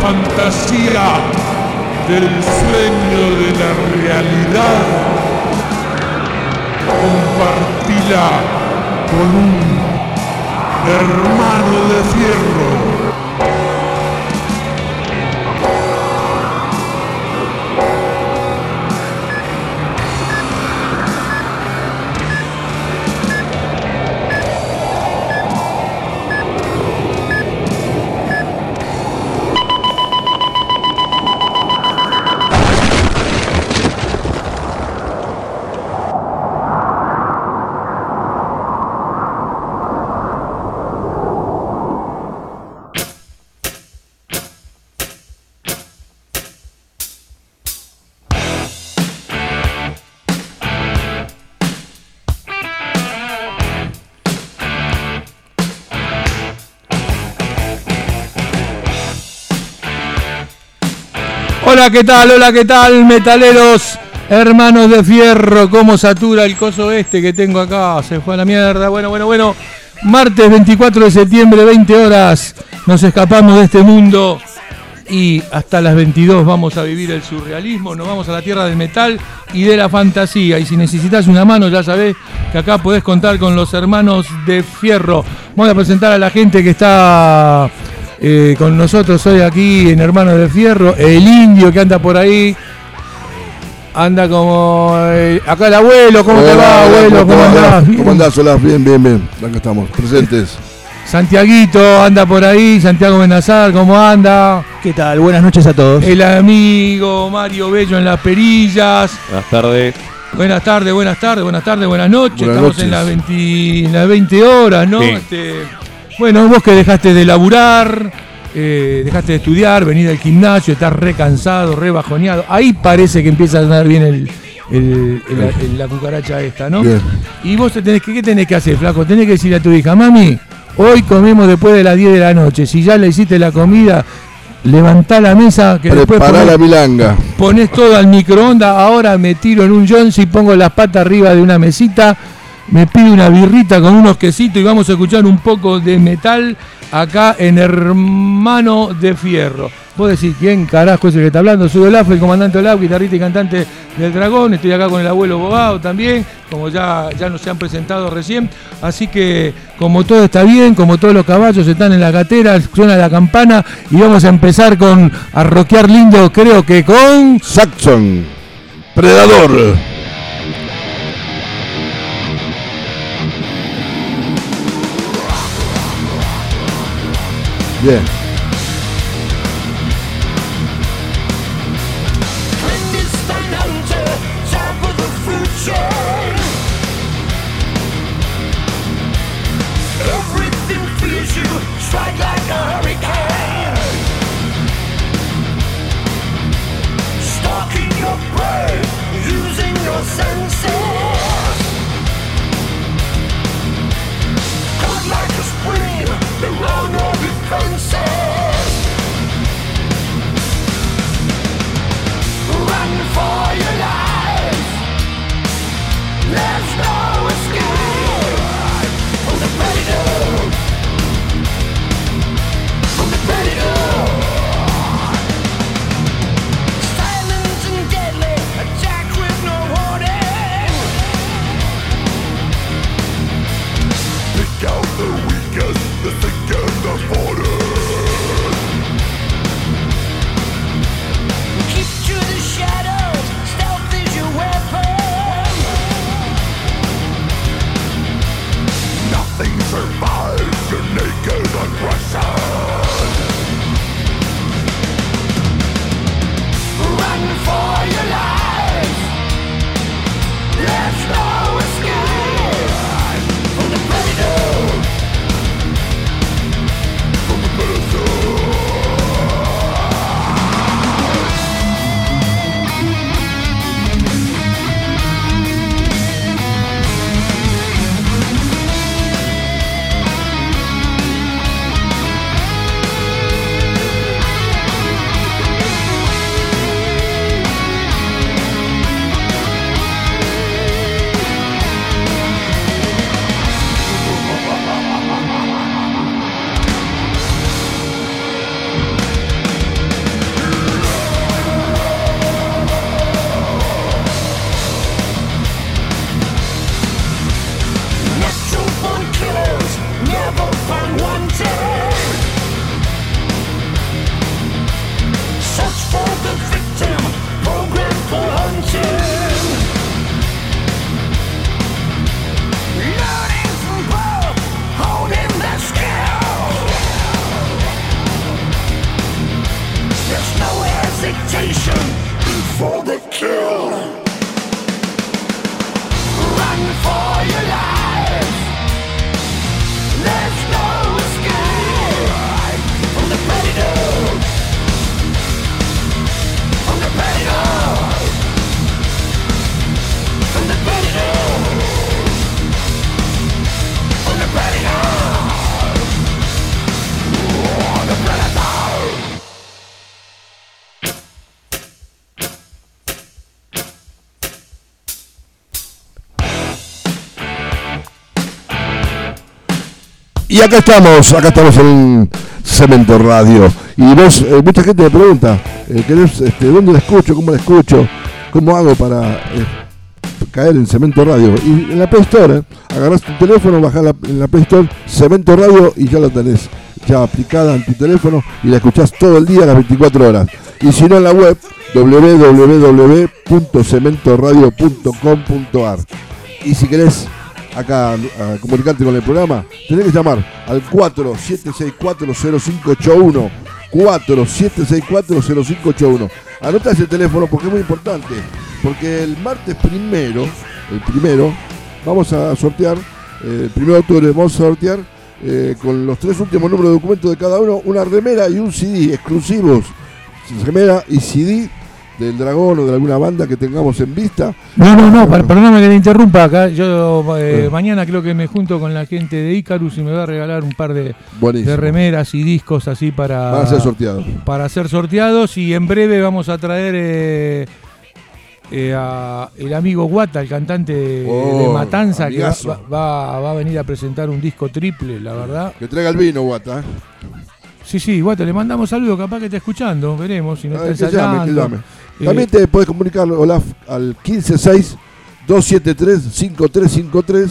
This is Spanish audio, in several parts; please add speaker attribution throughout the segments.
Speaker 1: fantasía del sueño de la realidad, compartila con un hermano de fierro.
Speaker 2: Hola, ¿qué tal? Hola, ¿qué tal, metaleros? Hermanos de fierro, ¿cómo satura el coso este que tengo acá? Se fue a la mierda. Bueno, bueno, bueno. Martes 24 de septiembre, 20 horas. Nos escapamos de este mundo y hasta las 22 vamos a vivir el surrealismo. Nos vamos a la tierra del metal y de la fantasía. Y si necesitas una mano, ya sabés que acá podés contar con los hermanos de fierro. Voy a presentar a la gente que está eh, con nosotros hoy aquí en Hermanos de Fierro, el indio que anda por ahí. Anda como. eh, acá el abuelo, ¿cómo te va, abuelo? ¿Cómo andás?
Speaker 3: ¿Cómo andás? Hola, bien, bien, bien. Acá estamos, presentes.
Speaker 2: Santiaguito anda por ahí, Santiago Benazar, ¿cómo anda?
Speaker 4: ¿Qué tal? Buenas noches a todos.
Speaker 2: El amigo Mario Bello en las perillas.
Speaker 5: Buenas tardes.
Speaker 2: Buenas tardes, buenas tardes, buenas tardes, buenas noches.
Speaker 3: Buenas
Speaker 2: Estamos
Speaker 3: noches.
Speaker 2: en las 20, en las 20 horas, ¿no?
Speaker 5: Sí.
Speaker 2: Este, bueno, vos que dejaste de laburar, eh, dejaste de estudiar, venir al gimnasio, estás re cansado, re bajoneado. Ahí parece que empieza a andar bien el, el- el- el- la cucaracha esta, ¿no?
Speaker 3: Bien.
Speaker 2: Y vos te tenés que, ¿qué tenés que hacer, flaco? Tenés que decirle a tu hija, mami, hoy comemos después de las 10 de la noche. Si ya le hiciste la comida, levantá la mesa que después ponés-
Speaker 3: la milanga.
Speaker 2: pones todo al microondas, ahora me tiro en un Jones y pongo las patas arriba de una mesita, me pido una birrita con unos quesitos y vamos a escuchar un poco de metal acá en Hermano de Fierro. Vos decís, ¿quién carajo es el que está hablando? Soy Olaf, el comandante Olaf, guitarrista y cantante del Dragón. Estoy acá con el abuelo Bogado también, como ya, ya nos se han presentado recién. Así que, como todo está bien, como todos los caballos están en la gatera, suena la campana y vamos a empezar con a rockear lindo, creo que con.
Speaker 3: Saxon. Predador. Bien.
Speaker 6: Yes, the thinkers.
Speaker 3: Y acá estamos, acá estamos en Cemento Radio. Y vos, eh, mucha gente me pregunta, eh, ¿querés, este, ¿dónde la escucho? ¿Cómo la escucho? ¿Cómo hago para eh, caer en Cemento Radio? Y en la Play Store, eh, agarrás tu teléfono, bajás en la Play Store Cemento Radio y ya la tenés ya aplicada en tu teléfono y la escuchás todo el día, las 24 horas. Y si no en la web, www.cementoradio.com.ar. Y si querés acá a comunicarte con el programa, tenés que llamar al 47640581. 47640581. Anota ese teléfono porque es muy importante. Porque el martes primero, el primero, vamos a sortear, eh, el primero de octubre vamos a sortear eh, con los tres últimos números de documento de cada uno, una remera y un CD exclusivos. Remera y CD del dragón o de alguna banda que tengamos en vista.
Speaker 2: No, no, no, per- perdóname que te interrumpa acá. Yo eh, mañana creo que me junto con la gente de Icarus y me va a regalar un par de, de remeras y discos así para,
Speaker 3: Van a ser sorteados.
Speaker 2: para ser sorteados y en breve vamos a traer eh, eh, a el amigo Guata, el cantante de,
Speaker 3: Oh,
Speaker 2: de Matanza, que va, va- va a venir a presentar un disco triple, la verdad.
Speaker 3: Que traiga el vino, Guata. ¿eh?
Speaker 2: Sí, sí, Guata, le mandamos saludos, capaz que está escuchando, veremos si no
Speaker 3: ver,
Speaker 2: está
Speaker 3: que llame, que
Speaker 2: ensayando.
Speaker 3: llame. También te puedes comunicar, Olaf, al 156-273-5353,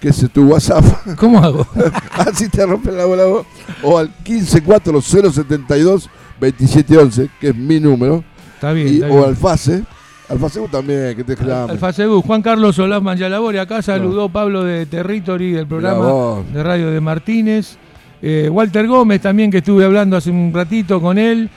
Speaker 3: que es tu WhatsApp.
Speaker 2: ¿Cómo hago?
Speaker 3: Así te rompen la bola vos. O al 154072-2711, que es mi número.
Speaker 2: Está bien.
Speaker 3: Y,
Speaker 2: está
Speaker 3: o al FASE. Al Facebook también, que te llame.
Speaker 2: Al Facebook, Juan Carlos Olaf Manjalabori, acá saludó Pablo de Territory del programa de radio de Martínez. Eh, Walter Gómez también, que estuve hablando hace un ratito con él,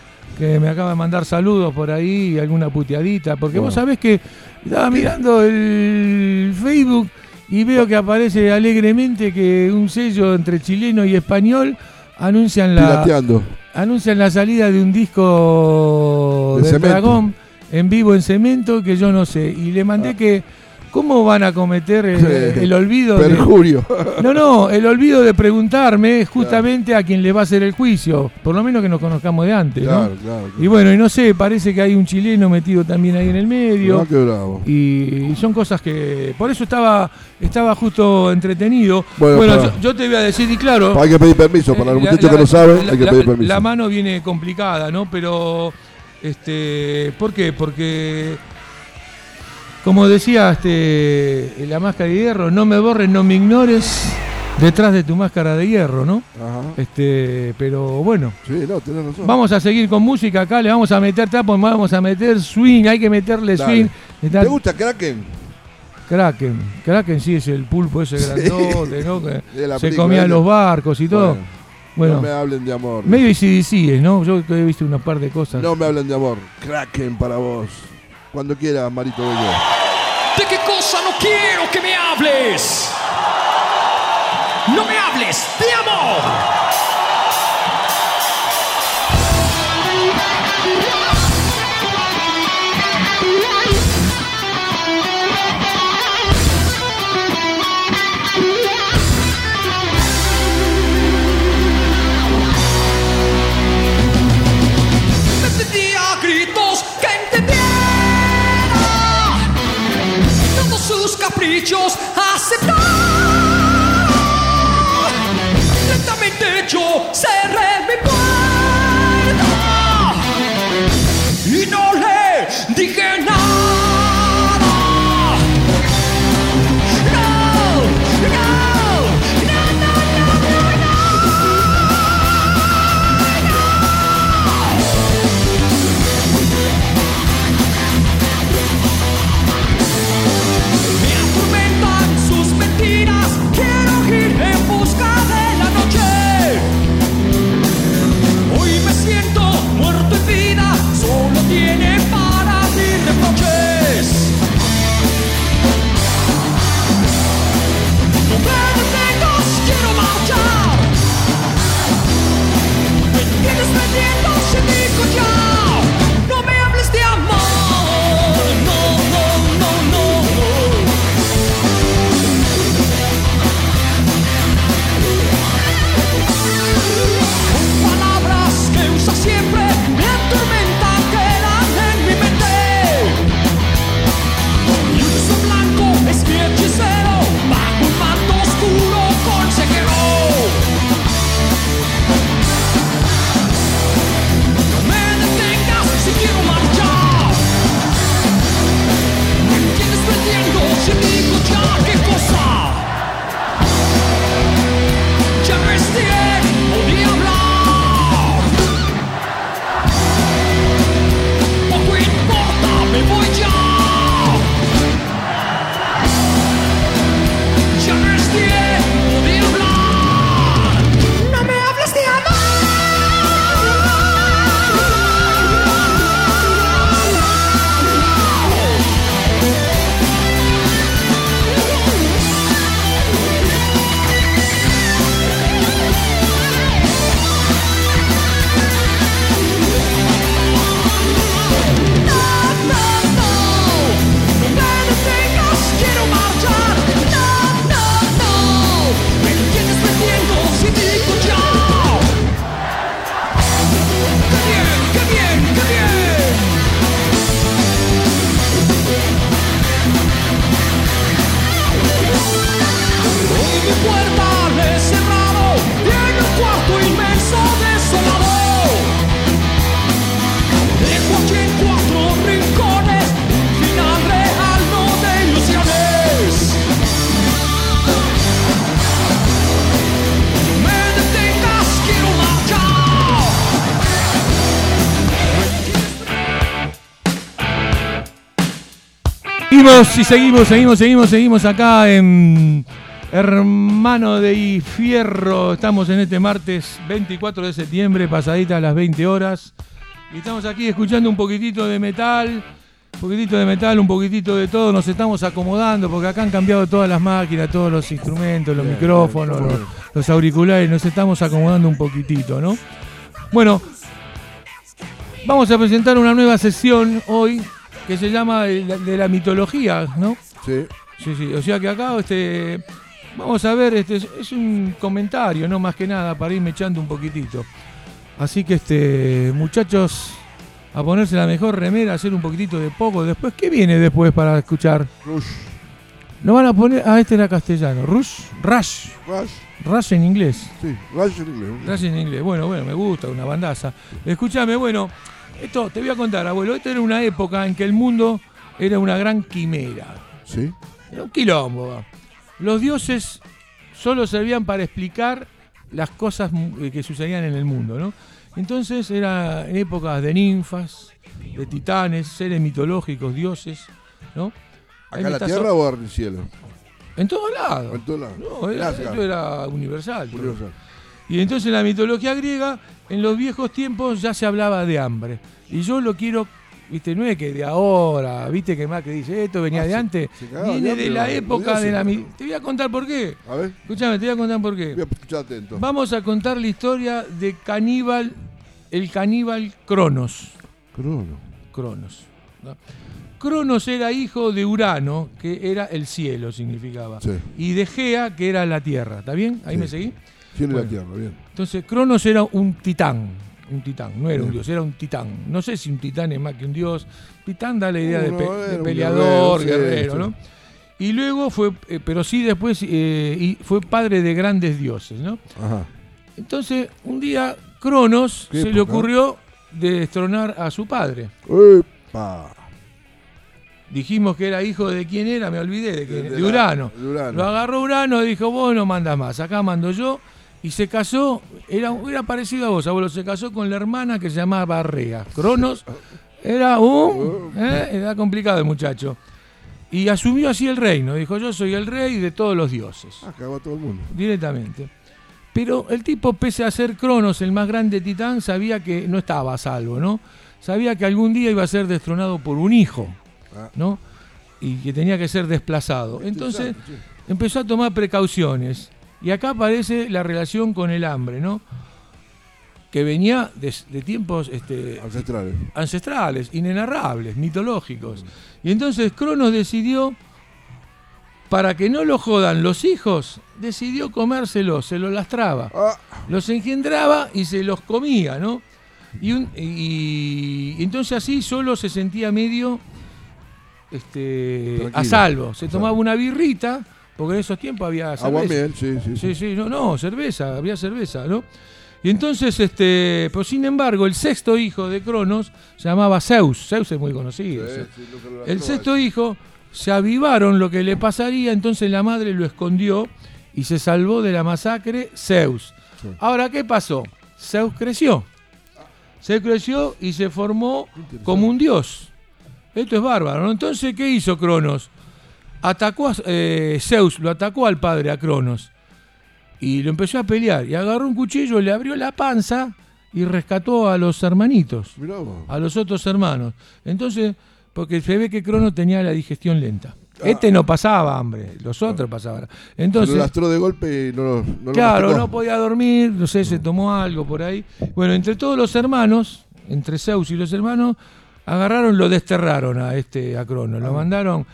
Speaker 2: que me acaba de mandar saludos por ahí y alguna puteadita, porque vos sabés que estaba mirando el Facebook y veo que aparece alegremente que un sello entre chileno y español anuncian la,
Speaker 3: Pirateando.
Speaker 2: anuncian la salida de un disco
Speaker 3: De
Speaker 2: dragón en vivo en cemento que yo no sé. Y le mandé que cómo van a cometer el, el olvido de,
Speaker 3: Perjurio.
Speaker 2: no, no, el olvido de preguntarme justamente a quien le va a hacer el juicio, por lo menos que nos conozcamos de antes, ¿no?
Speaker 3: Claro, claro.
Speaker 2: Y bueno, y no sé, parece que hay un chileno metido también ahí en el medio.
Speaker 3: Ah, qué bravo.
Speaker 2: Y, y son cosas que. Por eso estaba, estaba justo entretenido.
Speaker 3: Bueno,
Speaker 2: yo, yo te voy a decir, y claro.
Speaker 3: Hay que pedir permiso. Para los
Speaker 2: Eh,
Speaker 3: muchachos que no saben, hay que
Speaker 2: la-
Speaker 3: pedir permiso.
Speaker 2: La mano viene complicada, ¿no? Pero, este, ¿por qué? Porque, como decía este, la máscara de hierro, no me borres, no me ignores detrás de tu máscara de hierro, ¿no?
Speaker 3: Ajá.
Speaker 2: Este, pero bueno,
Speaker 3: Sí, no, tenés razón.
Speaker 2: vamos a seguir con música acá, le vamos a meter tapo, vamos a meter swing, hay que meterle
Speaker 3: Dale.
Speaker 2: swing. Está-
Speaker 3: ¿Te gusta Kraken?
Speaker 2: Kraken, Kraken sí es el pulpo ese grandote, ¿no? Que se comía los barcos y todo.
Speaker 3: Bueno,
Speaker 2: Bueno,
Speaker 3: No me hablen de amor.
Speaker 2: medio ICDC, ¿no? Yo he visto una par de cosas.
Speaker 3: No me hablen de amor. Kraken para vos. Cuando quieras, Marito Bello.
Speaker 4: ¿De qué cosa no quiero que me hables? No me hables de amor. Caprichos aceptar. Lentamente yo cerré mi puerta
Speaker 2: seguimos, y seguimos, seguimos, seguimos, seguimos acá en Hermano de Fierro. Estamos en este martes 24 de septiembre, pasadita a las 20 horas. Y estamos aquí escuchando un poquitito de metal, un poquitito de metal, un poquitito de todo. Nos estamos acomodando porque acá han cambiado todas las máquinas, todos los instrumentos, los micrófonos, los, los auriculares. Nos estamos acomodando un poquitito, ¿no? Bueno, vamos a presentar una nueva sesión hoy que se llama de la, de la mitología, ¿no?
Speaker 3: Sí.
Speaker 2: Sí, sí. O sea que acá este, vamos a ver, este, es- un comentario, no más que nada, para irme echando un poquitito. Así que este, muchachos, a ponerse la mejor remera, hacer un poquitito de poco. Después, ¿qué viene después para escuchar?
Speaker 3: Rush.
Speaker 2: Nos van a poner. Ah, este era castellano. Rush, Rush.
Speaker 3: Rush.
Speaker 2: Rush en inglés.
Speaker 3: Sí, Rush en inglés.
Speaker 2: Rush en inglés. Bueno, bueno, me gusta, una bandaza. Escúchame, bueno, esto te voy a contar, abuelo. Esto era una época en que el mundo era una gran quimera.
Speaker 3: Sí.
Speaker 2: Era un quilombo. Los dioses solo servían para explicar las cosas eh, que sucedían en el mundo, ¿no? Entonces era en épocas de ninfas, de titanes, seres mitológicos, dioses, ¿no?
Speaker 3: ¿Acá en la tierra
Speaker 2: so-
Speaker 3: o en el cielo?
Speaker 2: En todos lados.
Speaker 3: En todos lados.
Speaker 2: No, era, esto era universal. todo. Y entonces en la mitología griega, en los viejos tiempos ya se hablaba de hambre. Y yo lo quiero, viste, no es que de ahora, viste que más que dice esto venía
Speaker 3: Ah,
Speaker 2: de antes,
Speaker 3: se
Speaker 2: viene
Speaker 3: de
Speaker 2: la época de la... mi- Te voy a contar por qué.
Speaker 3: A ver,
Speaker 2: Escúchame, te voy a contar por qué.
Speaker 3: voy a escuchar atento.
Speaker 2: Vamos a contar la historia de caníbal, el caníbal Cronos.
Speaker 3: Crono.
Speaker 2: Cronos. ¿no? Cronos era hijo de Urano, que era el cielo, significaba.
Speaker 3: Sí.
Speaker 2: Y de Gea, que era la tierra. ¿Está bien? Ahí
Speaker 3: Sí.
Speaker 2: me seguí. Bueno.
Speaker 3: la tierra, bien.
Speaker 2: Entonces, Cronos era un titán. Un titán, no era un dios, era un titán. No sé si un titán es más que un dios. Titán da la idea de, pe-
Speaker 3: era
Speaker 2: de peleador,
Speaker 3: guerrero, sí,
Speaker 2: guerrero,
Speaker 3: sí.
Speaker 2: ¿no? Y luego fue, eh, pero sí después, eh, y fue padre de grandes dioses, ¿no?
Speaker 3: Ajá.
Speaker 2: Entonces, un día, Cronos
Speaker 3: ¿Qué
Speaker 2: se le ocurrió destronar a su padre.
Speaker 3: ¡Epa!
Speaker 2: Dijimos que era hijo de quién era, me olvidé, de, quién-
Speaker 3: De-
Speaker 2: de
Speaker 3: de la-
Speaker 2: Urano.
Speaker 3: de Urano.
Speaker 2: Lo agarró Urano y dijo, vos no mandas más, acá mando yo. Y se casó, era, era parecido a vos, abuelo, se casó con la hermana que se llamaba Rea. Cronos era un... ¿eh? Era complicado el muchacho. Y asumió así el reino, dijo, yo soy el rey de todos los dioses,
Speaker 3: Ah, cagó a todo el mundo.
Speaker 2: directamente. Pero el tipo, pese a ser Cronos el más grande titán, sabía que no estaba a salvo, ¿no? Sabía que algún día iba a ser destronado por un hijo.
Speaker 3: Ah.
Speaker 2: ¿no? Y que tenía que ser desplazado. Entonces
Speaker 3: Interesante,
Speaker 2: empezó a tomar precauciones. Y acá aparece la relación con el hambre, ¿no? Que venía de, de tiempos este.
Speaker 3: Ancestrales.
Speaker 2: ancestrales, inenarrables, mitológicos. Y entonces Cronos decidió, para que no lo jodan los hijos, decidió comérselos, se los lastraba
Speaker 3: Ah,
Speaker 2: los engendraba y se los comía, ¿no? Y, un- y- y entonces así solo se sentía medio este,
Speaker 3: Tranquilo.
Speaker 2: a salvo. Se tomaba una birrita, porque en esos tiempos había cerveza.
Speaker 3: agua miel, sí, sí.
Speaker 2: Sí, sí, no, no, cerveza, había cerveza, ¿no? Y entonces, este, pero sin embargo, el sexto hijo de Cronos se llamaba Zeus. Zeus es muy conocido.
Speaker 3: Sí, sí,
Speaker 2: El sexto hijo se avivaron lo que le pasaría, entonces la madre lo escondió y se salvó de la masacre Zeus.
Speaker 3: Sí.
Speaker 2: Ahora, ¿qué pasó? Zeus creció. Zeus creció y se formó como un dios. Esto es bárbaro, ¿no? Entonces, ¿qué hizo Cronos? Atacó a eh, Zeus, lo atacó al padre, a Cronos. Y lo empezó a pelear. Y agarró un cuchillo, le abrió la panza y rescató a los hermanitos
Speaker 3: Mirá vos.
Speaker 2: a los otros hermanos. Entonces, porque se ve que Crono tenía la digestión lenta.
Speaker 3: Ah.
Speaker 2: Este no pasaba hambre, los otros pasaban.
Speaker 3: Se lo
Speaker 2: Entonces,
Speaker 3: lastró de golpe y no lo. No
Speaker 2: claro, no podía dormir, no sé, se tomó algo por ahí. Bueno, entre todos los hermanos, entre Zeus y los hermanos, agarraron, lo desterraron a este a Crono, lo
Speaker 3: Ah.
Speaker 2: mandaron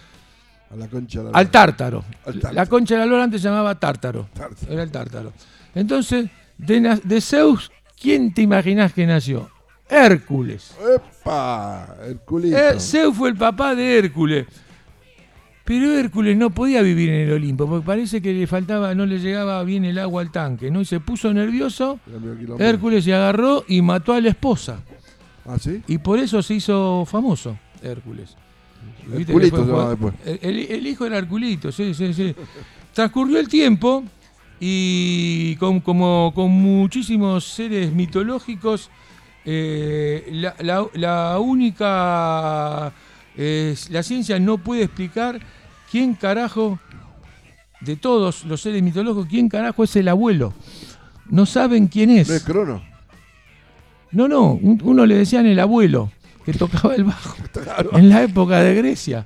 Speaker 3: A la concha de la
Speaker 2: al tártaro.
Speaker 3: Al tártaro.
Speaker 2: La concha de la lora antes se llamaba tártaro.
Speaker 3: Tártaro.
Speaker 2: Era el tártaro. Entonces, de, Zeus, ¿quién te imaginás que nació? Hércules.
Speaker 3: ¡Epa! Culito.
Speaker 2: Eh, Zeus fue el papá de Hércules. Pero Hércules no podía vivir en el Olimpo, porque parece que le faltaba, no le llegaba bien el agua al tanque, ¿no? Y se puso nervioso. Hércules se agarró y mató a la esposa.
Speaker 3: ¿Ah, sí?
Speaker 2: Y por eso se hizo famoso Hércules. ¿Viste que
Speaker 3: Herculito
Speaker 2: fue
Speaker 3: se llamaba
Speaker 2: jugador-
Speaker 3: después.
Speaker 2: El, hijo era Herculito, sí, sí, sí. Transcurrió el tiempo y con, como con muchísimos seres mitológicos, eh, la, la- la única eh, la ciencia no puede explicar quién carajo, de todos los seres mitológicos, quién carajo es el abuelo. No saben quién
Speaker 3: ¿No es
Speaker 2: es.
Speaker 3: Crono?
Speaker 2: No, no, un- uno le decían el abuelo, que tocaba el bajo en la época de Grecia.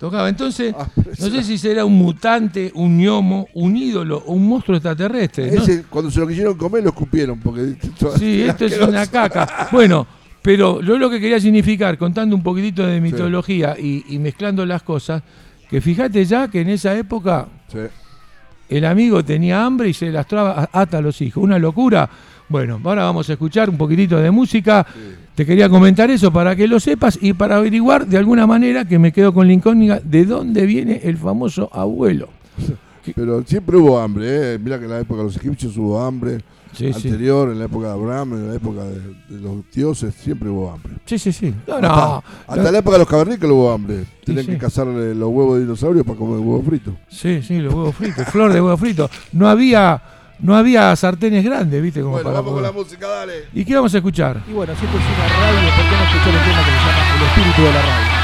Speaker 2: Tocaba. Entonces,
Speaker 3: Ah,
Speaker 2: no sé si será un mutante, un gnomo, un ídolo o un monstruo extraterrestre.
Speaker 3: cuando se lo quisieron comer, lo escupieron. Porque
Speaker 2: Sí, esto es una caca. Bueno, pero yo lo que quería significar, contando un poquitito de mitología y, y mezclando las cosas, que fíjate ya que en esa época
Speaker 3: Sí.
Speaker 2: el amigo tenía hambre y se lastraba a- hasta los hijos. Una locura. Bueno, ahora vamos a escuchar un poquitito de música. Te quería comentar eso para que lo sepas y para averiguar de alguna manera que me quedo con la incógnita de dónde viene el famoso abuelo.
Speaker 3: Pero siempre hubo hambre, ¿eh? Mira que en la época de los egipcios hubo hambre.
Speaker 2: Sí, sí.
Speaker 3: anterior, en la época de Abraham, en la época de, de los dioses, siempre hubo hambre.
Speaker 2: Sí, sí, sí. No,
Speaker 3: hasta,
Speaker 2: no.
Speaker 3: hasta la época de los cavernícolas hubo hambre. Tenían
Speaker 2: sí.
Speaker 3: que cazarle los huevos de dinosaurios para comer huevos fritos.
Speaker 2: Sí, sí, los huevos fritos, flor de huevo frito. No había, no había sartenes grandes, ¿viste? Como
Speaker 3: Bueno,
Speaker 2: para
Speaker 3: vamos con la
Speaker 2: poder-
Speaker 3: música, dale.
Speaker 2: ¿Y qué vamos a escuchar?
Speaker 5: Y bueno, siempre es una radio, ¿por qué no escuchar un tema que se llama El espíritu de la radio?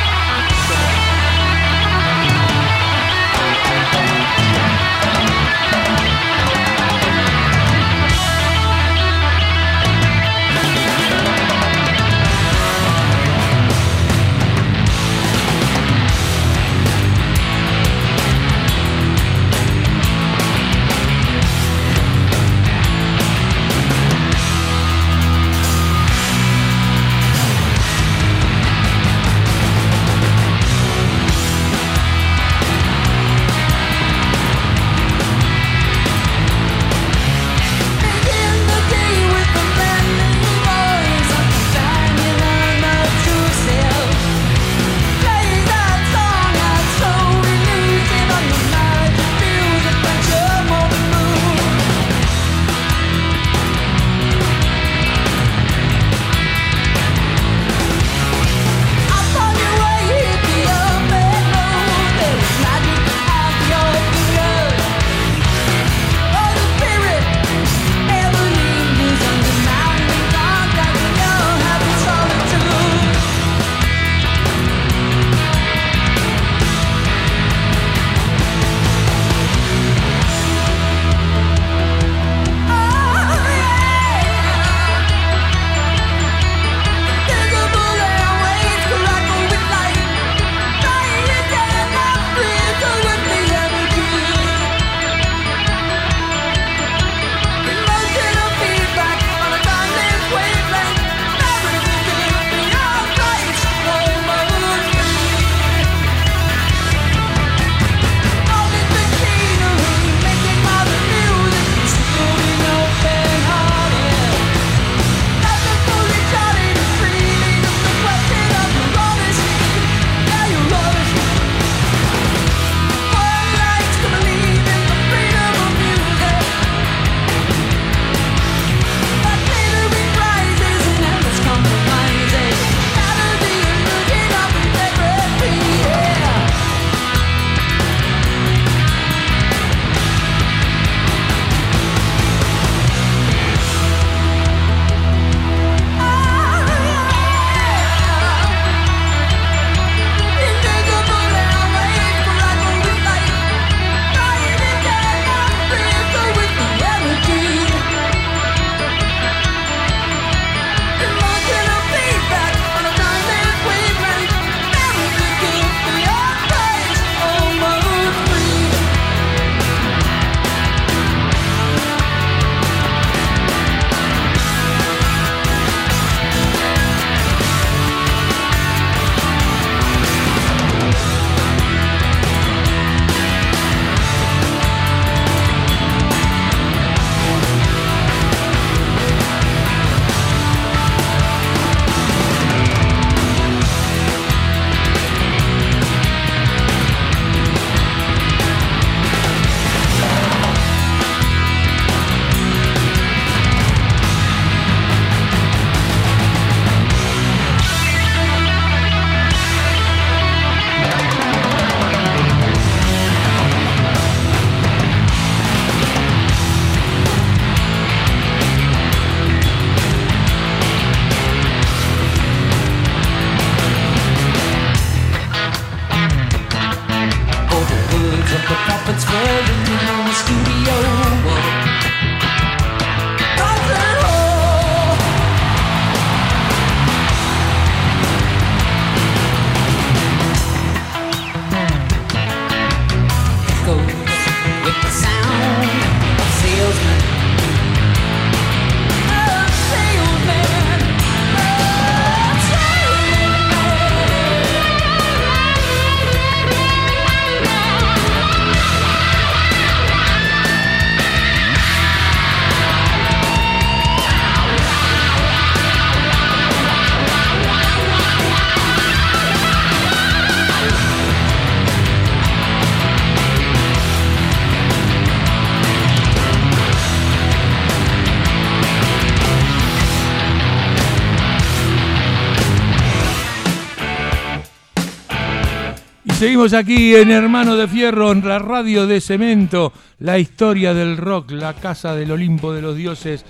Speaker 2: Seguimos aquí en Hermano de Fierro, en la radio de cemento, la historia del rock, la casa del Olimpo de los dioses.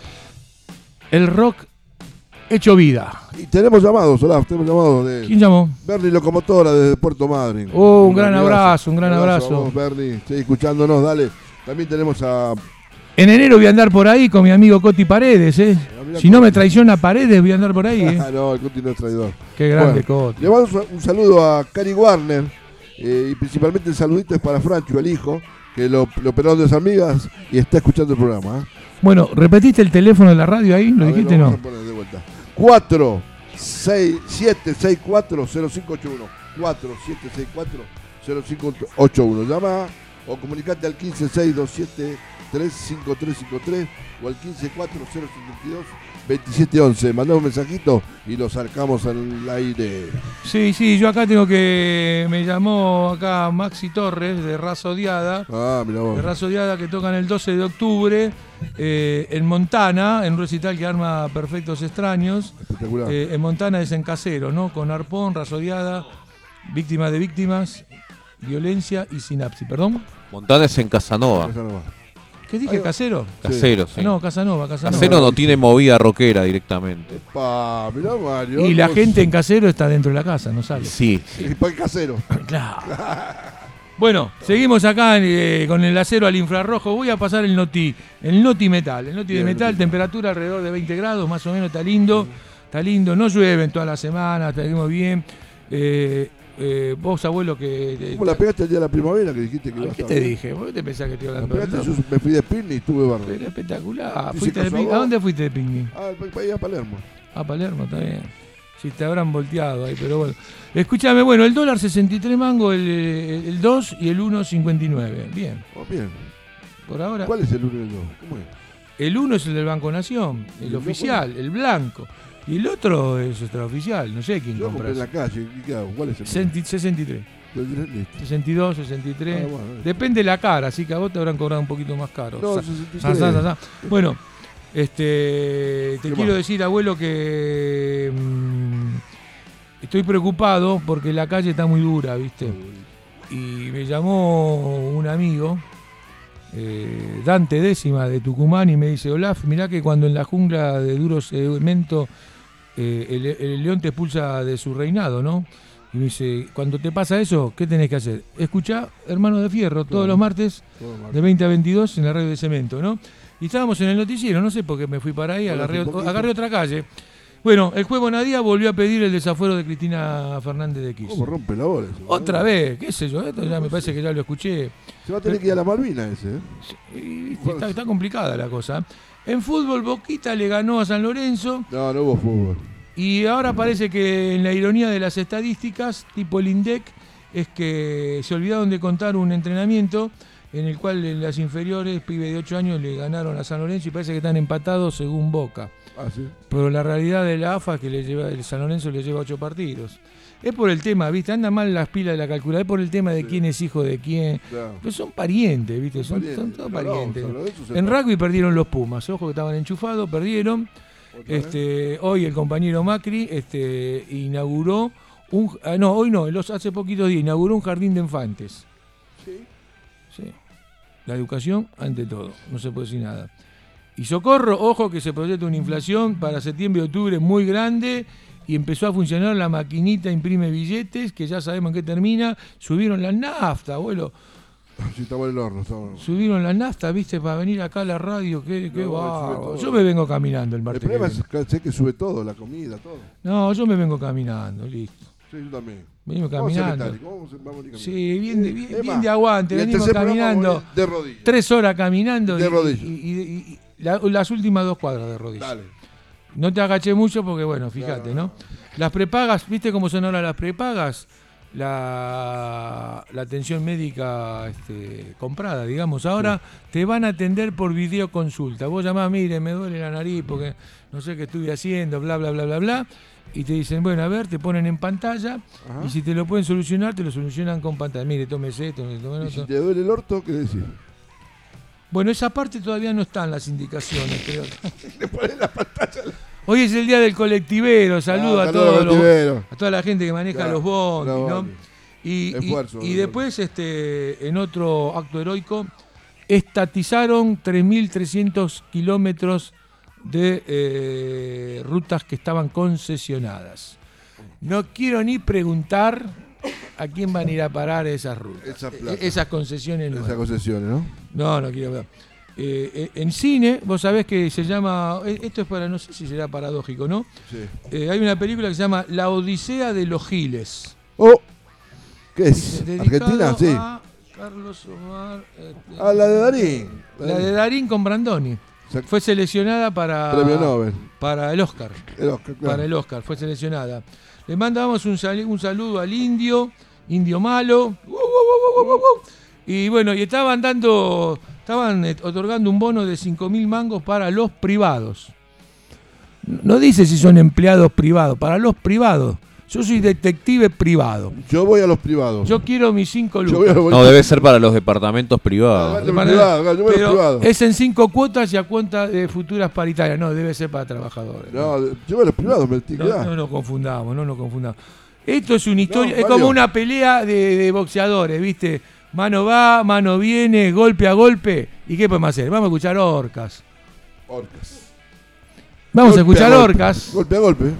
Speaker 2: El rock hecho vida.
Speaker 3: Y tenemos llamados, Olaf, tenemos llamados de
Speaker 2: ¿Quién llamó?
Speaker 3: Bernie Locomotora desde Puerto Madryn.
Speaker 2: Oh, un gran abrazo, un gran abrazo.
Speaker 3: a vos, Bernie, sí, escuchándonos, dale. También tenemos a
Speaker 2: En enero voy a andar por ahí con mi amigo Coti Paredes, ¿eh? Si no me traiciona Paredes, voy a andar por ahí, ¿eh?
Speaker 3: Ah, no, el Coti no es traidor.
Speaker 2: Qué grande
Speaker 3: Bueno,
Speaker 2: Coti.
Speaker 3: Le mando un saludo a Cari Warner eh, y principalmente el saludito es para Francho, el hijo, que lo, lo operaron de sus amigas y está escuchando el programa. ¿eh?
Speaker 2: Bueno, ¿repetiste el teléfono de la radio ahí? ¿Lo
Speaker 3: A ver,
Speaker 2: dijiste
Speaker 3: lo
Speaker 2: no?
Speaker 3: vamos a poner de vuelta. 4 6 7 6 4 0 5 8 1 4 7 6 4 0 5 8 1 llama o comunicate al 15 6 2 7 3 5 3 5 3 o al 15 4 0 52 27 11 mandá un mensajito y lo sacamos al aire
Speaker 2: Sí, sí, yo acá tengo que. Me llamó acá Maxi Torres de Raza Odiada.
Speaker 3: ah mira vos
Speaker 2: De Raza Odiada que tocan el 12 de octubre eh, en Montana, en un recital que arma Perfectos Extraños.
Speaker 3: espectacular
Speaker 2: Eh, en Montana es en casero, ¿no? Con arpón, Raza Odiada, víctimas de víctimas, violencia y sinapsis. ¿Perdón?
Speaker 7: Montana es en Casanova.
Speaker 3: Nomás.
Speaker 2: ¿Qué dije? ¿Casero?
Speaker 7: Casero, sí.
Speaker 2: No, Casanova, Casanova.
Speaker 7: Casero no tiene movida rockera directamente.
Speaker 3: Pa, mirá Mario
Speaker 2: Y la
Speaker 3: vos-
Speaker 2: gente en casero está dentro de la casa, no sale.
Speaker 7: Sí, sí.
Speaker 3: y pa' el casero
Speaker 2: Claro. Bueno, seguimos acá eh, con el acero al infrarrojo. Voy a pasar el noti, el noti metal. El noti de
Speaker 3: Bien,
Speaker 2: metal,
Speaker 3: noti.
Speaker 2: temperatura alrededor de 20 grados, más o menos, está lindo. Está lindo, no llueve en toda la semana, seguimos bien. Eh, eh, vos, abuelo, que. eh,
Speaker 3: ¿Cómo la pegaste el día de la primavera que dijiste que iba a
Speaker 2: ¿Qué
Speaker 3: estar
Speaker 2: te dije? ¿Vos te pensás que estoy
Speaker 3: La
Speaker 2: hablando de
Speaker 3: pegaste, yo me fui de picnic y estuve
Speaker 2: Pero
Speaker 3: bárbaro.
Speaker 2: espectacular. ¿Fuiste de. ¿A dónde fuiste de picnic?
Speaker 3: Ah, a Palermo.
Speaker 2: A Palermo, está bien. Si te habrán volteado ahí, pero bueno. Escúchame, bueno, el dólar 63 mango, el, el 2 y el 1,59. Bien,
Speaker 3: Oh, bien.
Speaker 2: por ahora.
Speaker 3: ¿Cuál es el uno y el dos? ¿Cómo es?
Speaker 2: El 1 es el del Banco Nación, el
Speaker 3: ¿Y el
Speaker 2: oficial, el blanco. Y el otro es extraoficial, no sé quién
Speaker 3: Yo compré
Speaker 2: compra.
Speaker 3: en la calle. ¿y qué hago? ¿Cuál es el
Speaker 2: Sesenta- 63,
Speaker 3: Listo.
Speaker 2: 62, 63.
Speaker 3: Ah, bueno.
Speaker 2: Depende de la cara, así que a vos te habrán cobrado un poquito más caro.
Speaker 3: No,
Speaker 2: Sa-
Speaker 3: 63.
Speaker 2: sa- sa- sa- sa. Bueno, este, te
Speaker 3: ¿Qué
Speaker 2: quiero
Speaker 3: más?
Speaker 2: decir, abuelo, que mm, estoy preocupado porque la calle está muy dura, ¿viste? Y me llamó un amigo, eh, Dante Décima de Tucumán, y me dice, Olaf, mirá que cuando en la jungla de duro cemento eh, el, el león te expulsa de su reinado, ¿no? Y me dice, cuando te pasa eso, ¿qué tenés que hacer? Escuchá, hermano de fierro, todos los martes
Speaker 3: Todo
Speaker 2: de 20 a 22 en la radio de cemento, ¿no? Y estábamos en el noticiero, no sé por qué me fui para ahí, agarré, otra calle. Bueno, el juego Nadía volvió a pedir el desafuero de Cristina Fernández de
Speaker 3: ¿Cómo
Speaker 2: Kirchner.
Speaker 3: rompe la bola?
Speaker 2: Otra vez, qué sé yo, esto ya me parece que ya lo escuché.
Speaker 3: Se va a tener que ir a la Malvina ese, ¿eh?
Speaker 2: Y, está, está complicada la cosa. En fútbol, Boquita le ganó a San Lorenzo
Speaker 3: No, no hubo fútbol.
Speaker 2: y ahora parece que en la ironía de las estadísticas, tipo el INDEC, es que se olvidaron de contar un entrenamiento en el cual en las inferiores, pibe de 8 años, le ganaron a San Lorenzo y parece que están empatados según Boca.
Speaker 3: Ah, sí.
Speaker 2: Pero la realidad de la AFA es que le lleva, el San Lorenzo le lleva 8 partidos. Es por el tema, ¿viste? Anda mal las pilas de la calculadora, es por el tema de quién es hijo de quién.
Speaker 3: Claro.
Speaker 2: Pero son parientes, ¿viste? Son,
Speaker 3: Parientes,
Speaker 2: son todos
Speaker 3: no,
Speaker 2: parientes. En rugby perdieron los Pumas, ojo que estaban enchufados, perdieron.
Speaker 3: vez.
Speaker 2: Este, hoy el compañero Macri este, inauguró un ah, no, hoy no, los hace poquitos días inauguró un jardín de infantes.
Speaker 3: Sí.
Speaker 2: Sí. La educación ante todo, no se puede decir nada. Y socorro, ojo que se proyecta una inflación para septiembre y octubre muy grande y empezó a funcionar la maquinita imprime billetes, que ya sabemos en qué termina, subieron la nafta, abuelo,
Speaker 3: Sí, estamos en el horno.
Speaker 2: Subieron la nafta, viste, para venir acá a la radio, qué, qué
Speaker 3: No.
Speaker 2: Yo me vengo caminando el
Speaker 3: El
Speaker 2: martes. que
Speaker 3: problema
Speaker 2: viene.
Speaker 3: es que sé que sube todo, la comida, todo.
Speaker 2: No, yo me vengo caminando, listo.
Speaker 3: Sí, yo también.
Speaker 2: Venimos caminando.
Speaker 3: vamos a- vamos.
Speaker 2: Sí, bien de, bien, bien
Speaker 3: más,
Speaker 2: de aguante.
Speaker 3: el
Speaker 2: Venimos caminando
Speaker 3: de rodillas.
Speaker 2: tres horas caminando
Speaker 3: De
Speaker 2: y,
Speaker 3: rodillas.
Speaker 2: y- y- y- y la- las últimas dos cuadras de rodillas.
Speaker 3: Dale.
Speaker 2: No te agaché mucho porque, bueno, fíjate,
Speaker 3: No.
Speaker 2: Las prepagas, ¿viste cómo son ahora las prepagas? La, la atención médica este, comprada, digamos. Ahora te van a atender por videoconsulta. Vos llamás, mire, me duele la nariz porque no sé qué estuve haciendo, bla, bla, bla, bla, bla. Y te dicen, bueno, a ver, te ponen en pantalla
Speaker 3: Ajá.
Speaker 2: y si te lo pueden solucionar, te lo solucionan con pantalla. Mire, tómese esto, tome
Speaker 3: Y si te duele el orto, ¿qué decís?
Speaker 2: Bueno, esa parte todavía no están las indicaciones, creo.
Speaker 3: Le pones la pantalla.
Speaker 2: Hoy es el día del colectivero, saludo
Speaker 3: Ah,
Speaker 2: a todos los, a toda la gente que maneja
Speaker 3: Claro,
Speaker 2: los bondis, ¿no? Y,
Speaker 3: Esfuerzo,
Speaker 2: y después, este, en otro acto heroico, estatizaron 3.300 kilómetros de eh, rutas que estaban concesionadas. No quiero ni preguntar a quién van a ir a parar esas rutas,
Speaker 3: Esa
Speaker 2: eh, esas concesiones.
Speaker 3: Esas
Speaker 2: nuevas.
Speaker 3: concesiones, ¿no?
Speaker 2: No, no quiero ver. Eh, en cine, vos sabés que se llama, eh, esto es para, no sé si será paradójico, ¿no?
Speaker 3: Sí.
Speaker 2: Eh, hay una película que se llama La Odisea de los Giles.
Speaker 3: Oh, ¿qué es? ¿Argentina? Sí.
Speaker 2: a Carlos Omar. eh,
Speaker 3: Ah, la de Darín.
Speaker 2: la de Darín con Brandoni. Fue seleccionada para,
Speaker 3: Premio Nobel.
Speaker 2: para el Oscar.
Speaker 3: El Oscar, claro.
Speaker 2: Para el Oscar, fue seleccionada. Le mandamos un, sal- un saludo al indio, indio malo. Uh, uh, uh. Y bueno, y estaban dando, estaban eh, otorgando un bono de 5 mil mangos para los privados. No dice si son empleados privados, para los privados. Yo soy detective privado.
Speaker 3: Yo voy a los privados.
Speaker 2: Yo quiero mis 5
Speaker 3: Yo voy a
Speaker 2: lucas.
Speaker 3: los
Speaker 7: No, debe ser para los departamentos privados.
Speaker 3: Ah, Yo voy a los privados, yo voy a los
Speaker 2: Pero
Speaker 3: privados.
Speaker 2: es en cinco cuotas y a cuenta de futuras paritarias. No, debe ser para trabajadores.
Speaker 3: No, yo voy a los privados, me
Speaker 2: No, no nos confundamos, no nos confundamos. Esto es una historia, es como una pelea de, de boxeadores, ¿viste? Mano va, mano viene, golpe a golpe. ¿Y qué podemos hacer? Vamos a escuchar orcas.
Speaker 3: Orcas.
Speaker 2: Vamos a escuchar orcas.
Speaker 3: Golpe a golpe.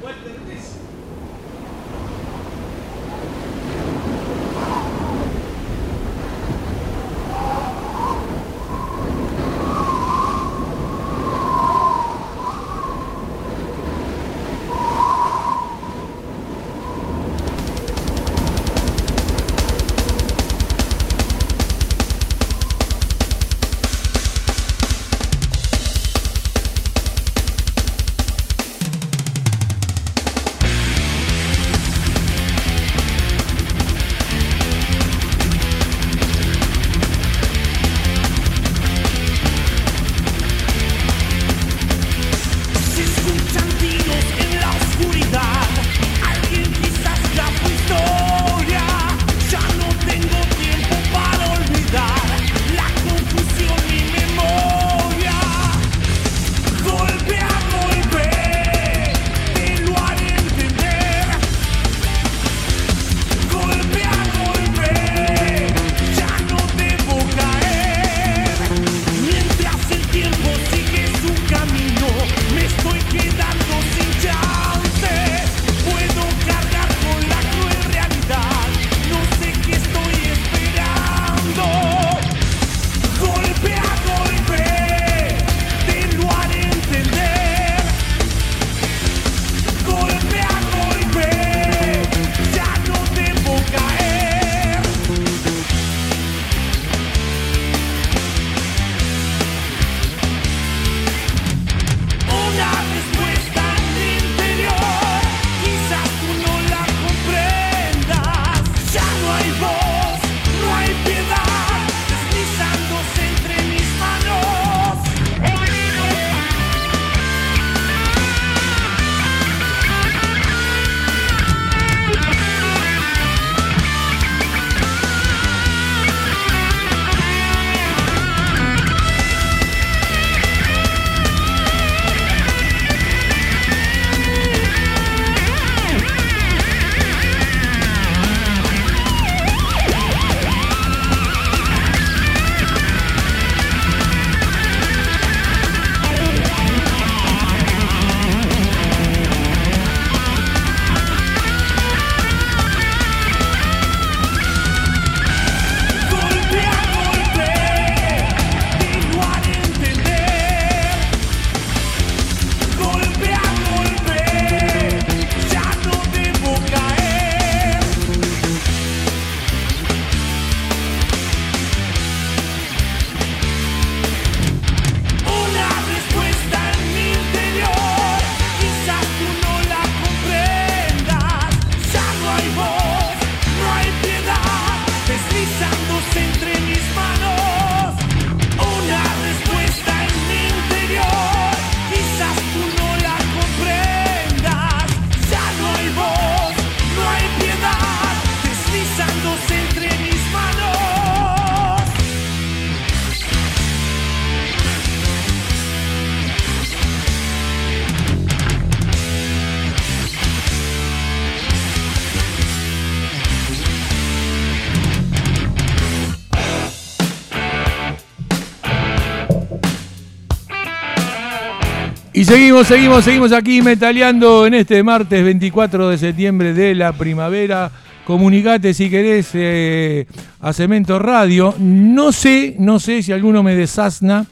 Speaker 2: Seguimos, seguimos, seguimos aquí metaleando en este martes 24 de septiembre de la primavera. Comunicate si querés eh, a Cemento Radio. No sé, no sé si alguno me desasna.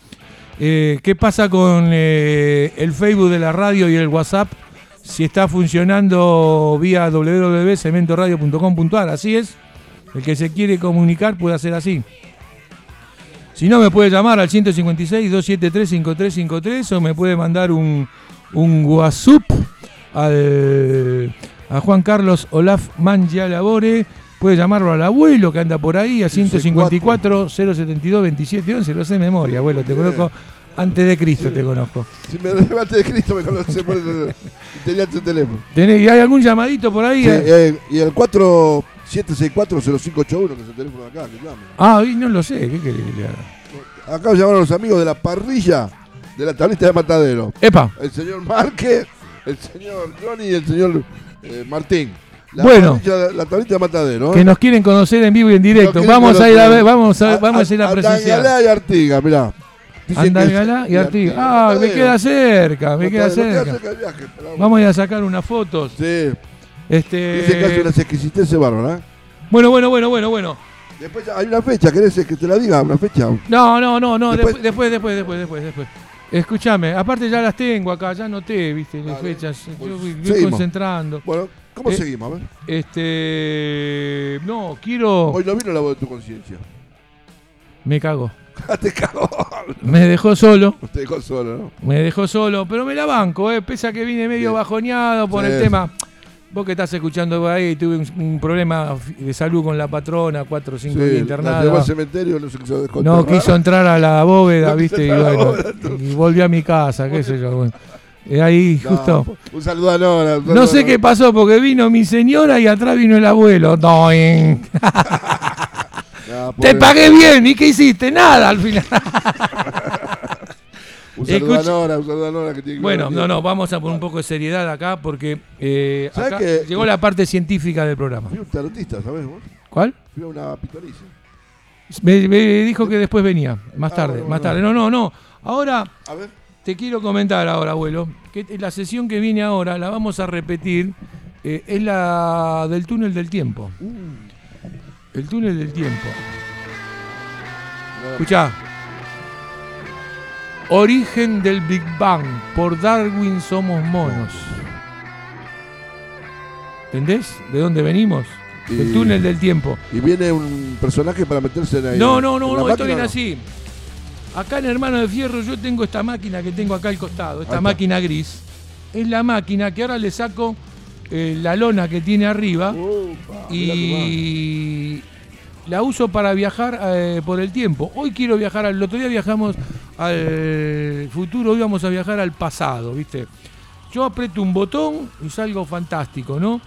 Speaker 2: eh, ¿Qué pasa con eh, el Facebook de la radio y el WhatsApp? Si está funcionando vía www.cementoradio.com.ar. Así es. El que se quiere comunicar puede hacer así. Si no, me puede llamar al 156-273-5353 o me puede mandar un, un WhatsApp al, a Juan Carlos Olaf Mangialabore. Puede llamarlo al abuelo que anda por ahí a 154-072-2711. Lo sé de memoria, abuelo. Te conozco antes de Cristo, te conozco.
Speaker 3: Si me levante de Cristo me conoce por el, teléfono.
Speaker 2: ¿Tenés- ¿Y hay algún llamadito por ahí?
Speaker 3: Sí, eh, y el 4764-0581, que es el teléfono de acá, que llame.
Speaker 2: Ah, y no lo sé. ¿Qué querés que le haga?
Speaker 3: Acá llamaron los amigos de la parrilla de la tablita de Matadero.
Speaker 2: Epa.
Speaker 3: El señor Márquez, el señor Johnny y el señor eh, Martín. La
Speaker 2: Bueno.
Speaker 3: parrilla- la tablita de Matadero.
Speaker 2: Que
Speaker 3: ¿eh?
Speaker 2: nos quieren conocer en vivo y en directo. Vamos a ir a ver, vamos a, vamos a ir a presenciar.
Speaker 3: Andangalá y Artiga, mirá. Que
Speaker 2: Andalgalá y Artigas. Ah, me queda cerca, me queda cerca.
Speaker 3: viaje,
Speaker 2: Vamos a ir a sacar unas fotos.
Speaker 3: Sí. Dice que hace
Speaker 2: Este,
Speaker 3: unas exquisiteces bárbaras. ¿eh?
Speaker 2: bueno, bueno, bueno, bueno, bueno.
Speaker 3: Después hay una fecha, ¿querés que te la diga? Una fecha.
Speaker 2: No, no, no, no,
Speaker 3: Después-
Speaker 2: después, después, después, después, después. Escúchame, aparte ya las tengo acá, ya noté, viste, las
Speaker 3: Dale.
Speaker 2: fechas. Yo
Speaker 3: Pues,
Speaker 2: voy
Speaker 3: seguimos.
Speaker 2: concentrando.
Speaker 3: Bueno, ¿cómo
Speaker 2: Eh,
Speaker 3: seguimos? A ver.
Speaker 2: Este. No, quiero.
Speaker 3: Hoy no vino la voz de tu conciencia.
Speaker 2: Me cago.
Speaker 3: te cagó.
Speaker 2: Me dejó solo.
Speaker 3: Te dejó solo, ¿no?
Speaker 2: Me dejó solo, pero me la banco, eh. Pese a que vine medio bajoneado por
Speaker 3: Sí.
Speaker 2: el tema. Vos que estás escuchando ahí, tuve un, un problema de salud con la patrona, cuatro o cinco días internada.
Speaker 3: cementerio, no se quiso
Speaker 2: No quiso entrar a la bóveda,
Speaker 3: No quiso
Speaker 2: viste, y,
Speaker 3: entrar a la
Speaker 2: bueno,
Speaker 3: bóveda,
Speaker 2: y volvió a mi casa, qué sé yo. Bueno. Eh, ahí
Speaker 3: No,
Speaker 2: justo.
Speaker 3: Un saludo a Nora. un
Speaker 2: No
Speaker 3: saludo
Speaker 2: sé qué
Speaker 3: Nora.
Speaker 2: pasó porque vino mi señora y atrás vino el abuelo.
Speaker 3: No,
Speaker 2: Te
Speaker 3: pobre.
Speaker 2: pagué bien, ¿y qué hiciste? Nada al final.
Speaker 3: Un saludo a Nora, un saludo a Nora que tiene que
Speaker 2: Bueno, no, no, vamos a poner un poco de seriedad acá porque eh,
Speaker 3: ¿Sabes
Speaker 2: acá
Speaker 3: que-
Speaker 2: llegó la parte científica del programa.
Speaker 3: Fui un tarotista, ¿sabes vos?
Speaker 2: ¿Cuál?
Speaker 3: Fui a una pitoniza.
Speaker 2: Me, me dijo que después venía, más
Speaker 3: Ah,
Speaker 2: tarde,
Speaker 3: bueno,
Speaker 2: más tarde. No, no, no. Ahora
Speaker 3: A ver.
Speaker 2: te quiero comentar ahora, abuelo, que la sesión que viene ahora la vamos a repetir. eh, es la del túnel del tiempo.
Speaker 3: Uh.
Speaker 2: El túnel del tiempo. Escuchá. Origen del Big Bang. Por Darwin somos monos. ¿Entendés? ¿De dónde venimos? El túnel del tiempo.
Speaker 3: Y viene un personaje para meterse en ahí.
Speaker 2: No, no, no, no, esto viene así. Acá en Hermano de Fierro yo tengo esta máquina que tengo acá al costado, esta máquina gris. Es la máquina que ahora le saco eh, la lona que tiene arriba y la uso para viajar eh, por el tiempo. Hoy quiero viajar, al otro día viajamos al futuro, hoy vamos a viajar al pasado, ¿viste? Yo aprieto un botón y salgo fantástico, ¿no?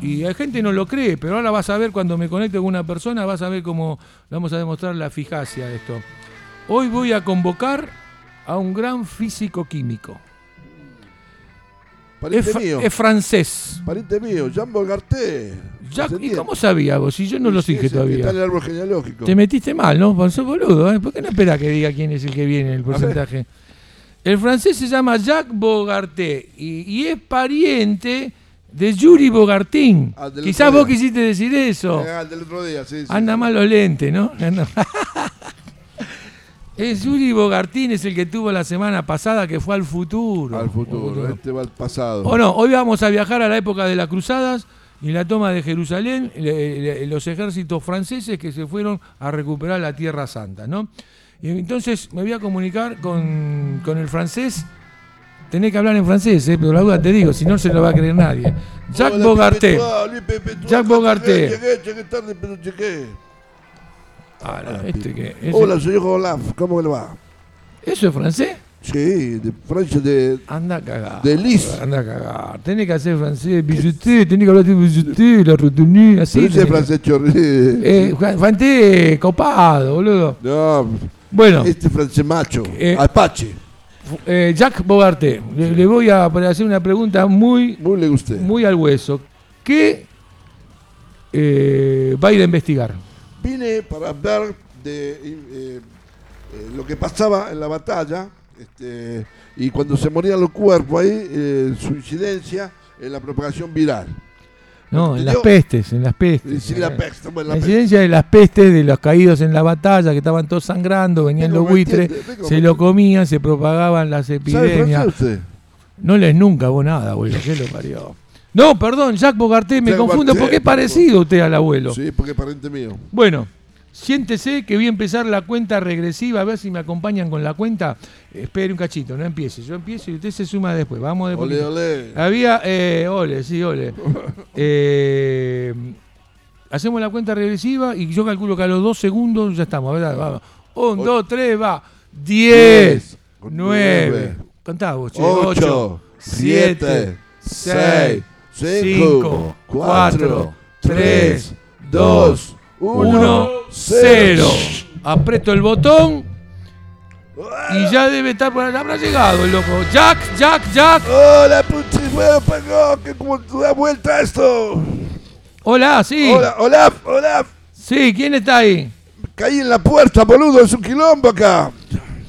Speaker 2: Y hay gente no lo cree, pero ahora vas a ver cuando me conecte con una persona, vas a ver cómo vamos a demostrar la eficacia de esto. Hoy voy a convocar a un gran físico químico. Es,
Speaker 3: Pariente
Speaker 2: fra-
Speaker 3: mío.
Speaker 2: es francés.
Speaker 3: Pariente mío, Jean Bogarté.
Speaker 2: ¿Y
Speaker 3: ¿Descendiente.
Speaker 2: cómo sabía vos? Si yo no lo dije
Speaker 3: que Está en
Speaker 2: todavía.
Speaker 3: el árbol genealógico.
Speaker 2: Te metiste mal, ¿no? Sos boludo, ¿eh? ¿Por qué no esperás que diga quién es el que viene en el porcentaje? El francés se llama Jacques Bogarté y, y es pariente de Yuri Bogartín.
Speaker 3: Ah,
Speaker 2: Quizás vos quisiste decir eso.
Speaker 3: Ah, el del otro día, sí, sí.
Speaker 2: Anda mal los lentes, ¿no? Es Yuri Bogartín, es el que tuvo la semana pasada que fue al futuro.
Speaker 3: Al futuro, este va al pasado.
Speaker 2: O no, hoy vamos a viajar a la época de las cruzadas y la toma de Jerusalén, le- le- los ejércitos franceses que se fueron a recuperar la Tierra Santa, ¿no? Y entonces me voy a comunicar con, con el francés. Tenés que hablar en francés, ¿eh? pero la duda te digo, si no se lo va a creer nadie. Jacques
Speaker 3: Hola,
Speaker 2: Bogarté. Jacques Bogarté.
Speaker 3: Llegué, llegué, tarde, pero llegué.
Speaker 2: Ah, este que- ese-
Speaker 3: Hola, señor Olaf, ¿cómo le va?
Speaker 2: ¿Eso es francés?
Speaker 3: Sí, de Francia, de,
Speaker 2: Anda a cagar.
Speaker 3: de Lis.
Speaker 2: Anda a cagar. Tenés que hacer francés. Bijoté, tenés que hablar de bijoté, la retenue, así. Que-
Speaker 3: francés chorri.
Speaker 2: Eh, copado, boludo.
Speaker 3: No,
Speaker 2: Bueno,
Speaker 3: este francés macho.
Speaker 2: Eh,
Speaker 3: Apache.
Speaker 2: eh, Jacques Bogarté, le, le voy a hacer una pregunta muy,
Speaker 3: Muy le guste.
Speaker 2: muy al hueso. ¿Qué eh, va a ir a investigar?
Speaker 3: Vine para hablar de eh, lo que pasaba en la batalla este, y cuando se morían los cuerpos ahí, eh, su incidencia en la propagación viral.
Speaker 2: No, en las pestes, en las pestes.
Speaker 3: Sí, la peste, bueno, la
Speaker 2: La
Speaker 3: peste.
Speaker 2: incidencia de las pestes de los caídos en la batalla, que estaban todos sangrando, venían los buitres, se lo comían, se propagaban las
Speaker 3: ¿Sabe
Speaker 2: epidemias. No lees nunca vos nada, abuelo, ¿qué lo parió? No, perdón, Jacques Bogarté, me
Speaker 3: Jacques
Speaker 2: confundo porque es parecido usted al abuelo.
Speaker 3: Sí, porque es pariente mío.
Speaker 2: Bueno, siéntese que voy a empezar la cuenta regresiva, a ver si me acompañan con la cuenta. Espere un cachito, no empiece. Yo empiezo y usted se suma después. Vamos de
Speaker 3: Ole, ole.
Speaker 2: Había, eh, ole, sí, ole. Eh, hacemos la cuenta regresiva y yo calculo que a los dos segundos ya estamos. ¿verdad? Vamos. Un, dos, tres, va. Diez, nueve. Contá vos, che.
Speaker 3: Ocho,
Speaker 2: Ocho,
Speaker 3: siete,
Speaker 2: seis, cinco,
Speaker 3: cuatro, tres, dos,
Speaker 2: uno,
Speaker 3: uno,
Speaker 2: cero.
Speaker 3: cero.
Speaker 2: Aprieto el botón y ya debe estar por habrá llegado el loco. Jack, Jack, Jack.
Speaker 3: Hola, puchi, bueno, pegó, que como tú da vuelta esto.
Speaker 2: Hola, sí.
Speaker 3: Hola, hola, hola.
Speaker 2: Sí, ¿quién está ahí?
Speaker 3: Caí en la puerta, boludo, es un quilombo acá.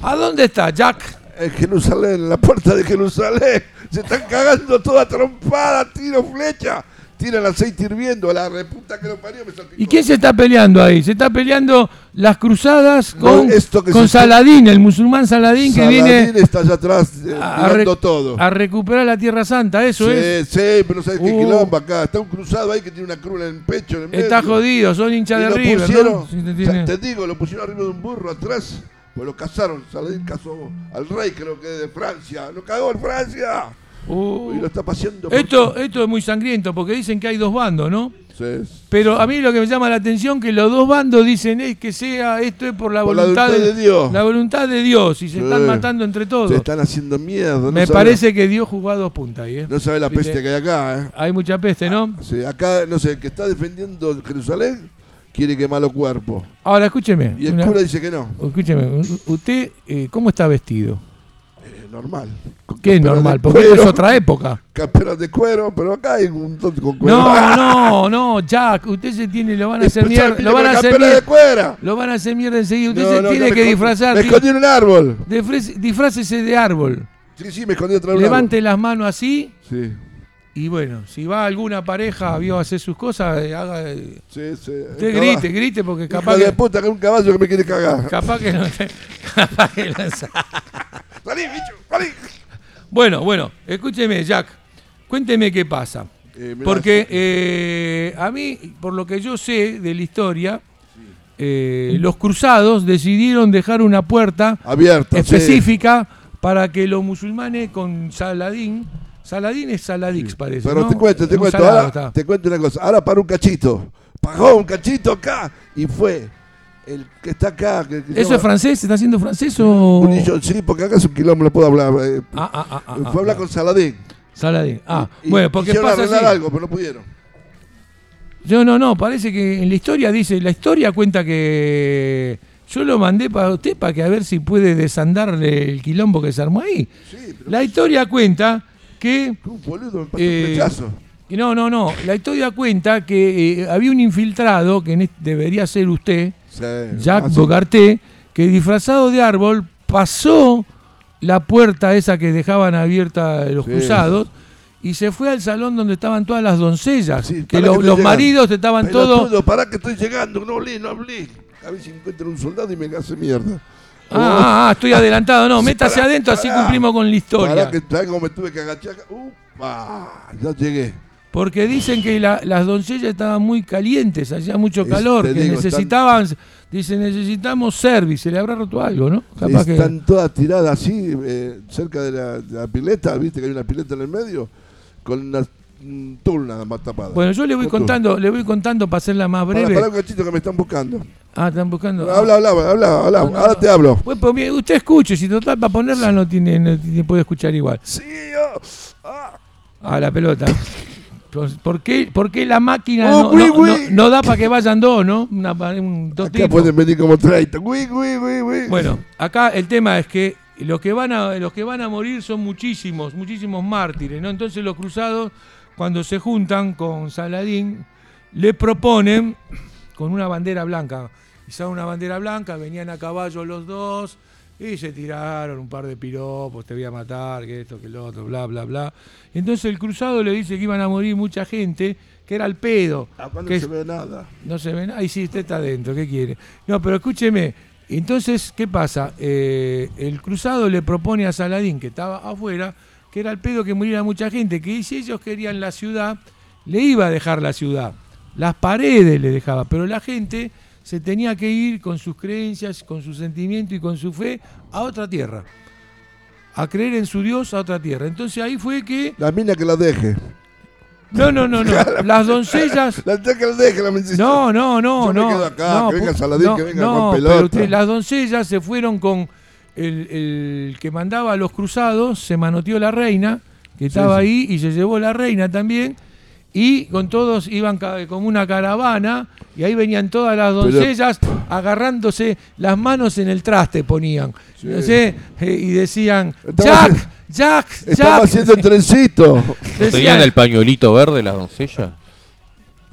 Speaker 2: ¿A dónde está, Jack?
Speaker 3: En Jerusalén, en la puerta de Jerusalén. Se están cagando toda trompada, tiro, flecha. Tiran aceite hirviendo, a la reputa que lo parió me salpicó.
Speaker 2: ¿Y quién se está peleando ahí? Se está peleando las cruzadas
Speaker 3: No,
Speaker 2: con,
Speaker 3: esto que
Speaker 2: con
Speaker 3: se-
Speaker 2: Saladín, el musulmán Saladín, que
Speaker 3: Saladín
Speaker 2: viene
Speaker 3: está allá atrás eh,
Speaker 2: a,
Speaker 3: todo.
Speaker 2: a recuperar la Tierra Santa, eso
Speaker 3: sí,
Speaker 2: es.
Speaker 3: sí, pero ¿sabes qué
Speaker 2: Uh.
Speaker 3: quilombo acá? Está un cruzado ahí que tiene una cruz en el pecho, en el medio.
Speaker 2: Está jodido, son hinchas de
Speaker 3: pusieron,
Speaker 2: ¿no? Sí, tiene-
Speaker 3: te digo, lo pusieron arriba de un burro atrás. Pues lo cazaron, Saladín cazó al rey, creo que de Francia. Lo cagó en Francia.
Speaker 2: Uh.
Speaker 3: Y lo está paseando. por-
Speaker 2: Esto, esto es muy sangriento porque dicen que hay dos bandos, ¿no?
Speaker 3: Sí.
Speaker 2: Pero a mí lo que me llama la atención que los dos bandos dicen es que sea esto es por la
Speaker 3: Por
Speaker 2: voluntad,
Speaker 3: de Dios.
Speaker 2: La voluntad de Dios y se
Speaker 3: Sí.
Speaker 2: están matando entre todos.
Speaker 3: Se están haciendo mierda. no
Speaker 2: me
Speaker 3: sabe-
Speaker 2: parece que Dios jugó a dos puntas ahí, ¿eh?
Speaker 3: No sabe la
Speaker 2: Viste,
Speaker 3: peste que hay acá, ¿eh?
Speaker 2: Hay mucha peste, ¿no?
Speaker 3: Sí, acá, no sé, el que está defendiendo Jerusalén quiere quemar los cuerpos.
Speaker 2: Ahora escúcheme.
Speaker 3: Y el
Speaker 2: una-
Speaker 3: cura dice que no.
Speaker 2: Escúcheme, usted, eh, ¿cómo está vestido?
Speaker 3: Normal.
Speaker 2: ¿Qué es normal?
Speaker 3: de
Speaker 2: Porque es otra época.
Speaker 3: Camperas de cuero, pero acá hay un montón con cuero.
Speaker 2: No, no, no, Jack, usted se tiene, lo van a hacer mierda, lo van a hacer
Speaker 3: de cuera.
Speaker 2: lo van a hacer mierda enseguida, usted
Speaker 3: No,
Speaker 2: se
Speaker 3: no,
Speaker 2: tiene
Speaker 3: no,
Speaker 2: que disfrazar,
Speaker 3: Me escondí en un árbol.
Speaker 2: Disfrácese de árbol,
Speaker 3: Sí, sí, me escondí atrás de un
Speaker 2: levante las manos así.
Speaker 3: Sí,
Speaker 2: y bueno, si va alguna pareja, vio hacer sus cosas, eh, haga, eh,
Speaker 3: sí, sí.
Speaker 2: usted grite, grite porque
Speaker 3: Hijo
Speaker 2: capaz
Speaker 3: de
Speaker 2: que,
Speaker 3: puta, que es un caballo que me quiere cagar.
Speaker 2: capaz que no, capaz que no
Speaker 3: bicho.
Speaker 2: Bueno, bueno, escúcheme, Jack, cuénteme qué pasa.
Speaker 3: Eh, mirá,
Speaker 2: Porque eh, a mí, por lo que yo sé de la historia, eh, los cruzados decidieron dejar una puerta
Speaker 3: Abierta. sí.
Speaker 2: específica para que los musulmanes con Saladín, Saladín es Saladix parece.
Speaker 3: Pero
Speaker 2: ¿no?
Speaker 3: te cuento, te
Speaker 2: Un
Speaker 3: cuento. Ahora te cuento una cosa. Ahora para un cachito. Pagó un cachito acá y fue el que está acá. que- que se
Speaker 2: ¿Eso
Speaker 3: llama-
Speaker 2: es francés? ¿Se está haciendo francés o...?
Speaker 3: Sí, porque acá es un quilombo, no puedo hablar. eh,
Speaker 2: Ah, ah, ah, ah,
Speaker 3: fue a
Speaker 2: ah,
Speaker 3: hablar
Speaker 2: ah.
Speaker 3: con Saladín.
Speaker 2: Saladín. Ah,
Speaker 3: Y-
Speaker 2: bueno, porque pasa
Speaker 3: arreglar
Speaker 2: así.
Speaker 3: algo, pero no pudieron.
Speaker 2: Yo no, no, parece que en la historia dice, la historia cuenta que yo lo mandé para usted para que a ver si puede desandarle el quilombo que se armó ahí.
Speaker 3: Sí, pero
Speaker 2: La historia cuenta que
Speaker 3: un boludo me pasó
Speaker 2: Eh,
Speaker 3: un
Speaker 2: no, no, no, la historia cuenta que eh, había un infiltrado que en este- debería ser usted,
Speaker 3: Sí,
Speaker 2: Jacques
Speaker 3: ah, sí.
Speaker 2: Bogarté, que disfrazado de árbol pasó la puerta esa que dejaban abierta los
Speaker 3: Sí.
Speaker 2: cruzados y se fue al salón donde estaban todas las doncellas,
Speaker 3: Sí,
Speaker 2: que lo- los maridos estaban todos...
Speaker 3: Pelotudo, pará que estoy llegando, no hablé, no hablé. A ver si encuentro un soldado y me hace mierda.
Speaker 2: Ah, ah, ah, estoy adelantado. No, métase adentro, así cumplimos con la historia.
Speaker 3: Pará que ¿sabes cómo me tuve que agachar. Upa, ya llegué.
Speaker 2: Porque dicen que la- las doncellas estaban muy calientes, hacía mucho calor, que
Speaker 3: digo,
Speaker 2: necesitaban, dice, necesitamos service, se le habrá roto algo, ¿no? Capaz que-
Speaker 3: Están todas tiradas así, eh, cerca de la, de la pileta, viste que hay una pileta en el medio, con una un tul nada más tapada.
Speaker 2: Bueno, yo le voy contando, le voy contando para hacerla más breve.
Speaker 3: pará un cachito que me están buscando.
Speaker 2: Ah, están buscando.
Speaker 3: Habla, habla, habla, habla.
Speaker 2: No, no,
Speaker 3: Ahora
Speaker 2: no.
Speaker 3: te hablo.
Speaker 2: Bueno, pues, mire, usted escuche, si total para ponerla no tiene, no tiene- puede escuchar igual.
Speaker 3: Sí, yo. Ah.
Speaker 2: A la pelota. Pues, ¿Por qué, por qué la máquina
Speaker 3: Oh,
Speaker 2: no,
Speaker 3: güey,
Speaker 2: no-
Speaker 3: güey.
Speaker 2: no- no da para que vayan dos, no? Una- un- dos
Speaker 3: Acá
Speaker 2: tipos.
Speaker 3: pueden venir como 30. Uy, uy, uy, uy.
Speaker 2: Bueno, acá el tema es que los que van a, los que van a morir son muchísimos, muchísimos mártires, ¿no? Entonces los cruzados, cuando se juntan con Saladín, le proponen con una bandera blanca. Izaban una bandera blanca, venían a caballo los dos, Y se tiraron un par de piropos, te voy a matar, que esto, que lo otro, bla, bla, bla. Entonces el cruzado le dice que iban a morir mucha gente, que era el pedo.
Speaker 3: ¿A cuándo
Speaker 2: que
Speaker 3: se ve nada?
Speaker 2: no se ven. Ahí sí, usted está adentro, ¿qué quiere? No, pero escúcheme. Entonces, ¿qué pasa? Eh, el cruzado le propone a Saladín, que estaba afuera, que era el pedo que muriera mucha gente, que si ellos querían la ciudad, le iba a dejar la ciudad. Las paredes le dejaba, pero la gente se tenía que ir con sus creencias, con su sentimiento y con su fe a otra tierra. A creer en su Dios a otra tierra. Entonces ahí fue que.
Speaker 3: La mina que la deje.
Speaker 2: No, no, no, no. Las doncellas.
Speaker 3: La que la deje, la.
Speaker 2: No, no, no,
Speaker 3: Yo me
Speaker 2: no.
Speaker 3: quedo acá,
Speaker 2: no,
Speaker 3: que venga Saladín,
Speaker 2: no,
Speaker 3: que venga
Speaker 2: no,
Speaker 3: Juan
Speaker 2: pero
Speaker 3: Pelota.
Speaker 2: usted- las doncellas se fueron con el, el que mandaba a los cruzados, se manoteó la reina, que estaba ahí, y se llevó la reina también, y con todos iban como una caravana, y ahí venían todas las doncellas agarrándose las manos en el traste, ponían, no sé, eh, y decían,
Speaker 3: Estaba-
Speaker 2: Jack, Jack,
Speaker 3: Estaba
Speaker 2: Jack.
Speaker 3: haciendo el trencito.
Speaker 2: Decían-
Speaker 7: ¿Tenían el pañuelito verde las doncellas?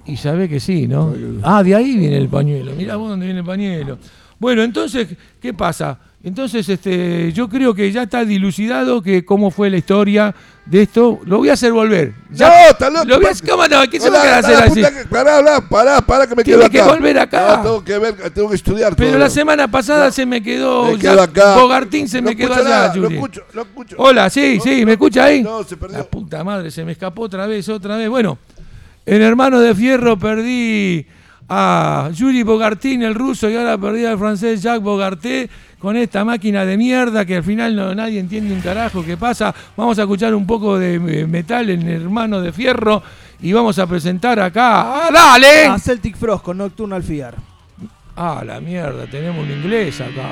Speaker 2: Y sabe que sí, ¿no? Ah, de ahí viene el pañuelo. Mirá vos dónde viene el pañuelo. Bueno, entonces, ¿qué pasa? Entonces, este, yo creo que ya está dilucidado que cómo fue la historia de esto. Lo voy a hacer volver. Ya-
Speaker 3: No, está loco.
Speaker 2: Lo voy a, ¿Cómo no? ¿Qué se va a hacer así?
Speaker 3: que- Pará, pará, pará, pará, que me
Speaker 2: Tiene
Speaker 3: quedo acá.
Speaker 2: que volver acá.
Speaker 3: No, tengo que ver, tengo que estudiar
Speaker 2: Pero
Speaker 3: todo.
Speaker 2: la semana pasada se me quedó.
Speaker 3: Me
Speaker 2: ya
Speaker 3: quedo acá.
Speaker 2: Bogartín se
Speaker 3: No
Speaker 2: me quedó allá,
Speaker 3: nada,
Speaker 2: Juli.
Speaker 3: escucho, no escucho.
Speaker 2: Hola, sí, sí, ¿me escucha ahí?
Speaker 3: No, se perdió.
Speaker 2: La puta madre, se me escapó otra vez, otra vez. Bueno, en Hermano de Fierro perdí a Yuri Bogartín, el ruso, y ahora perdí al francés Jacques Bogarté con esta máquina de mierda que al final no, nadie entiende un carajo qué pasa. Vamos a escuchar un poco de eh, metal en Hermano de Fierro y vamos a presentar acá. ¡Ah, dale!
Speaker 5: A Celtic Frost con Nocturnal Fear.
Speaker 2: Ah, la mierda, tenemos un inglés acá.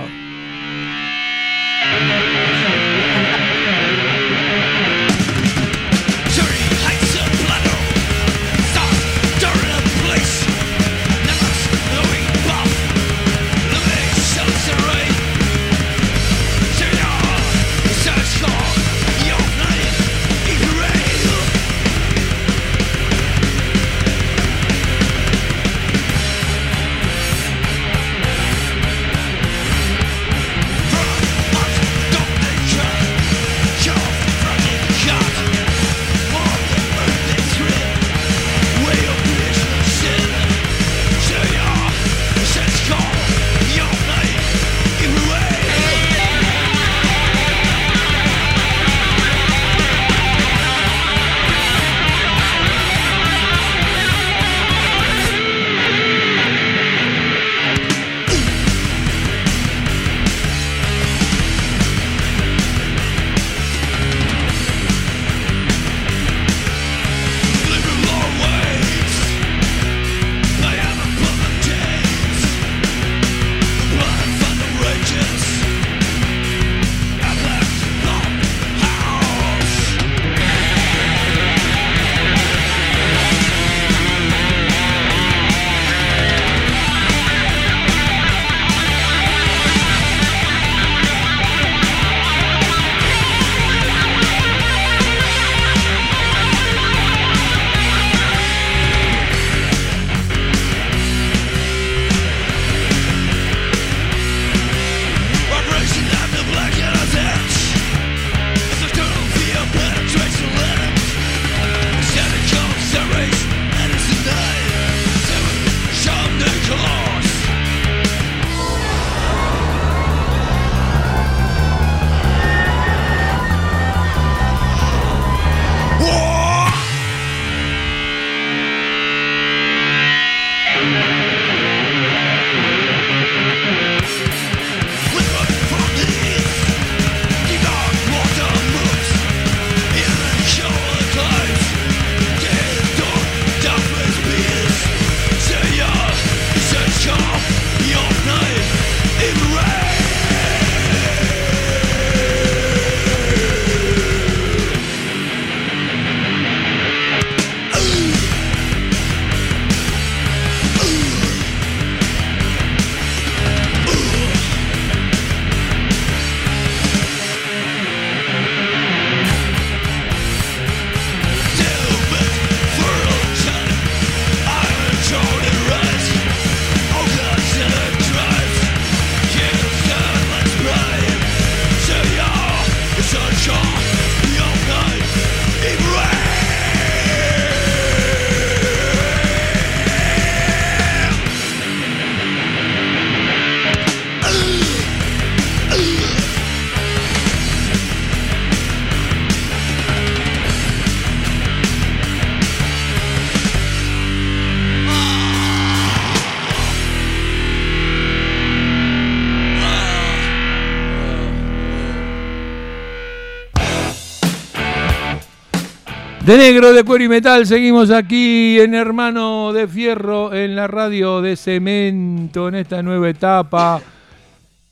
Speaker 2: De negro, de cuero y metal, seguimos aquí en Hermano de Fierro, en la radio de cemento, en esta nueva etapa.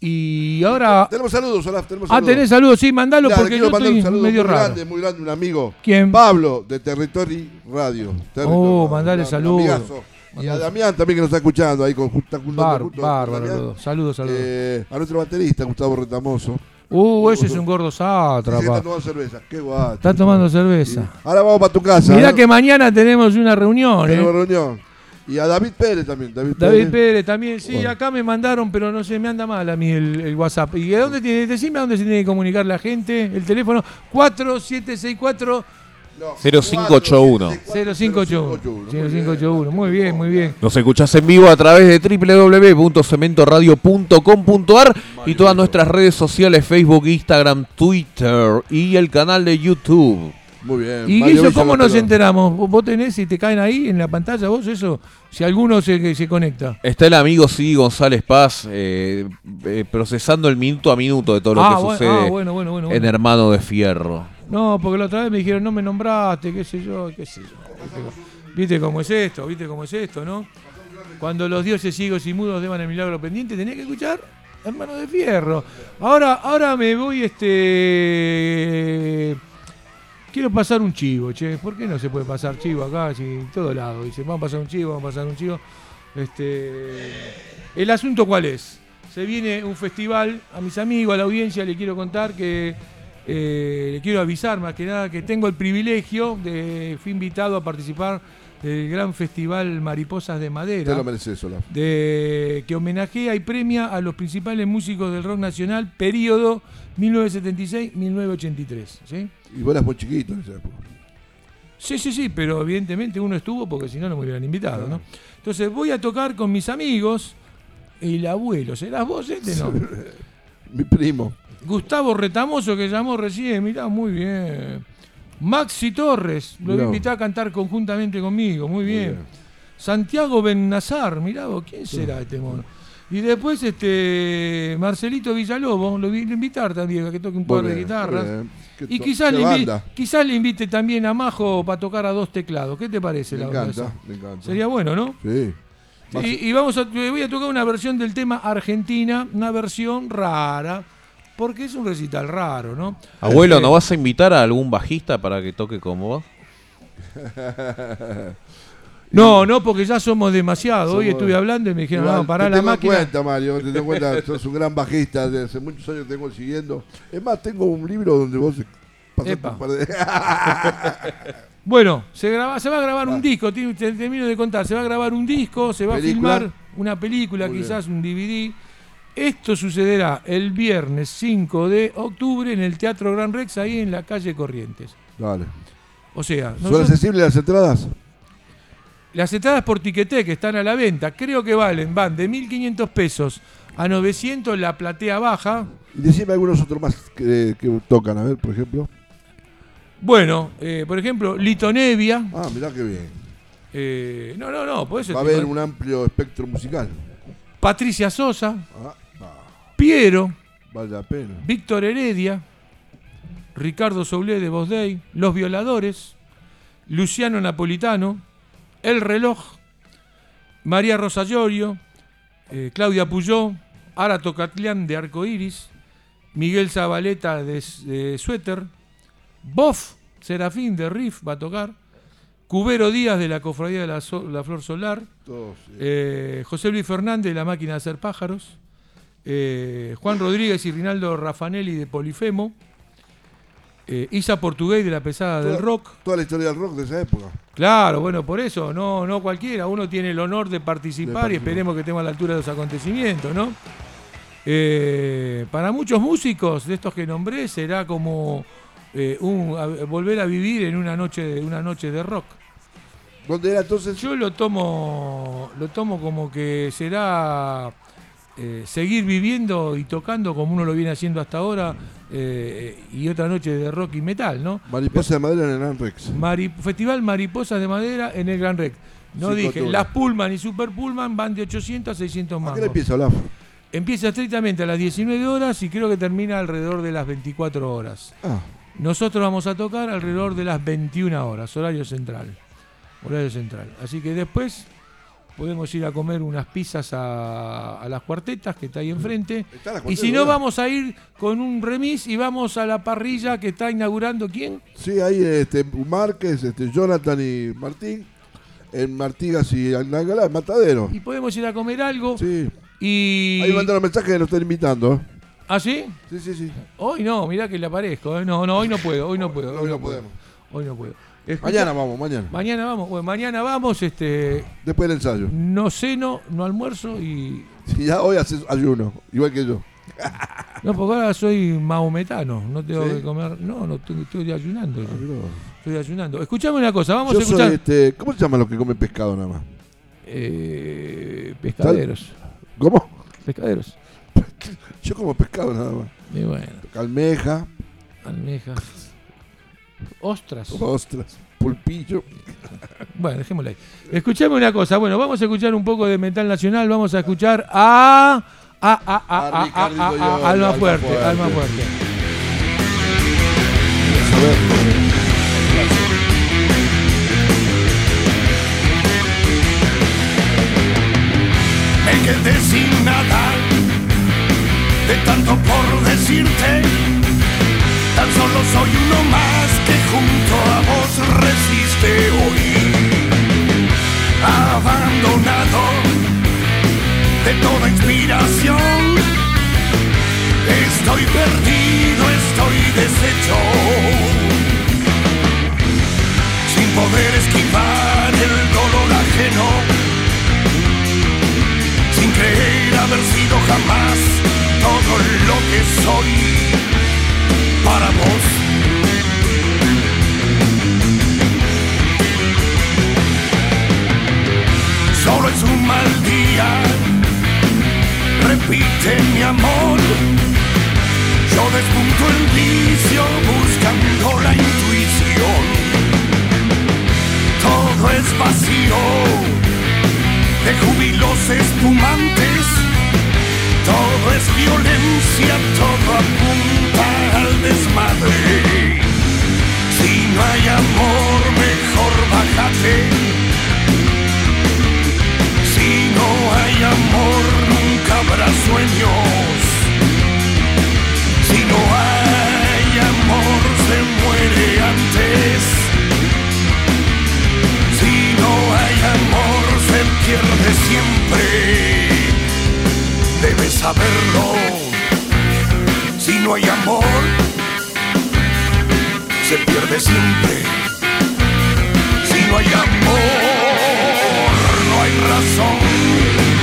Speaker 2: Y ahora.
Speaker 3: Tenemos saludos, Olaf, tenemos
Speaker 2: Ah, tenés saludos, sí, mandalo
Speaker 3: Ya,
Speaker 2: porque yo estoy
Speaker 3: un saludo
Speaker 2: medio
Speaker 3: muy
Speaker 2: raro.
Speaker 3: grande, muy grande, un amigo.
Speaker 2: ¿Quién?
Speaker 3: Pablo, de Territory Radio. Territory
Speaker 2: Oh, mandale saludos.
Speaker 3: Y a Damián también que nos está escuchando ahí con justa
Speaker 2: Bar- bárbaro. Saludos, saludos.
Speaker 3: Eh, a nuestro baterista, Gustavo Retamoso.
Speaker 2: Uh, ese es un gordo sátrapa.
Speaker 3: tomando cerveza. Qué guay.
Speaker 2: Está tomando cerveza.
Speaker 3: Ahora vamos para tu casa.
Speaker 2: Mirá
Speaker 3: ¿eh?
Speaker 2: que mañana tenemos una reunión,
Speaker 3: Tenemos
Speaker 2: ¿eh?
Speaker 3: reunión. Y a David Pérez también. David,
Speaker 2: David Pérez también, sí,
Speaker 3: Bueno.
Speaker 2: acá me mandaron, pero no sé, me anda mal a mí el, el WhatsApp. ¿Y a dónde tiene? Decime a dónde se tiene que comunicar la gente. El teléfono 4764
Speaker 3: No,
Speaker 7: 0581.
Speaker 2: 0581. 0581. Muy bien, muy bien.
Speaker 7: Nos escuchás en vivo a través de www.cementoradio.com.ar y todas nuestras redes sociales, Facebook, Instagram, Twitter y el canal de YouTube.
Speaker 3: Muy bien.
Speaker 2: ¿Y
Speaker 3: Mario
Speaker 2: eso cómo nos enteramos? ¿Vos- ¿Vos tenés y te caen ahí en la pantalla vos eso? Si alguno se, se conecta.
Speaker 7: Está el amigo sí González Paz eh, eh, procesando el minuto a minuto de todo lo
Speaker 2: Ah,
Speaker 7: que
Speaker 2: bueno,
Speaker 7: sucede
Speaker 2: ah, bueno, bueno, bueno,
Speaker 7: en. Hermano de Fierro.
Speaker 2: No, porque la otra vez me dijeron, no me nombraste, qué sé yo, qué sé yo. ¿Viste, ¿Viste cómo es esto? ¿Viste cómo es esto, no? Cuando los dioses ciegos y mudos deban el milagro pendiente, tenés que escuchar Hermano de Fierro. Ahora, ahora me voy, este... Quiero pasar un chivo, che. ¿Por qué no se puede pasar chivo acá? Si en todo lado. Dice, vamos a pasar un chivo, vamos a pasar un chivo. Este, el asunto cuál es? Se viene un festival, a mis amigos, a la audiencia, le quiero contar que eh, le quiero avisar más que nada que tengo el privilegio de fui invitado a participar del gran festival Mariposas de
Speaker 3: Te
Speaker 2: Madera
Speaker 3: lo mereces, Olaf.
Speaker 2: de, que homenajea y premia a los principales músicos del rock nacional, periodo 1976-1983. ¿sí?
Speaker 3: Y vos eras muy chiquito en esa época.
Speaker 2: Sí, sí, sí, pero evidentemente uno estuvo porque si no, no me hubieran invitado, ¿no? Entonces voy a tocar con mis amigos, el abuelo, ¿serás vos este? No.
Speaker 3: Mi primo.
Speaker 2: Gustavo Retamoso que llamó recién, mirá, muy bien. Maxi Torres, lo
Speaker 3: Mirá.
Speaker 2: invité a cantar conjuntamente conmigo, muy bien.
Speaker 3: bien.
Speaker 2: Santiago Bennazar, mirá vos, ¿quién será este mono? Y después este Marcelito Villalobos, lo vi a invitar también a que toque un par de guitarras. Y quizás le, invi- quizás le invite también a Majo para tocar a dos teclados. ¿Qué te parece
Speaker 3: Me
Speaker 2: la
Speaker 3: encanta, me encanta.
Speaker 2: Sería bueno, ¿no?
Speaker 3: Sí.
Speaker 2: Y vamos a, voy a tocar una versión del tema Argentina, una versión rara, porque es un recital raro, ¿no?
Speaker 7: Abuelo, ¿no vas a invitar a algún bajista para que toque con vos?
Speaker 2: No, no, porque ya somos demasiado. Hoy
Speaker 3: Somos-
Speaker 2: estuve hablando y me dijeron,
Speaker 3: Igual,
Speaker 2: no, pará
Speaker 3: te
Speaker 2: la
Speaker 3: tengo en
Speaker 2: máquina.
Speaker 3: cuenta, Mario, te tengo en cuenta, sos un gran bajista, desde hace muchos años te tengo siguiendo. Es más, tengo un libro donde vos pasaste
Speaker 2: Epa.
Speaker 3: un par de...
Speaker 2: Bueno, se, graba, se va a grabar un disco, ti- te- termino de contar, se va a grabar un disco, se va
Speaker 3: ¿Película?
Speaker 2: a filmar una película,
Speaker 3: Muy
Speaker 2: quizás un DVD. Esto sucederá el viernes 5 de octubre en el Teatro Gran Rex, ahí en la calle Corrientes.
Speaker 3: Dale.
Speaker 2: O sea,
Speaker 3: ¿Son
Speaker 2: nosotros-
Speaker 3: accesibles las entradas?
Speaker 2: las entradas por Tiqueté que están a la venta, creo que valen, van de 1.500 pesos a 900 la platea baja.
Speaker 3: Y decime algunos otros más que, que tocan, a ver, por ejemplo.
Speaker 2: Bueno, eh, por ejemplo, Lito Nevia.
Speaker 3: Ah, mirá qué bien.
Speaker 2: eh, no, no, no, por eso
Speaker 3: Va a haber un amplio espectro musical.
Speaker 2: Patricia Sosa,
Speaker 3: ah,
Speaker 2: Piero,
Speaker 3: vale la pena.
Speaker 2: Víctor Heredia, Ricardo Soulé de Voz Day, Los Violadores, Luciano Napolitano, El Reloj, María Rosa Llorio, eh, Claudia Puyó, Ara Tocatlián de Arco Iris, Miguel Zabaleta de, de Suéter, Bof Serafín de Riff va a tocar, Cubero Díaz de la Cofradía de la, So- la Flor Solar,
Speaker 3: sí.
Speaker 2: eh, José Luis Fernández de la Máquina de Hacer Pájaros, eh, Juan Rodríguez y Rinaldo Raffanelli de Polifemo, eh, Isa Portugués de la Pesada del Rock.
Speaker 3: Toda la historia del rock de esa época.
Speaker 2: Claro, bueno, por eso, no, no cualquiera, uno tiene el honor de participar,
Speaker 3: De
Speaker 2: y esperemos que estemos a la altura de los acontecimientos, ¿no? Eh, para muchos músicos de estos que nombré será como eh, un- a- volver a vivir en una noche de, una noche de rock.
Speaker 3: ¿Dónde era entonces?
Speaker 2: Yo lo tomo, lo tomo como que será eh, seguir viviendo y tocando como uno lo viene haciendo hasta ahora eh, y otra noche de rock y metal, ¿no?
Speaker 3: Mariposa de madera en el Gran Rex.
Speaker 2: Mari- Festival Mariposas de Madera en el Gran Rex. No
Speaker 3: Cinco
Speaker 2: dije, las Pullman y Super Pullman van de 800 a 600
Speaker 3: ¿A
Speaker 2: más.
Speaker 3: qué le empieza Olaf?
Speaker 2: Empieza estrictamente a las 19 horas y creo que termina alrededor de las 24 horas.
Speaker 3: Ah,
Speaker 2: Nosotros vamos a tocar alrededor de las 21 horas, horario central. Horario central. Así que después podemos ir a comer unas pizzas a, a las cuartetas que está ahí enfrente.
Speaker 3: Está
Speaker 2: Y si no,
Speaker 3: ¿verdad?
Speaker 2: vamos a ir con un remis y vamos a la parrilla que está inaugurando quién?
Speaker 3: Sí, ahí este, Márquez, este, Jonathan y Martín. En Martigas y Alnagalá, Matadero.
Speaker 2: Y podemos ir a comer algo.
Speaker 3: Sí.
Speaker 2: Y.
Speaker 3: Ahí mandaron mensaje que nos están invitando.
Speaker 2: ¿Ah, sí?
Speaker 3: Sí, sí, sí.
Speaker 2: Hoy no, mirá que le aparezco. ¿eh? No, no, hoy no puedo, hoy no puedo.
Speaker 3: Hoy no podemos.
Speaker 2: Hoy no puedo. Escucha-
Speaker 3: Mañana vamos, mañana.
Speaker 2: Mañana vamos, bueno, mañana vamos, este,
Speaker 3: Después del ensayo.
Speaker 2: no ceno, no almuerzo y.
Speaker 3: Sí, ya hoy haces ayuno, igual que yo.
Speaker 2: No, porque ahora soy maometano, no tengo
Speaker 3: ¿Sí?
Speaker 2: que comer. No, no tengo- estoy ayunando.
Speaker 3: Ah.
Speaker 2: Estoy ayunando. Escuchame una cosa, vamos
Speaker 3: Yo
Speaker 2: a escuchar.
Speaker 3: soy, este, ¿cómo se llaman los que comen pescado nada más?
Speaker 2: Eh, pescaderos.
Speaker 3: ¿Cómo?
Speaker 2: Pescaderos.
Speaker 3: Yo como pescado nada más.
Speaker 2: Y bueno,
Speaker 3: Almeja,
Speaker 2: almejas. Ostras.
Speaker 3: ostras, pulpillo.
Speaker 2: Bueno, dejémosla ahí. Escuchame una cosa. Bueno, vamos a escuchar un poco de metal nacional. Vamos a escuchar a. A, a, a, a,
Speaker 3: A
Speaker 2: a, a, Alma Fuerte. Alma Fuerte.
Speaker 3: A ver.
Speaker 6: me quedé sin nada de tanto por decirte. Tan solo soy uno más junto a vos resiste hoy. Abandonado de toda inspiración. Estoy perdido, estoy deshecho. Sin poder esquivar el dolor ajeno sin creer haber sido jamás todo lo que soy para vos. Es un mal día, repite mi amor. Yo despunto el vicio buscando la intuición. Todo es vacío de júbilos espumantes. Todo es violencia, todo apunta al desmadre. Si no hay amor, mejor bájate. Amor, nunca habrá sueños. Si no hay amor, se muere antes. Si no hay amor se pierde siempre. Debes saberlo. Si no hay amor se pierde siempre. Si no hay amor no hay razón.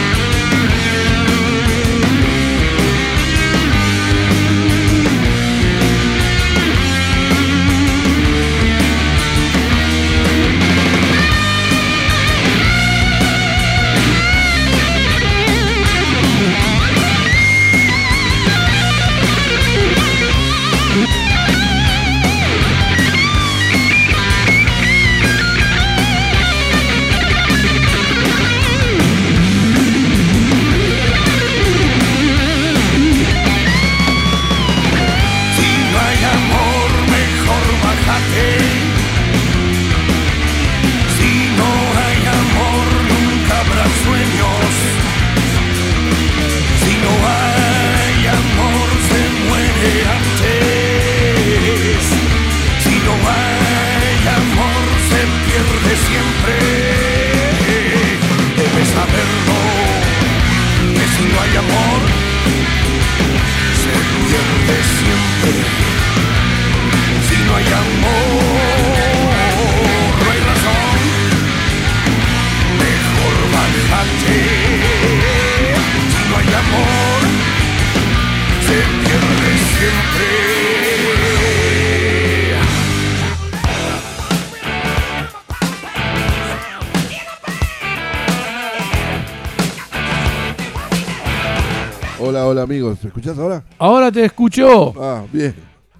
Speaker 3: Hola, hola amigos. ¿Me escuchás ahora?
Speaker 2: Ahora te escucho.
Speaker 3: Ah, bien.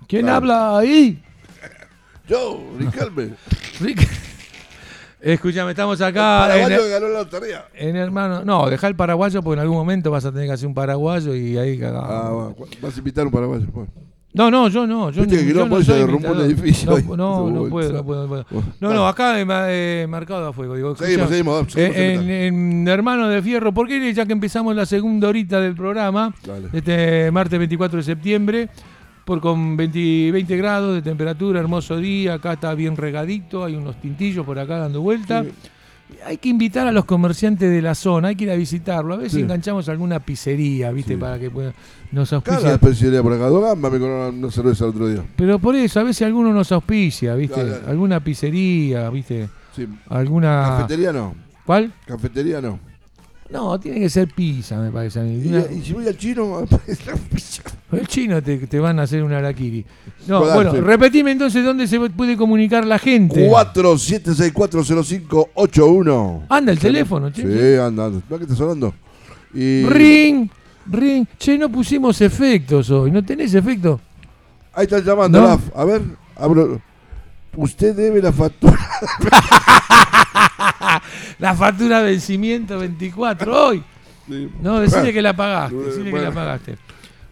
Speaker 2: ¿Quién habla ahí?
Speaker 3: Yo, Ricardo.
Speaker 2: Rick. Escúchame, estamos acá en,
Speaker 3: Paraguayo que ganó la lotería.
Speaker 2: en hermano. No, deja el paraguayo porque en algún momento vas a tener que hacer un paraguayo y ahí cagamos.
Speaker 3: Ah, va, vas a invitar un paraguayo. Bueno.
Speaker 2: No, no, yo no. Yo,
Speaker 3: Viste que
Speaker 2: yo no
Speaker 3: se
Speaker 2: soy
Speaker 3: derrumbó un edificio ahí.
Speaker 2: No, no, no puedo, no puedo, no puedo.
Speaker 3: bueno,
Speaker 2: No,
Speaker 3: dale.
Speaker 2: no, acá ma- eh, marcado a fuego. Digo,
Speaker 3: Seguimos,
Speaker 2: escuchá,
Speaker 3: seguimos, seguimos
Speaker 2: eh,
Speaker 3: en
Speaker 2: en, en Hermano de Fierro, ¿por qué ya que empezamos la segunda horita del programa,
Speaker 3: Dale.
Speaker 2: este martes 24 de septiembre, por con 20, 20 grados de temperatura, hermoso día, acá está bien regadito, hay unos tintillos por acá dando vuelta. Hay que invitar a los comerciantes de la zona, hay que ir a visitarlo, a ver si
Speaker 3: Sí.
Speaker 2: enganchamos alguna pizzería, ¿viste?
Speaker 3: Sí.
Speaker 2: Para que pueda- nos
Speaker 3: Cada
Speaker 2: auspicie.
Speaker 3: especialidad por acá. Dos gambas me una cerveza el otro día.
Speaker 2: Pero por eso, a veces alguno nos auspicia, ¿viste? Alguna pizzería, ¿viste?
Speaker 3: Sí.
Speaker 2: Alguna.
Speaker 3: Cafetería no.
Speaker 2: ¿Cuál?
Speaker 3: Cafetería no.
Speaker 2: No, tiene que ser pizza, me parece a mí.
Speaker 3: Y,
Speaker 2: Una-
Speaker 3: y si voy al chino,
Speaker 2: El chino te, te van a hacer un araquiri. No,
Speaker 3: Bueno,
Speaker 2: repetime entonces dónde se puede comunicar la gente.
Speaker 3: 47640581.
Speaker 2: Anda el teléfono, che.
Speaker 3: Sí, anda, anda. ¿No que está sonando? Y
Speaker 2: Ring, ring. Che, no pusimos efectos hoy. ¿No tenés efecto?
Speaker 3: ahí está llamando,
Speaker 2: No.
Speaker 3: A ver, abro. Usted debe la factura.
Speaker 2: La factura de vencimiento 24 hoy. No, decirle que la pagaste. Decirle que
Speaker 3: Bueno.
Speaker 2: la pagaste.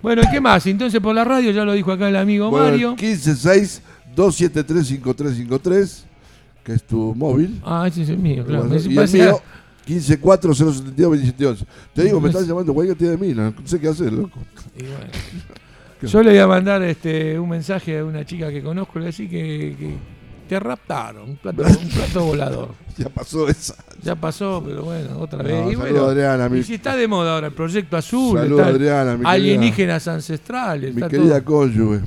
Speaker 2: Bueno, ¿y qué más? Entonces por la radio, ya lo dijo acá el amigo
Speaker 3: Bueno,
Speaker 2: Mario.
Speaker 3: 156-273-5353, que es tu móvil.
Speaker 2: Ah, ese es el mío, claro. Me
Speaker 3: y el mío, 154-072-2711. Te digo, me estás llamando cualquier cantidad de mina. No sé qué hacer, loco.
Speaker 2: Y bueno. Yo le voy a mandar este un mensaje a una chica que conozco, le voy a decir que, que te raptaron, un plato, un plato volador.
Speaker 3: Ya pasó esa.
Speaker 2: Ya pasó, pero bueno, otra
Speaker 3: No,
Speaker 2: vez. y
Speaker 3: saludo
Speaker 2: bueno,
Speaker 3: a Adriana, mi-
Speaker 2: y si está de moda ahora el proyecto azul, está
Speaker 3: Adriana, mi querida-
Speaker 2: alienígenas ancestrales.
Speaker 3: Mi
Speaker 2: está
Speaker 3: querida
Speaker 2: todo.
Speaker 3: cónyuge.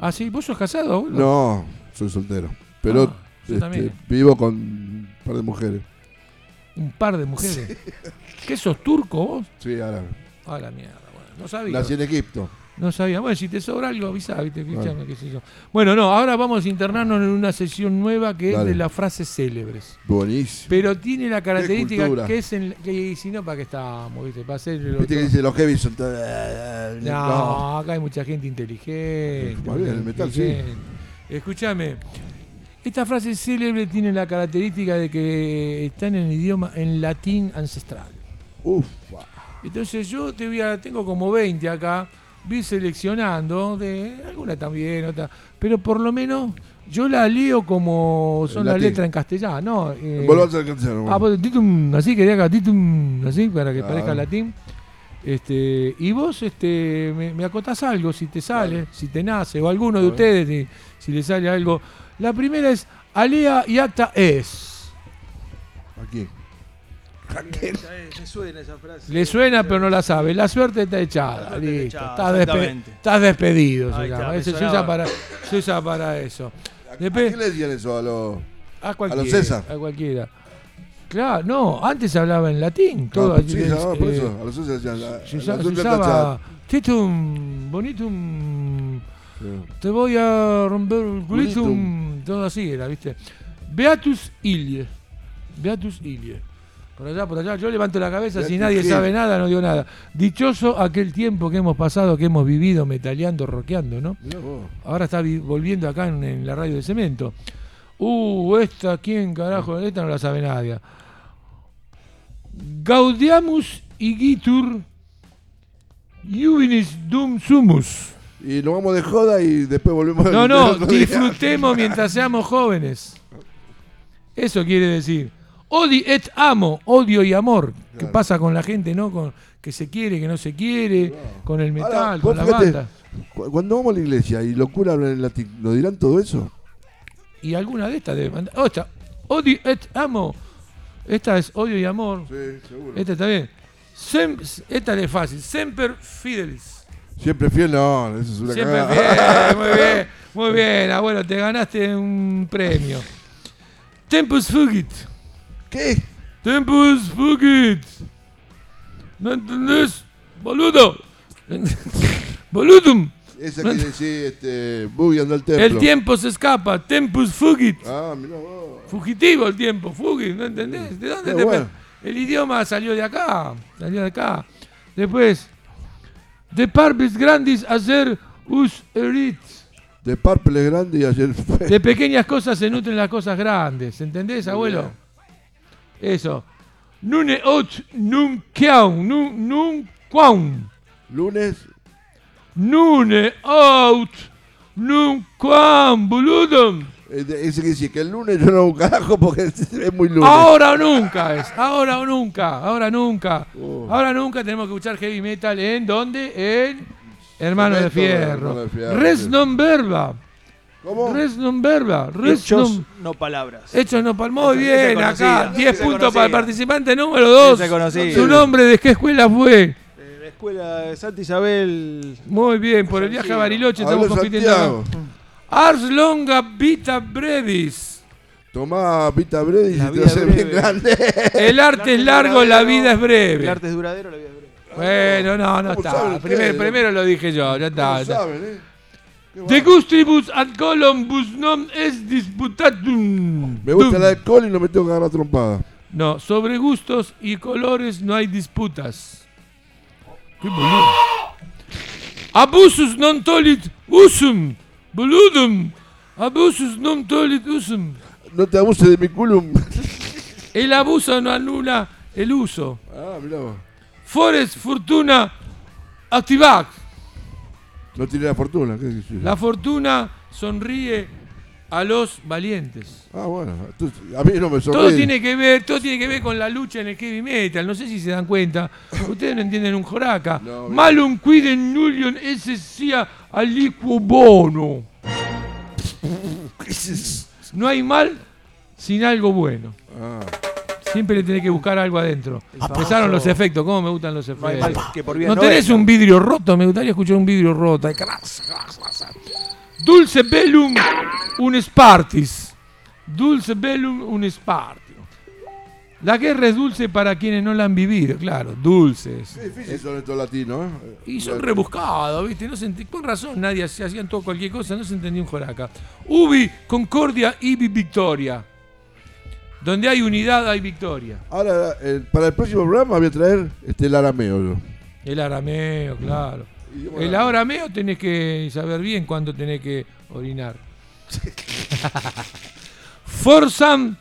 Speaker 2: Ah, sí, vos sos casado, boludo?
Speaker 3: No, soy soltero. Pero
Speaker 2: Ah,
Speaker 3: este, vivo con un par de mujeres.
Speaker 2: Un par de mujeres. ¿Qué sos turco vos?
Speaker 3: Sí, ahora.
Speaker 2: Ah, la mierda, bueno, no sabía.
Speaker 3: Nací en Egipto.
Speaker 2: No sabía. Bueno, si te sobra algo, avisá, ¿viste? Escuchame, qué sé yo. Bueno, no, ahora vamos a internarnos en una sesión nueva que es de las frases célebres.
Speaker 3: Buenísimo.
Speaker 2: Pero tiene la característica que es en, que si no, ¿para qué estamos? ¿viste? Para hacer el
Speaker 3: Viste que dice los heavy son
Speaker 2: No, acá hay mucha gente inteligente.
Speaker 3: Bien, el metal, sí.
Speaker 2: Escúchame. Esta frase célebre tiene la característica de que están en idioma, en latín ancestral.
Speaker 3: Ufa.
Speaker 2: Entonces yo te voy a, tengo como 20 acá, vi seleccionando, de alguna también, otra, pero por lo menos yo la leo como son las letras en castellano, ¿no? Eh,
Speaker 3: Volvamos al castellano.
Speaker 2: Ah, pues, titum, así quería acá, titum, así para que
Speaker 3: Claro.
Speaker 2: parezca latín. Este, y vos este, me, me acotás algo, si te sale, si te nace, o alguno de ustedes, si, si le sale algo. La primera es alea y acta es.
Speaker 3: Aquí.
Speaker 5: Me suena esa frase.
Speaker 2: Le suena, pero no la sabe. La suerte está echada. Listo.
Speaker 5: echada,
Speaker 2: Estás, despe-
Speaker 5: exactamente.
Speaker 2: estás despedido. Se
Speaker 5: está,
Speaker 2: llama. se, usa para, se usa para eso.
Speaker 3: ¿A qué le decían eso a los.?
Speaker 2: A cualquiera.
Speaker 3: César.
Speaker 2: A cualquiera. Claro, no, antes se hablaba en latín. Todo,
Speaker 3: sí,
Speaker 2: eh,
Speaker 3: por
Speaker 2: eh,
Speaker 3: eso. A los César decían. la-
Speaker 2: Se,
Speaker 3: la
Speaker 2: usaba. Titum, Bonitum,
Speaker 3: Sí.
Speaker 2: te voy a romper el Culitum. todo así era, ¿viste? Beatus Ilie, Beatus Ilie. Por allá, por allá, yo levanto la cabeza, si
Speaker 3: Beatus
Speaker 2: nadie sabe nada, no digo nada. Dichoso aquel tiempo que hemos pasado, que hemos vivido metaleando, rockeando, ¿no? Ahora está vi- volviendo acá en, en la radio de cemento. Uh, esta, ¿quién carajo? Esta no la sabe nadie. Gaudiamus igitur juvenis dum sumus.
Speaker 3: Y nos vamos de joda y después volvemos
Speaker 2: No,
Speaker 3: el
Speaker 2: no,
Speaker 3: día.
Speaker 2: disfrutemos mientras seamos jóvenes. Eso quiere decir. Odi et amo, odio y amor. ¿Qué
Speaker 3: Claro.
Speaker 2: pasa con la gente, no? Con, que se quiere, que no se quiere, con el metal,
Speaker 3: Ahora,
Speaker 2: con la
Speaker 3: fíjate,
Speaker 2: banda.
Speaker 3: cu- Cuando vamos a la iglesia y los curas hablan en latín, ¿nos dirán todo eso?
Speaker 2: Y alguna de estas debe mandar. Oh, esta. Odio et amo. Esta es odio y amor.
Speaker 3: Sí, seguro.
Speaker 2: Esta está bien. Sem- esta es fácil. Semper fidelis.
Speaker 3: Siempre fiel, no, eso es una
Speaker 2: Siempre
Speaker 3: cagada.
Speaker 2: fiel. Muy bien. Muy bien, abuelo. Te ganaste un premio. Tempus fugit.
Speaker 3: ¿Qué?
Speaker 2: Tempus fugit. ¿No entendés? Boludo. Boludum.
Speaker 3: Esa quiere decir, este, al templo.
Speaker 2: El tiempo se escapa. Tempus fugit.
Speaker 3: Ah, mirá vos.
Speaker 2: Fugitivo el tiempo, fugit, ¿no entendés? ¿De dónde
Speaker 3: Qué
Speaker 2: te
Speaker 3: bueno.
Speaker 2: El idioma salió de acá, salió de acá. Después, de parvis grandis hacer us erit.
Speaker 3: De Purple es grande y ayer fue.
Speaker 2: De pequeñas cosas se nutren las cosas grandes, ¿entendés, abuelo? Eso. Nune ot nun kiaun, nun nun quaun.
Speaker 3: Lunes,
Speaker 2: Nune out nunca, boludo.
Speaker 3: Eh, Ese que dice que el lunes yo no hago un carajo porque es muy lunes.
Speaker 2: Ahora o nunca es, ahora o nunca, ahora nunca.
Speaker 3: Oh.
Speaker 2: Ahora nunca tenemos que escuchar heavy metal en ¿dónde? En Hermano de Fierro. Res
Speaker 3: sí.
Speaker 2: non verba.
Speaker 3: ¿Cómo?
Speaker 2: Res non verba. Res
Speaker 5: Hechos,
Speaker 2: non-
Speaker 5: no palabras.
Speaker 2: Hechos no palmó
Speaker 5: Esa-
Speaker 2: bien acá.
Speaker 5: conocida,
Speaker 2: 10
Speaker 5: esa es
Speaker 2: puntos para el participante número 2.
Speaker 5: Esa es conocida.
Speaker 2: Su nombre de qué escuela fue.
Speaker 5: Eh, La escuela de Santa Isabel.
Speaker 2: Muy bien, por el viaje a Bariloche estamos compitiendo. Ars longa vita brevis.
Speaker 3: Tomá Pita Brady y te
Speaker 5: vida
Speaker 3: hace
Speaker 5: breve.
Speaker 3: bien grande.
Speaker 2: El arte es largo, la vida es
Speaker 5: El
Speaker 2: breve.
Speaker 5: arte es duradero, la vida es breve.
Speaker 2: Bueno, no, no
Speaker 3: ¿Cómo
Speaker 2: está. Primero, lo dije yo, ya está.
Speaker 3: saben, ¿eh?
Speaker 2: De
Speaker 3: va.
Speaker 2: gustribus ad columbus non es disputatum.
Speaker 3: Me gusta el
Speaker 2: Dum.
Speaker 3: alcohol y no me tengo que agarrar trompada.
Speaker 2: No, sobre gustos y colores no hay disputas. Qué boludo. Abusus non tolit usum. Boludum. Abusus non tolit usum.
Speaker 3: No te abuses de mi culum.
Speaker 2: El abuso no anula el uso.
Speaker 3: ah, mirá.
Speaker 2: Forest fortuna activac.
Speaker 3: No tiene la fortuna. ¿qué decís?
Speaker 2: La fortuna sonríe a los valientes.
Speaker 3: Ah, bueno. a mí no me sonríe.
Speaker 2: Todo tiene que ver, todo tiene que ver con la lucha en el heavy metal. No sé si se dan cuenta. Ustedes no entienden un joraca.
Speaker 3: No,
Speaker 2: Malum quiden nullion esse sia aliquo bono. No hay mal sin algo bueno.
Speaker 3: Ah,
Speaker 2: Siempre le tenés que buscar algo adentro. Empezaron los efectos. ¿Cómo me gustan los efectos?
Speaker 5: que por bien
Speaker 2: ¿No tenés un vidrio roto? Me gustaría escuchar un vidrio roto. Dulce bellum un spartis. Dulce bellum un spartio. La guerra es dulce para quienes no la han vivido, claro, dulces.
Speaker 3: qué difícil son estos latinos, ¿eh?
Speaker 2: Y son rebuscados, ¿viste? No se con razón, nadie se hacían todo cualquier cosa, no se entendía un joraca. Ubi, concordia, ibi, victoria. Donde hay unidad, hay victoria.
Speaker 3: Ahora, eh, para el próximo programa voy a traer este, el arameo. yo.
Speaker 2: El arameo, claro. El
Speaker 3: arameo.
Speaker 2: tenés que saber bien cuándo tenés que orinar. Forsam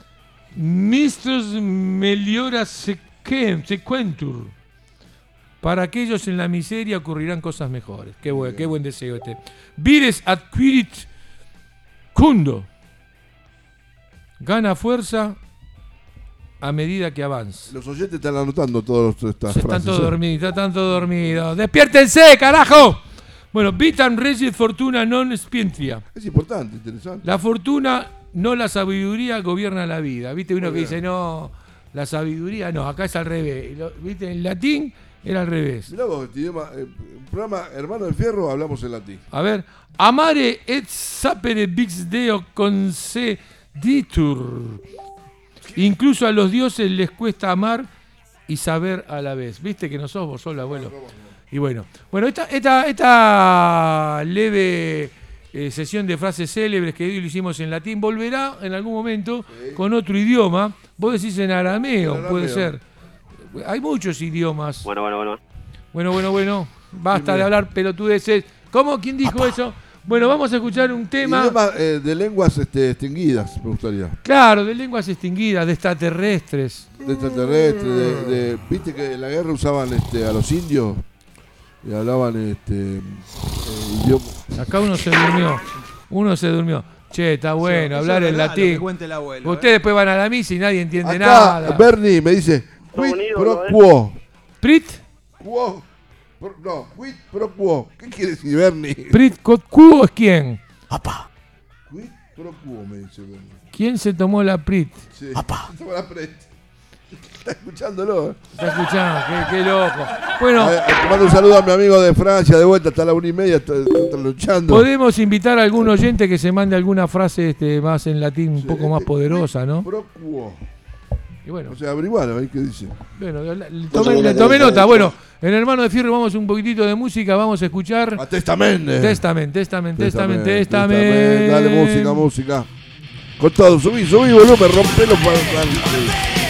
Speaker 2: mistros meliora sequentur. Para aquellos en la miseria ocurrirán cosas mejores. Qué buen, qué buen deseo este. Vires adquirit cundo. Gana fuerza a medida que avanza.
Speaker 3: Los oyentes están anotando todas estas
Speaker 2: Se
Speaker 3: frases.
Speaker 2: están todos
Speaker 3: ¿eh?
Speaker 2: dormidos, están todos dormidos. ¡Despiértense, carajo! Bueno, vitam regis fortuna non spientria.
Speaker 3: Es importante, interesante.
Speaker 2: La fortuna, no la sabiduría, gobierna la vida. ¿Viste uno
Speaker 3: Muy
Speaker 2: que
Speaker 3: bien.
Speaker 2: dice, no, la sabiduría no, acá es al revés. ¿Viste? En latín era al revés.
Speaker 3: Mirá vos, este idioma, eh, programa Hermano del Fierro, hablamos en latín.
Speaker 2: A ver, amare et sapere vix deo conceditur. Incluso a los dioses les cuesta amar y saber a la vez. ¿Viste que no sos vos solo, abuelo? Y bueno, bueno, esta, esta, esta leve eh, sesión de frases célebres que hoy lo hicimos en latín volverá en algún momento con otro idioma. Vos decís en arameo,
Speaker 3: En
Speaker 2: puede
Speaker 3: arameo.
Speaker 2: ser. Hay muchos idiomas.
Speaker 8: Bueno, bueno, bueno.
Speaker 2: Bueno, bueno, bueno. Basta de hablar pelotudeces. ¿Cómo? ¿Quién dijo eso? Bueno, vamos a escuchar un tema.
Speaker 3: Idioma eh, de lenguas este, extinguidas, me gustaría.
Speaker 2: Claro, de lenguas extinguidas, de extraterrestres.
Speaker 3: De extraterrestres, de, de- viste que en la guerra usaban este, a los indios y hablaban este, eh, idioma.
Speaker 2: Acá uno se durmió. Uno se durmió. Che, está bueno hablar en
Speaker 5: verdad, lo que
Speaker 2: latín.
Speaker 5: cuenta el abuelo, ¿eh?
Speaker 2: Ustedes después van a la misa y nadie entiende
Speaker 3: Acá
Speaker 2: nada.
Speaker 3: Bernie me dice, quid pro
Speaker 8: eh.
Speaker 3: quo.
Speaker 2: Prit,
Speaker 3: Quo. No, quid pro quo. ¿Qué quiere decir Bernie?
Speaker 2: Prit, Cuo es quién?
Speaker 3: Quid pro quo, me dice Bernie.
Speaker 2: ¿Quién se tomó la Prit?
Speaker 3: Sí. Toma la pre- Está escuchándolo. eh.
Speaker 2: Está escuchando, qué, qué loco. Bueno,
Speaker 3: A mando un saludo a mi amigo de Francia, de vuelta hasta la una y media, está, está luchando.
Speaker 2: podemos invitar a algún oyente que se mande alguna frase este, más en latín, un poco más poderosa, ¿no?
Speaker 3: Pro quo.
Speaker 2: Y bueno,
Speaker 3: O sea, averigualo, ahí qué dice.
Speaker 2: bueno tomé, le tomé nota. Bueno, en Hermano de Fierro vamos un poquitito de música, vamos a escuchar
Speaker 3: A testamente.
Speaker 2: Testament, Testament, Testament, Testament.
Speaker 3: Testament. Dale música, música. Con todo, subí, subí, volumen, rompelo para adelante.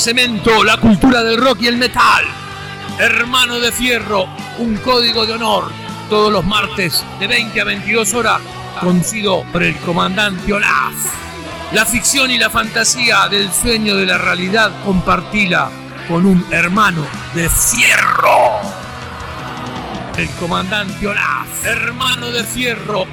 Speaker 2: Cemento la cultura del rock y el metal. Hermano de Fierro, un código de honor. Todos los martes de 20 a 22 horas, conducido por el comandante Olaf. La ficción y la fantasía del sueño de la realidad compartila con un hermano de fierro. El comandante Olaf, hermano de fierro,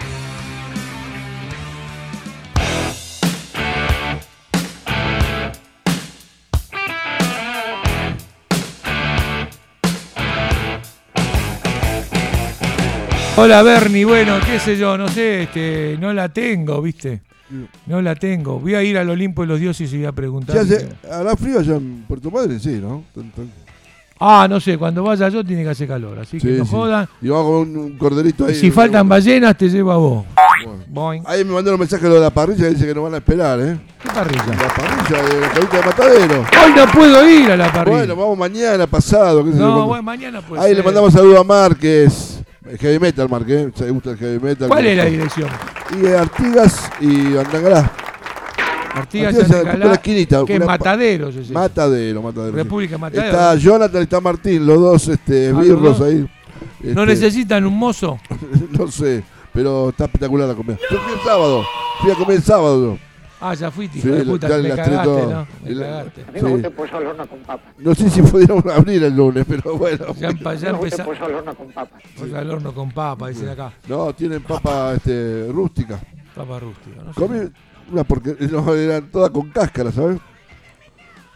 Speaker 2: Hola Bernie, bueno, qué sé yo, no sé, este, no la tengo, ¿viste? No la tengo. Voy a ir al Olimpo de los Dioses y voy a preguntar.
Speaker 3: ¿Hará frío allá en Puerto Madre? Sí, ¿no? Tan- tan-
Speaker 2: Ah, no sé, cuando vaya yo tiene que hacer calor, así que
Speaker 3: Sí,
Speaker 2: no
Speaker 3: sí.
Speaker 2: jodan.
Speaker 3: Y vamos con un, un corderito ahí.
Speaker 2: Si faltan ballenas, te llevo a vos.
Speaker 3: Bueno. Ahí me mandaron un mensaje lo de la parrilla, dice que nos van a esperar, ¿eh?
Speaker 2: ¿Qué parrilla?
Speaker 3: La parrilla de la carita de matadero.
Speaker 2: Hoy no puedo ir a la parrilla.
Speaker 3: Bueno, vamos mañana, pasado. qué
Speaker 2: no, bueno, mañana pues.
Speaker 3: Ahí le mandamos saludos a Márquez. El heavy metal, Márquez. ¿Se le gusta el heavy metal?
Speaker 2: ¿Cuál es la dirección?
Speaker 3: Y eh, Artigas y Andangalá.
Speaker 2: Artigas
Speaker 3: Artigas, la esquinita,
Speaker 2: que
Speaker 3: pa-
Speaker 2: Mataderos es.
Speaker 3: Matadero, Matadero.
Speaker 2: República Matadero.
Speaker 3: Está Jonathan y está Martín, los dos este,
Speaker 2: Ah,
Speaker 3: birros ahí.
Speaker 2: ¿No
Speaker 3: Este,
Speaker 2: necesitan un mozo?
Speaker 3: no sé, pero está espectacular la comida. Yo fui el sábado. Fui a comer el sábado. yo.
Speaker 2: Ah, ya fuiste,
Speaker 3: Sí,
Speaker 2: de puta, me cagaste. ¿no? Me
Speaker 3: la-
Speaker 2: cagaste.
Speaker 8: A mí me gusta
Speaker 3: Sí.
Speaker 8: al horno con papas.
Speaker 3: No sé si pudiéramos abrir el lunes, pero bueno.
Speaker 2: Ya, ya
Speaker 8: A mí me gusta
Speaker 2: empezá-
Speaker 8: pollo al horno con papas.
Speaker 2: Pollo al horno con papa, dicen acá.
Speaker 3: No, tienen papa este, rústica.
Speaker 2: Papa rústica. No sé.
Speaker 3: Comí una porque no, eran todas con cáscara, ¿sabes?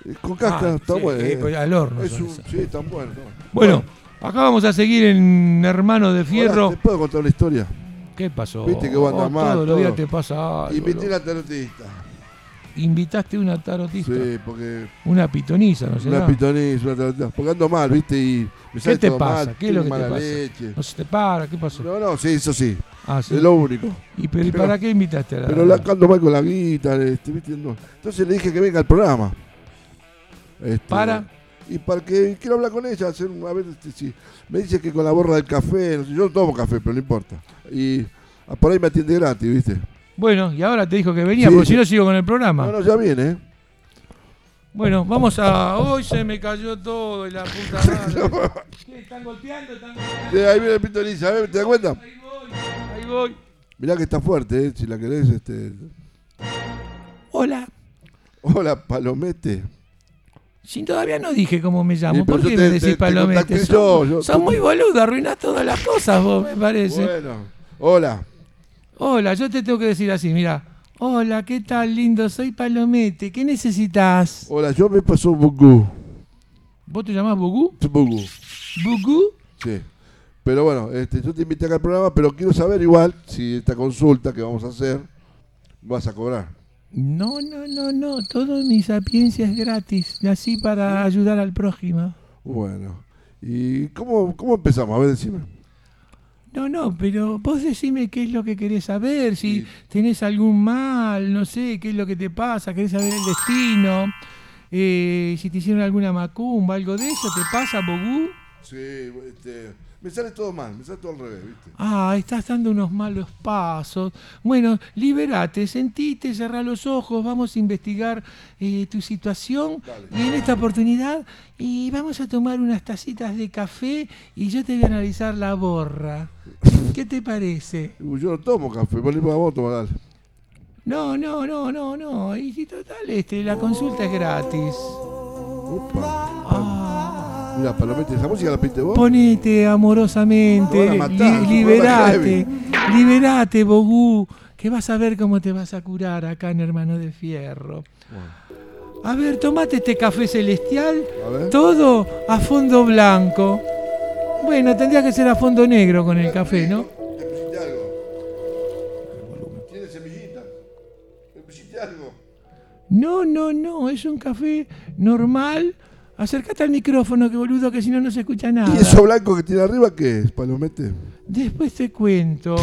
Speaker 3: Eh, Con cáscara,
Speaker 2: Ah,
Speaker 3: está
Speaker 2: sí,
Speaker 3: bueno.
Speaker 2: eh, pues al horno
Speaker 3: Es un, sí, están buenos. ¿no?
Speaker 2: Bueno, acá vamos a seguir en Hermano de
Speaker 3: Hola,
Speaker 2: Fierro.
Speaker 3: ¿Te puedo contar una historia?
Speaker 2: ¿Qué pasó?
Speaker 3: Viste que vos andás
Speaker 2: Oh,
Speaker 3: mal,
Speaker 2: Todos los días
Speaker 3: todo.
Speaker 2: te pasa algo.
Speaker 3: Invité
Speaker 2: loco.
Speaker 3: una tarotista.
Speaker 2: Invitaste una tarotista.
Speaker 3: Sí, porque
Speaker 2: Una pitoniza, ¿no será?
Speaker 3: una pitoniza, una tarotista. Porque ando mal, ¿viste? Y me
Speaker 2: ¿Qué te
Speaker 3: todo
Speaker 2: pasa?
Speaker 3: mal,
Speaker 2: ¿Qué es lo que te pasa?
Speaker 3: leche.
Speaker 2: No se te para, ¿qué pasó?
Speaker 3: No, no, sí, eso sí.
Speaker 2: Ah, sí.
Speaker 3: Es lo único.
Speaker 2: ¿Y pero, ¿y
Speaker 3: pero-
Speaker 2: para qué invitaste a la
Speaker 3: Pero la ando mal con la guita, este, ¿viste? No. Entonces le dije que venga al programa. Este,
Speaker 2: ¿Para?
Speaker 3: Y para que quiero hablar con ella, hacer un- a ver este, si me dice que con la borra del café, no sé, yo no tomo café, pero no importa. Y ah, por ahí me atiende gratis, ¿viste?
Speaker 2: Bueno, y ahora te dijo que venía,
Speaker 3: Sí,
Speaker 2: porque
Speaker 3: sí.
Speaker 2: si no sigo con el programa.
Speaker 3: No, no, ya viene, ¿eh?
Speaker 2: Bueno, vamos a. Hoy se me cayó todo y la puta madre. ¿Qué? ¿Están golpeando? ¿Están golpeando?
Speaker 3: Sí, ahí viene el pitoniza, ¿eh? ¿te das cuenta?
Speaker 2: Ahí voy, ahí voy.
Speaker 3: Mirá que está fuerte, ¿eh? Si la querés, este...
Speaker 2: Hola.
Speaker 3: Hola, Palomete.
Speaker 2: Si todavía no dije cómo me llamo, ¿por qué
Speaker 3: te-
Speaker 2: me decís
Speaker 3: te
Speaker 2: palomete? Sos,
Speaker 3: yo, yo-
Speaker 2: sos muy boludo, arruinás todas las cosas vos, me parece.
Speaker 3: Bueno, hola.
Speaker 2: Hola, yo te tengo que decir así, mira. Hola, ¿qué tal, lindo? Soy Palomete. ¿Qué necesitas?
Speaker 3: Hola, yo me pasó Bugú.
Speaker 2: ¿Vos te llamás Bugú?
Speaker 3: Bugú,
Speaker 2: ¿Bugú?
Speaker 3: sí. Pero bueno, este, yo te invité acá al programa, pero quiero saber igual si esta consulta que vamos a hacer vas a cobrar.
Speaker 2: No, no, no, no. Todo mi sapiencia es gratis. Nací para ayudar al prójimo.
Speaker 3: Bueno, ¿y cómo, cómo empezamos? A ver, decime.
Speaker 2: No, no, pero vos decime qué es lo que querés saber, si
Speaker 3: Sí.
Speaker 2: tenés algún mal, no sé, qué es lo que te pasa, querés saber el destino, eh, si te hicieron alguna macumba, algo de eso, ¿te pasa, Bogú?
Speaker 3: Sí, este, me sale todo mal, me sale todo al revés, ¿viste?
Speaker 2: Ah, estás dando unos malos pasos. Bueno, liberate, sentite, cerrá los ojos, vamos a investigar eh, tu situación
Speaker 3: Dale.
Speaker 2: y en esta oportunidad y vamos a tomar unas tacitas de café y yo te voy a analizar la borra. ¿Qué te parece?
Speaker 3: Yo no tomo café, vos tomar.
Speaker 2: No, no, no, no, no. Y si total, este, la consulta es gratis.
Speaker 3: Upa. Mira, Palomete, ¿esa música la pinte vos?
Speaker 2: ponete amorosamente,
Speaker 3: matar,
Speaker 2: li- liberate, liberate, Bogú, que vas a ver cómo te vas a curar acá en Hermano de Fierro. A ver, tomate este café celestial,
Speaker 3: A
Speaker 2: todo a fondo blanco. Bueno, tendría que ser a fondo negro con el café, ¿no?
Speaker 3: ¿Le pusiste algo? ¿Tiene semillita? ¿Le pusiste algo?
Speaker 2: No, no, no, es un café normal. Acércate al micrófono, que boludo, que si no, no se escucha nada.
Speaker 3: ¿Y eso blanco que tiene arriba qué es, Palomete?
Speaker 2: Después te cuento.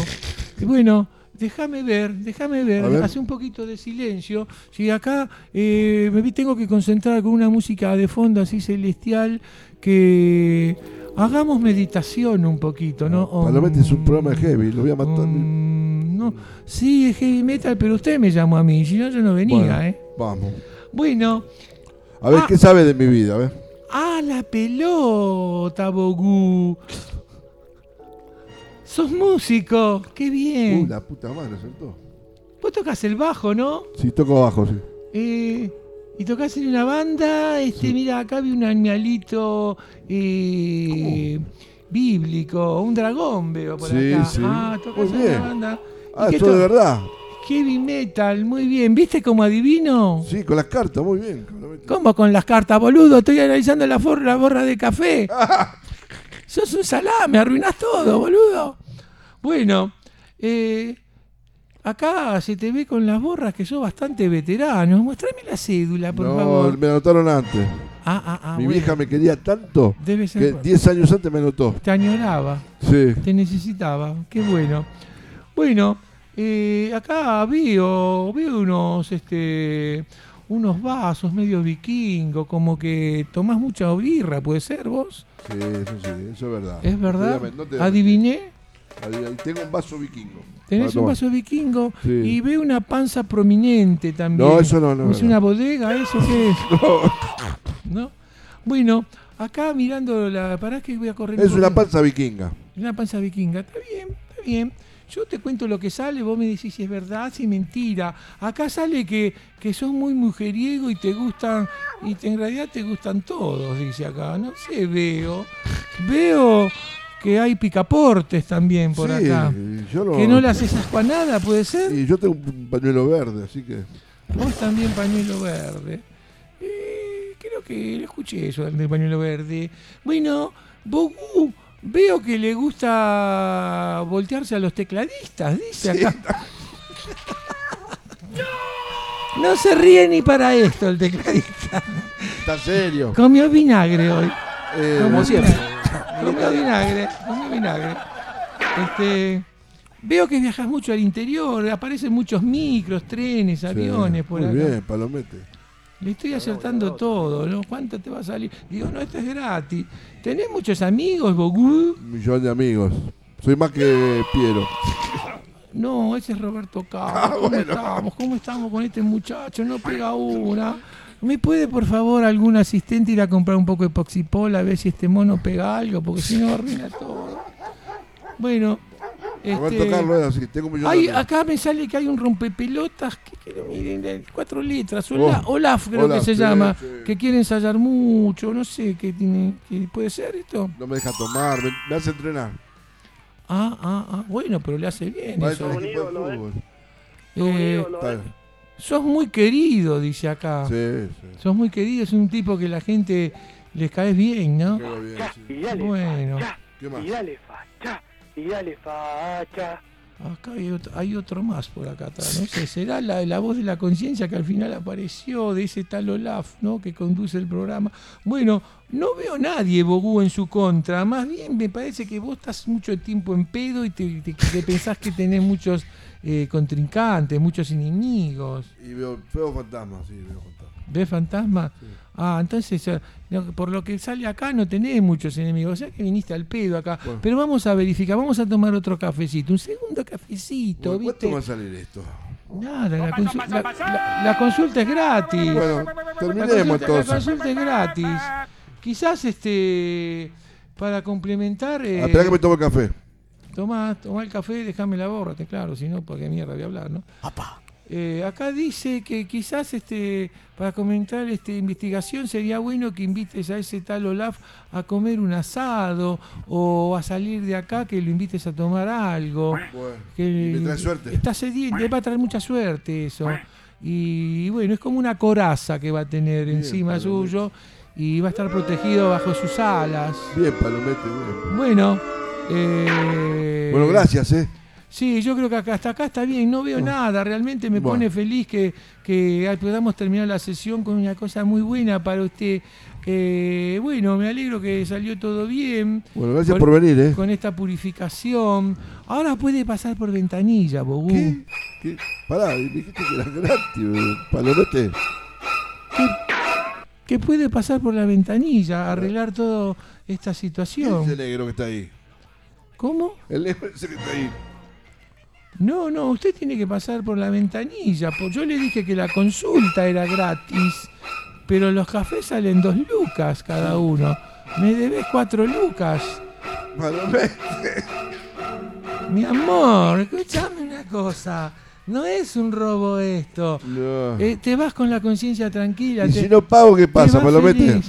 Speaker 2: Bueno, déjame ver, déjame ver. Hace un poquito de silencio. Si acá eh, me vi- tengo que concentrar con una música de fondo así celestial que hagamos meditación un poquito, ¿no?
Speaker 3: Palomete es un programa de heavy, lo voy a matar.
Speaker 2: Mm, no. Sí, es heavy metal, pero usted me llamó a mí, si no yo no venía,
Speaker 3: Bueno,
Speaker 2: ¿eh?
Speaker 3: Vamos.
Speaker 2: Bueno,
Speaker 3: A ver,
Speaker 2: Ah.
Speaker 3: ¿qué sabe de mi vida? A ver.
Speaker 2: Ah, la pelota, Bogú. Sos músico, qué bien.
Speaker 3: Uh, la puta madre, saltó.
Speaker 2: Vos tocas el bajo, ¿no?
Speaker 3: Sí, toco abajo, sí.
Speaker 2: Eh, y tocas en una banda, este, mira, acá vi un animalito eh, bíblico, un dragón veo por
Speaker 3: Sí,
Speaker 2: acá.
Speaker 3: sí.
Speaker 2: Ah, tocas en una banda.
Speaker 3: Ah,
Speaker 2: ¿Y qué
Speaker 3: eso de verdad.
Speaker 2: Heavy metal, muy bien. ¿Viste cómo adivino?
Speaker 3: Sí, con las cartas, muy bien.
Speaker 2: ¿Cómo con las cartas, boludo? Estoy analizando la, for- la borra de café. Sos un salame, arruinás todo, boludo. Bueno, eh, acá se te ve con las borras que sos bastante veterano. Muéstrame la cédula, por
Speaker 3: no,
Speaker 2: favor.
Speaker 3: me anotaron antes.
Speaker 2: Ah, ah, ah.
Speaker 3: Mi
Speaker 2: bueno.
Speaker 3: vieja me quería tanto
Speaker 2: Debe ser
Speaker 3: que
Speaker 2: por-
Speaker 3: 10 años antes me anotó.
Speaker 2: Te añoraba,
Speaker 3: Sí.
Speaker 2: te necesitaba. Qué bueno. Bueno, eh, acá veo, veo unos, este, unos vasos medio vikingo, como que tomás mucha birra, ¿puede ser vos?
Speaker 3: Sí, eso sí, eso es verdad.
Speaker 2: ¿Es verdad?
Speaker 3: No te-
Speaker 2: Adiviné.
Speaker 3: Tengo un vaso vikingo.
Speaker 2: Tenés un vaso vikingo
Speaker 3: Sí.
Speaker 2: y veo una panza prominente también.
Speaker 3: No, eso no, no,
Speaker 2: ¿Es
Speaker 3: no.
Speaker 2: una bodega eso qué es? No. Bueno, acá mirando la... Pará que voy a correr.
Speaker 3: Es una panza vikinga.
Speaker 2: Una panza vikinga. Está bien, está bien. Yo te cuento lo que sale, vos me decís si es verdad, si es mentira. Acá sale que, que sos muy mujeriego y te gustan, y te- en realidad te gustan todos, dice acá. No sé, veo. Veo que hay picaportes también por
Speaker 3: sí,
Speaker 2: acá.
Speaker 3: yo no.
Speaker 2: Que no le haces asco a nada, puede ser.
Speaker 3: Y yo tengo un pañuelo verde, así que.
Speaker 2: Vos también pañuelo verde. Eh, creo que escuché eso del pañuelo verde. Bueno, Bogu, veo que le gusta voltearse a los tecladistas, dice acá. No se ríe ni para esto el tecladista.
Speaker 3: Está serio.
Speaker 2: Comió vinagre hoy.
Speaker 3: Eh,
Speaker 2: Como
Speaker 3: siempre.
Speaker 2: Comió vinagre, comió vinagre. Este, veo que viajas mucho al interior, aparecen muchos micros, trenes, aviones por
Speaker 3: Muy
Speaker 2: acá.
Speaker 3: bien, palomete.
Speaker 2: Le estoy acertando todo, ¿no? ¿Cuánto te va a salir? Digo, no, esto es gratis. ¿Tenés muchos amigos, Bogú?
Speaker 3: Un millón de amigos. Soy más que Piero.
Speaker 2: No, ese es Roberto Carlos.
Speaker 3: Ah,
Speaker 2: ¿Cómo
Speaker 3: bueno.
Speaker 2: estamos? ¿Cómo estamos con este muchacho? No pega una. ¿Me puede, por favor, algún asistente ir a comprar un poco de poxipol a ver si este mono pega algo? Porque si no, arruina todo. Bueno,
Speaker 3: Roberto
Speaker 2: este,
Speaker 3: Carlos es así, tengo
Speaker 2: hay- acá me sale que hay un rompepelotas que quiero, miren, cuatro letras.
Speaker 3: Oh,
Speaker 2: Ola- Olaf creo
Speaker 3: Olaf,
Speaker 2: que se
Speaker 3: sí,
Speaker 2: llama.
Speaker 3: sí.
Speaker 2: Que quiere ensayar mucho. No sé qué tiene. ¿qué puede ser esto?
Speaker 3: No me deja tomar, me, me hace entrenar.
Speaker 2: Ah, ah, ah. Bueno, pero le hace bien
Speaker 3: Va
Speaker 2: eso.
Speaker 3: de fútbol.
Speaker 2: Eh,
Speaker 3: bien.
Speaker 2: sos muy querido, dice acá.
Speaker 3: Sí, sí.
Speaker 2: Sos muy querido, es un tipo que la gente les caes bien, ¿no?
Speaker 3: Queda bien, sí.
Speaker 2: Bueno,
Speaker 3: ¿Qué más?
Speaker 5: Y dale facha,
Speaker 2: acá hay otro, hay otro más por acá atrás, no sé, será la, la voz de la conciencia que al final apareció de ese tal Olaf, ¿no? Que conduce el programa. Bueno, no veo nadie, Bogú, en su contra, más bien me parece que vos estás mucho tiempo en pedo y te, te- te pensás que tenés muchos eh, contrincantes, muchos enemigos.
Speaker 3: Y veo, veo fantasmas, sí, veo fantasmas.
Speaker 2: ¿Ves fantasma? Ah, entonces, eh, por lo que sale acá no tenés muchos enemigos, o sea que viniste al pedo acá.
Speaker 3: Bueno.
Speaker 2: Pero vamos a verificar, vamos a tomar otro cafecito, un segundo cafecito,
Speaker 3: Bueno, ¿Cuánto
Speaker 2: ¿viste?
Speaker 3: va a salir esto?
Speaker 2: Nada, la, consu- la- la- la consulta es gratis.
Speaker 3: Bueno,
Speaker 2: la,
Speaker 3: terminemos
Speaker 2: consulta, la consulta es gratis. Quizás este para complementar. Eh,
Speaker 3: Ah, Espera que me tome café.
Speaker 2: Tomá, tomá el café, déjame la borra, claro, si no, ¿para qué mierda voy a hablar, no? Eh, acá dice que quizás este para comentar esta investigación sería bueno que invites a ese tal Olaf a comer un asado o a salir de acá que lo invites a tomar algo.
Speaker 3: Bueno,
Speaker 2: Que
Speaker 3: me trae suerte.
Speaker 2: Está sediento, le va a traer mucha suerte eso. Y bueno, es como una coraza que va a tener
Speaker 3: Bien,
Speaker 2: encima
Speaker 3: palomete.
Speaker 2: suyo y va a estar protegido bajo sus alas.
Speaker 3: Bien, palomete, bien.
Speaker 2: Bueno, eh,
Speaker 3: Bueno, gracias, ¿eh?
Speaker 2: Sí, yo creo que acá, hasta acá está bien, no veo nada, realmente me
Speaker 3: Bueno.
Speaker 2: pone feliz que, que podamos terminar la sesión con una cosa muy buena para usted. Eh, bueno, me alegro que salió todo bien.
Speaker 3: Bueno, gracias
Speaker 2: Con-
Speaker 3: por venir, ¿eh?
Speaker 2: Con esta purificación. Ahora puede pasar por ventanilla, Bogú.
Speaker 3: ¿Qué? ¿Qué? Pará, me dijiste que era gratis, eh, palomete.
Speaker 2: Que puede pasar por la ventanilla, arreglar toda esta
Speaker 3: ¿Quién es
Speaker 2: situación.
Speaker 3: el negro que está ahí?
Speaker 2: ¿Cómo?
Speaker 3: El negro ese que está ahí.
Speaker 2: No, no, usted tiene que pasar por la ventanilla. Yo le dije que la consulta era gratis. pero los cafés salen dos lucas cada uno. Me debes cuatro lucas. Mi amor, escúchame una cosa. No es un robo esto.
Speaker 3: No.
Speaker 2: Eh, te vas con la conciencia tranquila.
Speaker 3: y
Speaker 2: te-
Speaker 3: si no pago, ¿qué pasa? Palomete?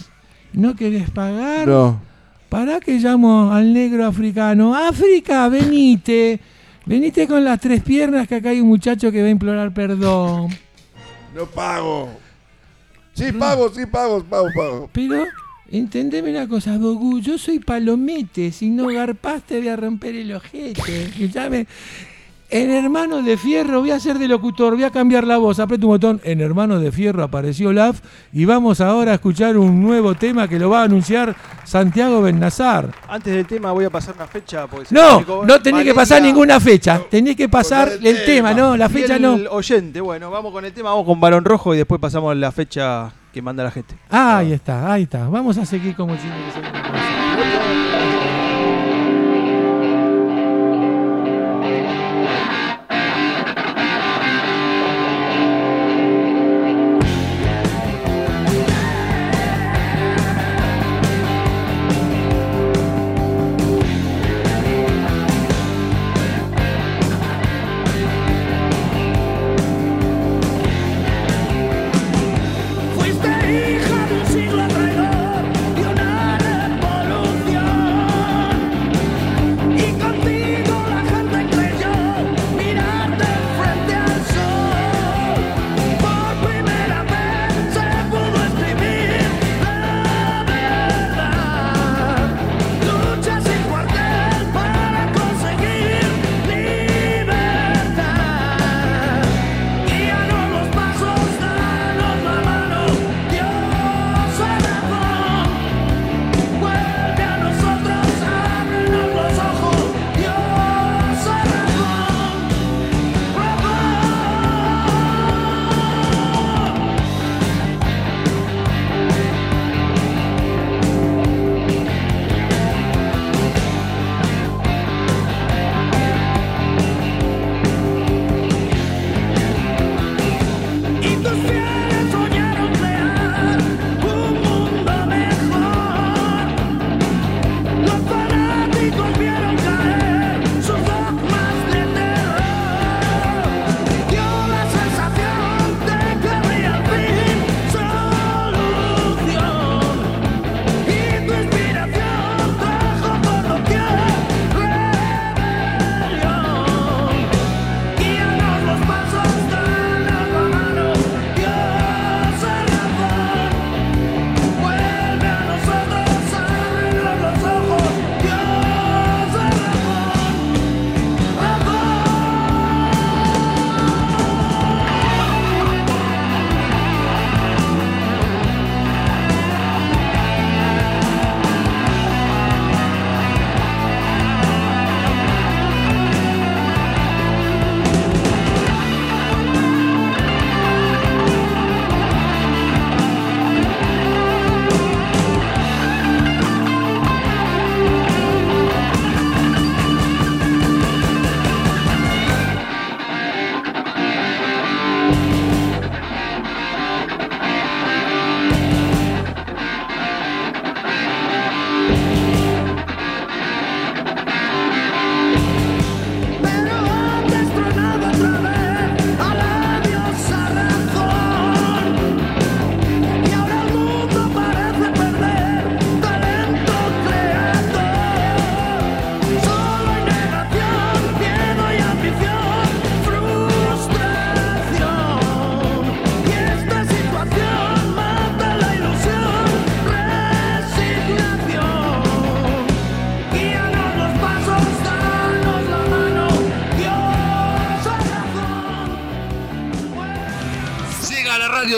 Speaker 2: ¿No querés pagar?
Speaker 3: No.
Speaker 2: Pará que llamo al negro africano. África, venite. Venite con las tres piernas que acá hay un muchacho que va a implorar perdón.
Speaker 3: No pago. Sí, pago, sí, pago, pago, pago.
Speaker 2: Pero, entendeme una cosa, Bogú, yo soy palomete, si no garpás te voy a romper el ojete. Escuchame, en Hermano de Fierro voy a ser de locutor, voy a cambiar la voz, aprieta un botón, en Hermano de Fierro apareció Olaf y vamos ahora a escuchar un nuevo tema que lo va a anunciar Santiago Bennazar.
Speaker 5: Antes del tema voy a pasar una fecha. porque se
Speaker 2: No, no tenés que pasar ninguna fecha, tenés que pasar el
Speaker 3: el
Speaker 2: tema,
Speaker 3: tema.
Speaker 2: no, la fecha
Speaker 5: el
Speaker 2: no.
Speaker 5: oyente. Bueno, vamos con el tema, vamos con Balón Rojo y después pasamos la fecha que manda la gente.
Speaker 2: Ah, ahí está, ahí está. Vamos a seguir como si no hubiese nada.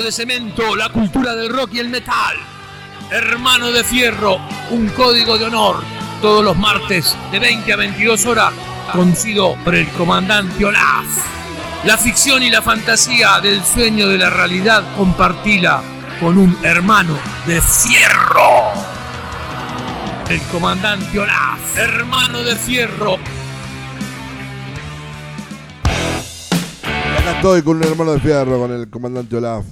Speaker 6: De
Speaker 4: cemento la cultura del rock y el metal. Hermano de Fierro, un código de honor. Todos los martes de 20 a 22 horas, conducido por el comandante Olaf. La ficción y la fantasía del sueño de la realidad compartila con un hermano de fierro. El comandante Olaf, hermano de fierro,
Speaker 3: acá estoy con un hermano de fierro, con el comandante Olaf,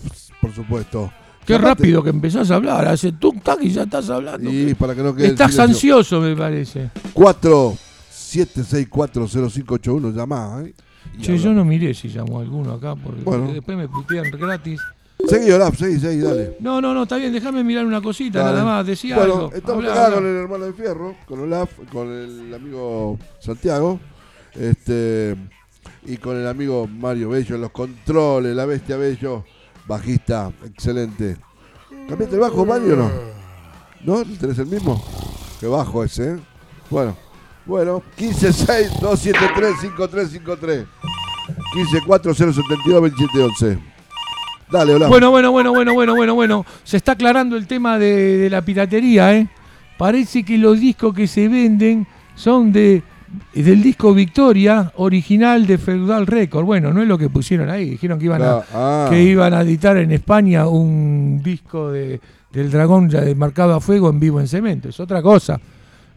Speaker 3: supuesto.
Speaker 2: Qué
Speaker 3: Aparte-
Speaker 2: rápido que empezás a hablar. Hace tuk tac y ya estás hablando.
Speaker 3: Y para que no quede.
Speaker 2: Estás ansioso, me parece.
Speaker 3: 4 7640581 llamá, ¿eh?
Speaker 2: Che, yo no miré si llamó alguno acá, porque
Speaker 3: Bueno.
Speaker 2: después me putean gratis.
Speaker 3: Seguí, Olaf, seguí, seguí, dale.
Speaker 2: No, no, no, está bien, déjame mirar una cosita,
Speaker 3: Dale.
Speaker 2: nada más, decía
Speaker 3: bueno,
Speaker 2: algo.
Speaker 3: estamos acá con el hermano de Fierro, con Olaf, con el amigo Santiago, este y con el amigo Mario Bello los controles, la bestia Bello, bajista, excelente. ¿Cambiaste el bajo, Mario, o no? ¿No? ¿Tenés el mismo? Qué bajo ese, ¿eh? Bueno, bueno, 1562735353. 1540722711. Dale, Olaf.
Speaker 2: Bueno, bueno, bueno, bueno, bueno, bueno, bueno. Se está aclarando el tema de la piratería, ¿eh? Parece que los discos que se venden son de del disco Victoria, original de Feudal Record. Bueno, no es lo que pusieron ahí. Dijeron que iban a,
Speaker 3: Ah,
Speaker 2: que iban a editar en España un disco de, del dragón ya marcado a fuego en vivo en cemento. Es otra cosa.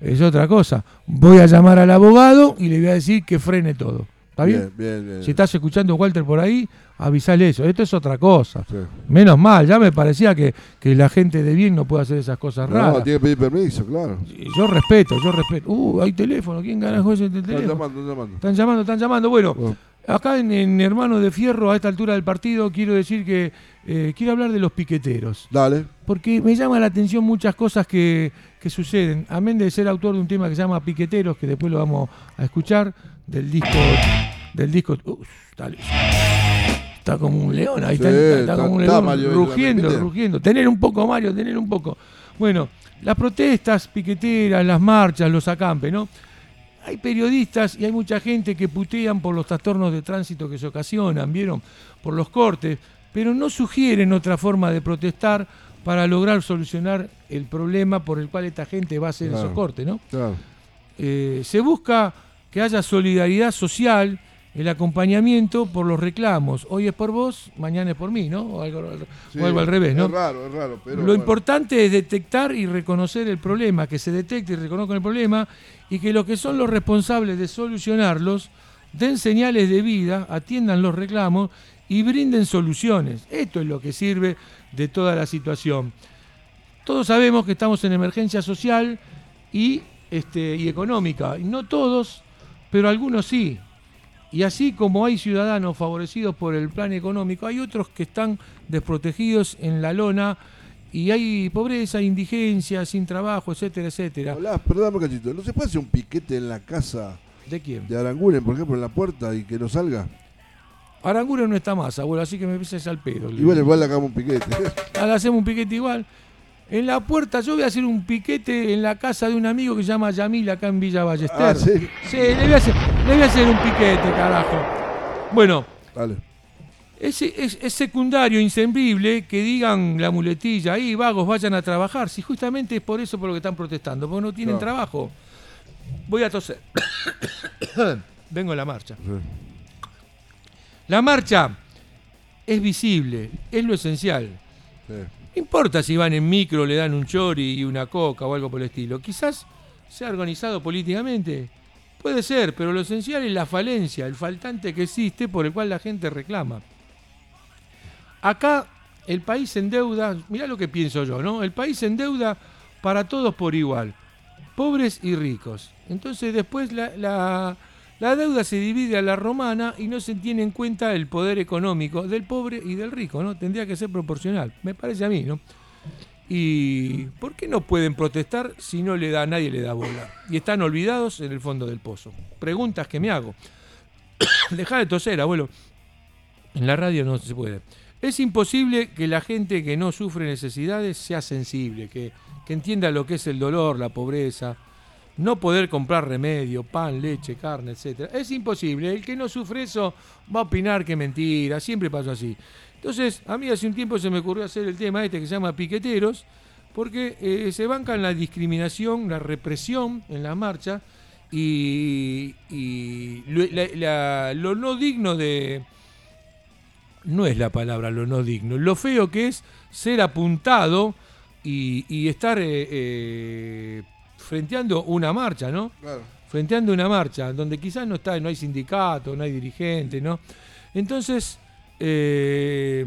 Speaker 2: Es otra cosa. Voy a llamar al abogado y le voy a decir que frene todo. ¿Está bien?
Speaker 3: Bien, bien.
Speaker 2: Si estás escuchando Walter por ahí, avisale eso. Esto es otra cosa.
Speaker 3: Sí.
Speaker 2: Menos mal, ya me parecía que, que la gente de bien no puede hacer esas cosas
Speaker 3: No,
Speaker 2: raras.
Speaker 3: tiene que pedir permiso, claro.
Speaker 2: Yo respeto, yo respeto. Uh, hay teléfono. ¿Quién carajo es el
Speaker 3: Están
Speaker 2: teléfono?
Speaker 3: llamando, están llamando.
Speaker 2: Están llamando, están llamando. Bueno,
Speaker 3: Bueno.
Speaker 2: Acá en, en Hermano de Fierro, a esta altura del partido, quiero decir que eh, quiero hablar de los piqueteros.
Speaker 3: Dale.
Speaker 2: Porque me llama la atención muchas cosas que, que suceden. Amén de ser autor de un tema que se llama Piqueteros, que después lo vamos a escuchar, del disco. Del disco. Uh, está, está como un león, ahí
Speaker 3: Sí,
Speaker 2: está, está- está
Speaker 3: está-
Speaker 2: como un león
Speaker 3: Mario
Speaker 2: rugiendo, rugiendo. Tener un poco, Mario, tener un poco. Bueno, las protestas piqueteras, las marchas, los acampes, ¿no? Hay periodistas y hay mucha gente que putean por los trastornos de tránsito que se ocasionan, ¿vieron? Por los cortes, pero no sugieren otra forma de protestar para lograr solucionar el problema por el cual esta gente va a hacer
Speaker 3: Claro.
Speaker 2: esos cortes, ¿no?
Speaker 3: Claro.
Speaker 2: Eh, se busca que haya solidaridad social, el acompañamiento por los reclamos. Hoy es por vos, mañana es por mí, ¿no? O algo,
Speaker 3: Sí,
Speaker 2: o algo al revés, ¿no?
Speaker 3: Es raro, es raro. Pero
Speaker 2: Lo
Speaker 3: bueno.
Speaker 2: importante es detectar y reconocer el problema, que se detecte y reconozca el problema y que los que son los responsables de solucionarlos den señales de vida, atiendan los reclamos y brinden soluciones. Esto es lo que sirve de toda la situación. Todos sabemos que estamos en emergencia social y, este, y económica. No todos, pero algunos sí. Y así como hay ciudadanos favorecidos por el plan económico, hay otros que están desprotegidos en la lona y hay pobreza, indigencia, sin trabajo, etcétera, etcétera.
Speaker 3: Hola, perdón cachito. ¿No se puede hacer un piquete en la casa
Speaker 2: ¿De quién?
Speaker 3: de Aranguren, por ejemplo, en la puerta y que no salga?
Speaker 2: Aranguren no está más, abuelo, así que me pises al pedo.
Speaker 3: Igual igual le hagamos un piquete.
Speaker 2: Ahora hacemos un piquete igual. En la puerta, yo voy a hacer un piquete en la casa de un amigo que se llama Yamil acá en Villa Ballester.
Speaker 3: ah, sí.
Speaker 2: Sí, le voy, a hacer, le voy a hacer un piquete, carajo. Bueno,
Speaker 3: Dale.
Speaker 2: es, es, es secundario, inservible que digan la muletilla, ahí vagos vayan a trabajar, si justamente es por eso por lo que están protestando, porque no tienen trabajo. Voy a toser. Vengo en la marcha.
Speaker 3: Sí.
Speaker 2: La marcha es visible, es lo esencial.
Speaker 3: Sí.
Speaker 2: Importa si van en micro, le dan un chori y una coca o algo por el estilo. Quizás sea organizado políticamente. Puede ser, pero lo esencial es la falencia, el faltante que existe por el cual la gente reclama. Acá el país en deuda, mirá lo que pienso yo, ¿no? El país en deuda para todos por igual, pobres y ricos. Entonces después la, la- la deuda se divide a la romana y no se tiene en cuenta el poder económico del pobre y del rico, ¿no? Tendría que ser proporcional, me parece a mí, ¿no? ¿Y por qué no pueden protestar si no le da nadie le da bola? Y están olvidados en el fondo del pozo. Preguntas que me hago. Deja de toser, abuelo. En la radio no se puede. Es imposible que la gente que no sufre necesidades sea sensible, que, que entienda lo que es el dolor, la pobreza, no poder comprar remedio, pan, leche, carne, etcétera. Es imposible. El que no sufre eso va a opinar que mentira. Siempre pasó así. Entonces, a mí hace un tiempo se me ocurrió hacer el tema este que se llama piqueteros, porque eh, se bancan la discriminación, la represión en la marcha y, y lo, no digno de... No es la palabra lo no digno, lo feo que es ser apuntado y, y estar eh, eh, frenteando una marcha, ¿no?
Speaker 3: Claro.
Speaker 2: frenteando una marcha donde quizás no está, no hay sindicato, no hay dirigente, ¿no? Entonces, eh,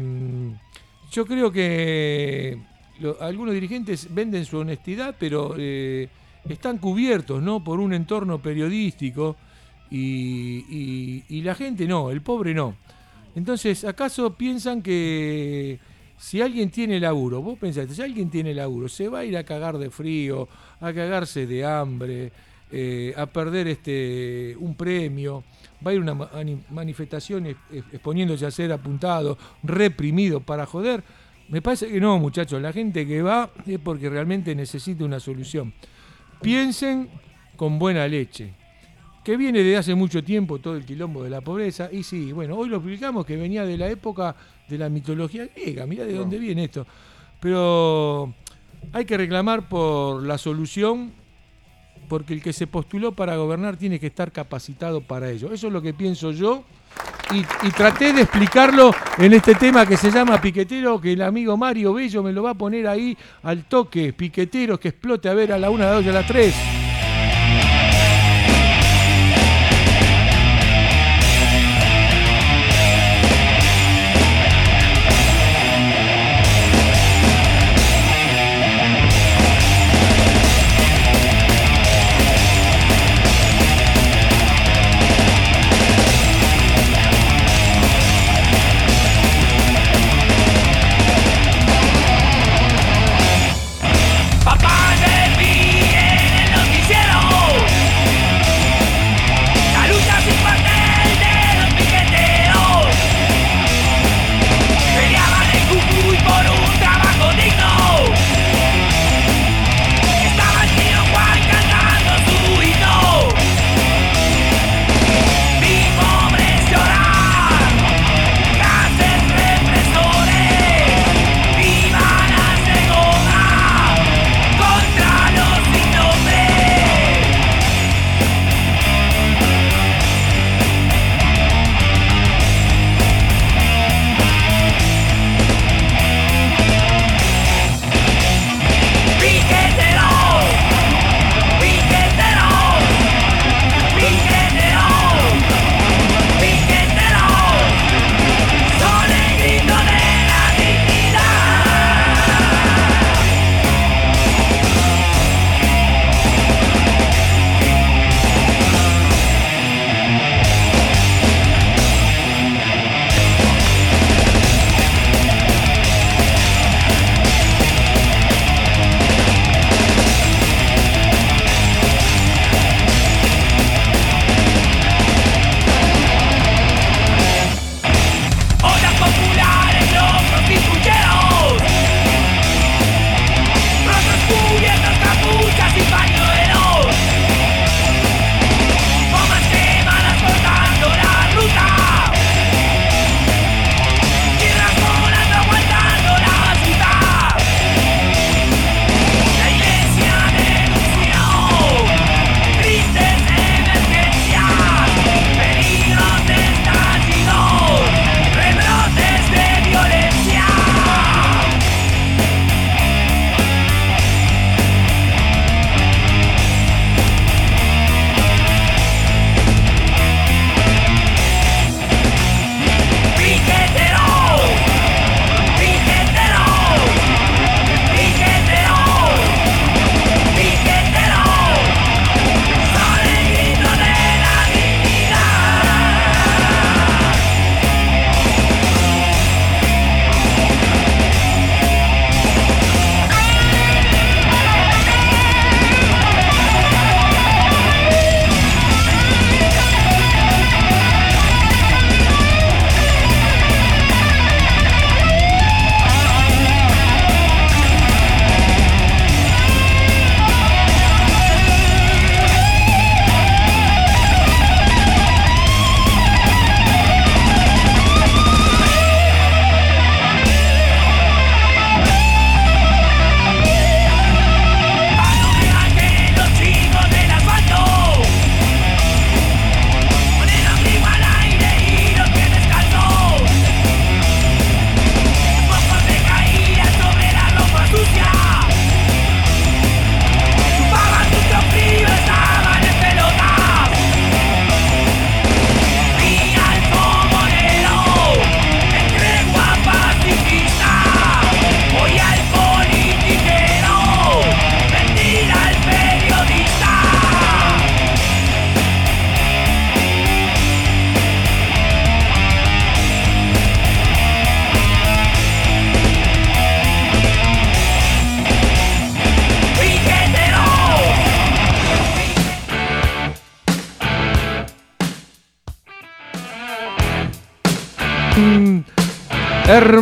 Speaker 2: yo creo que lo- algunos dirigentes venden su honestidad, pero eh, están cubiertos ¿no? por un entorno periodístico y, y- y la gente no, el pobre no. Entonces, ¿acaso piensan que si alguien tiene laburo, vos pensaste, si alguien tiene laburo, se va a ir a cagar de frío, a cagarse de hambre, eh, a perder este un premio, va a ir una ma- ani- manifestación ex- ex- exponiéndose a ser apuntado, reprimido para joder? Me parece que no, muchachos, la gente que va es porque realmente necesita una solución. Piensen con buena leche que viene de hace mucho tiempo todo el quilombo de la pobreza. Y sí, bueno, hoy lo explicamos que venía de la época de la mitología griega, mirá de dónde viene esto. Pero hay que reclamar por la solución porque el que se postuló para gobernar tiene que estar capacitado para ello. Eso es lo que pienso yo y, traté de explicarlo en este tema que se llama Piquetero, que el amigo Mario Bello me lo va a poner ahí al toque. Piqueteros que explote a ver a la 1, a la 2 y a las
Speaker 6: 3.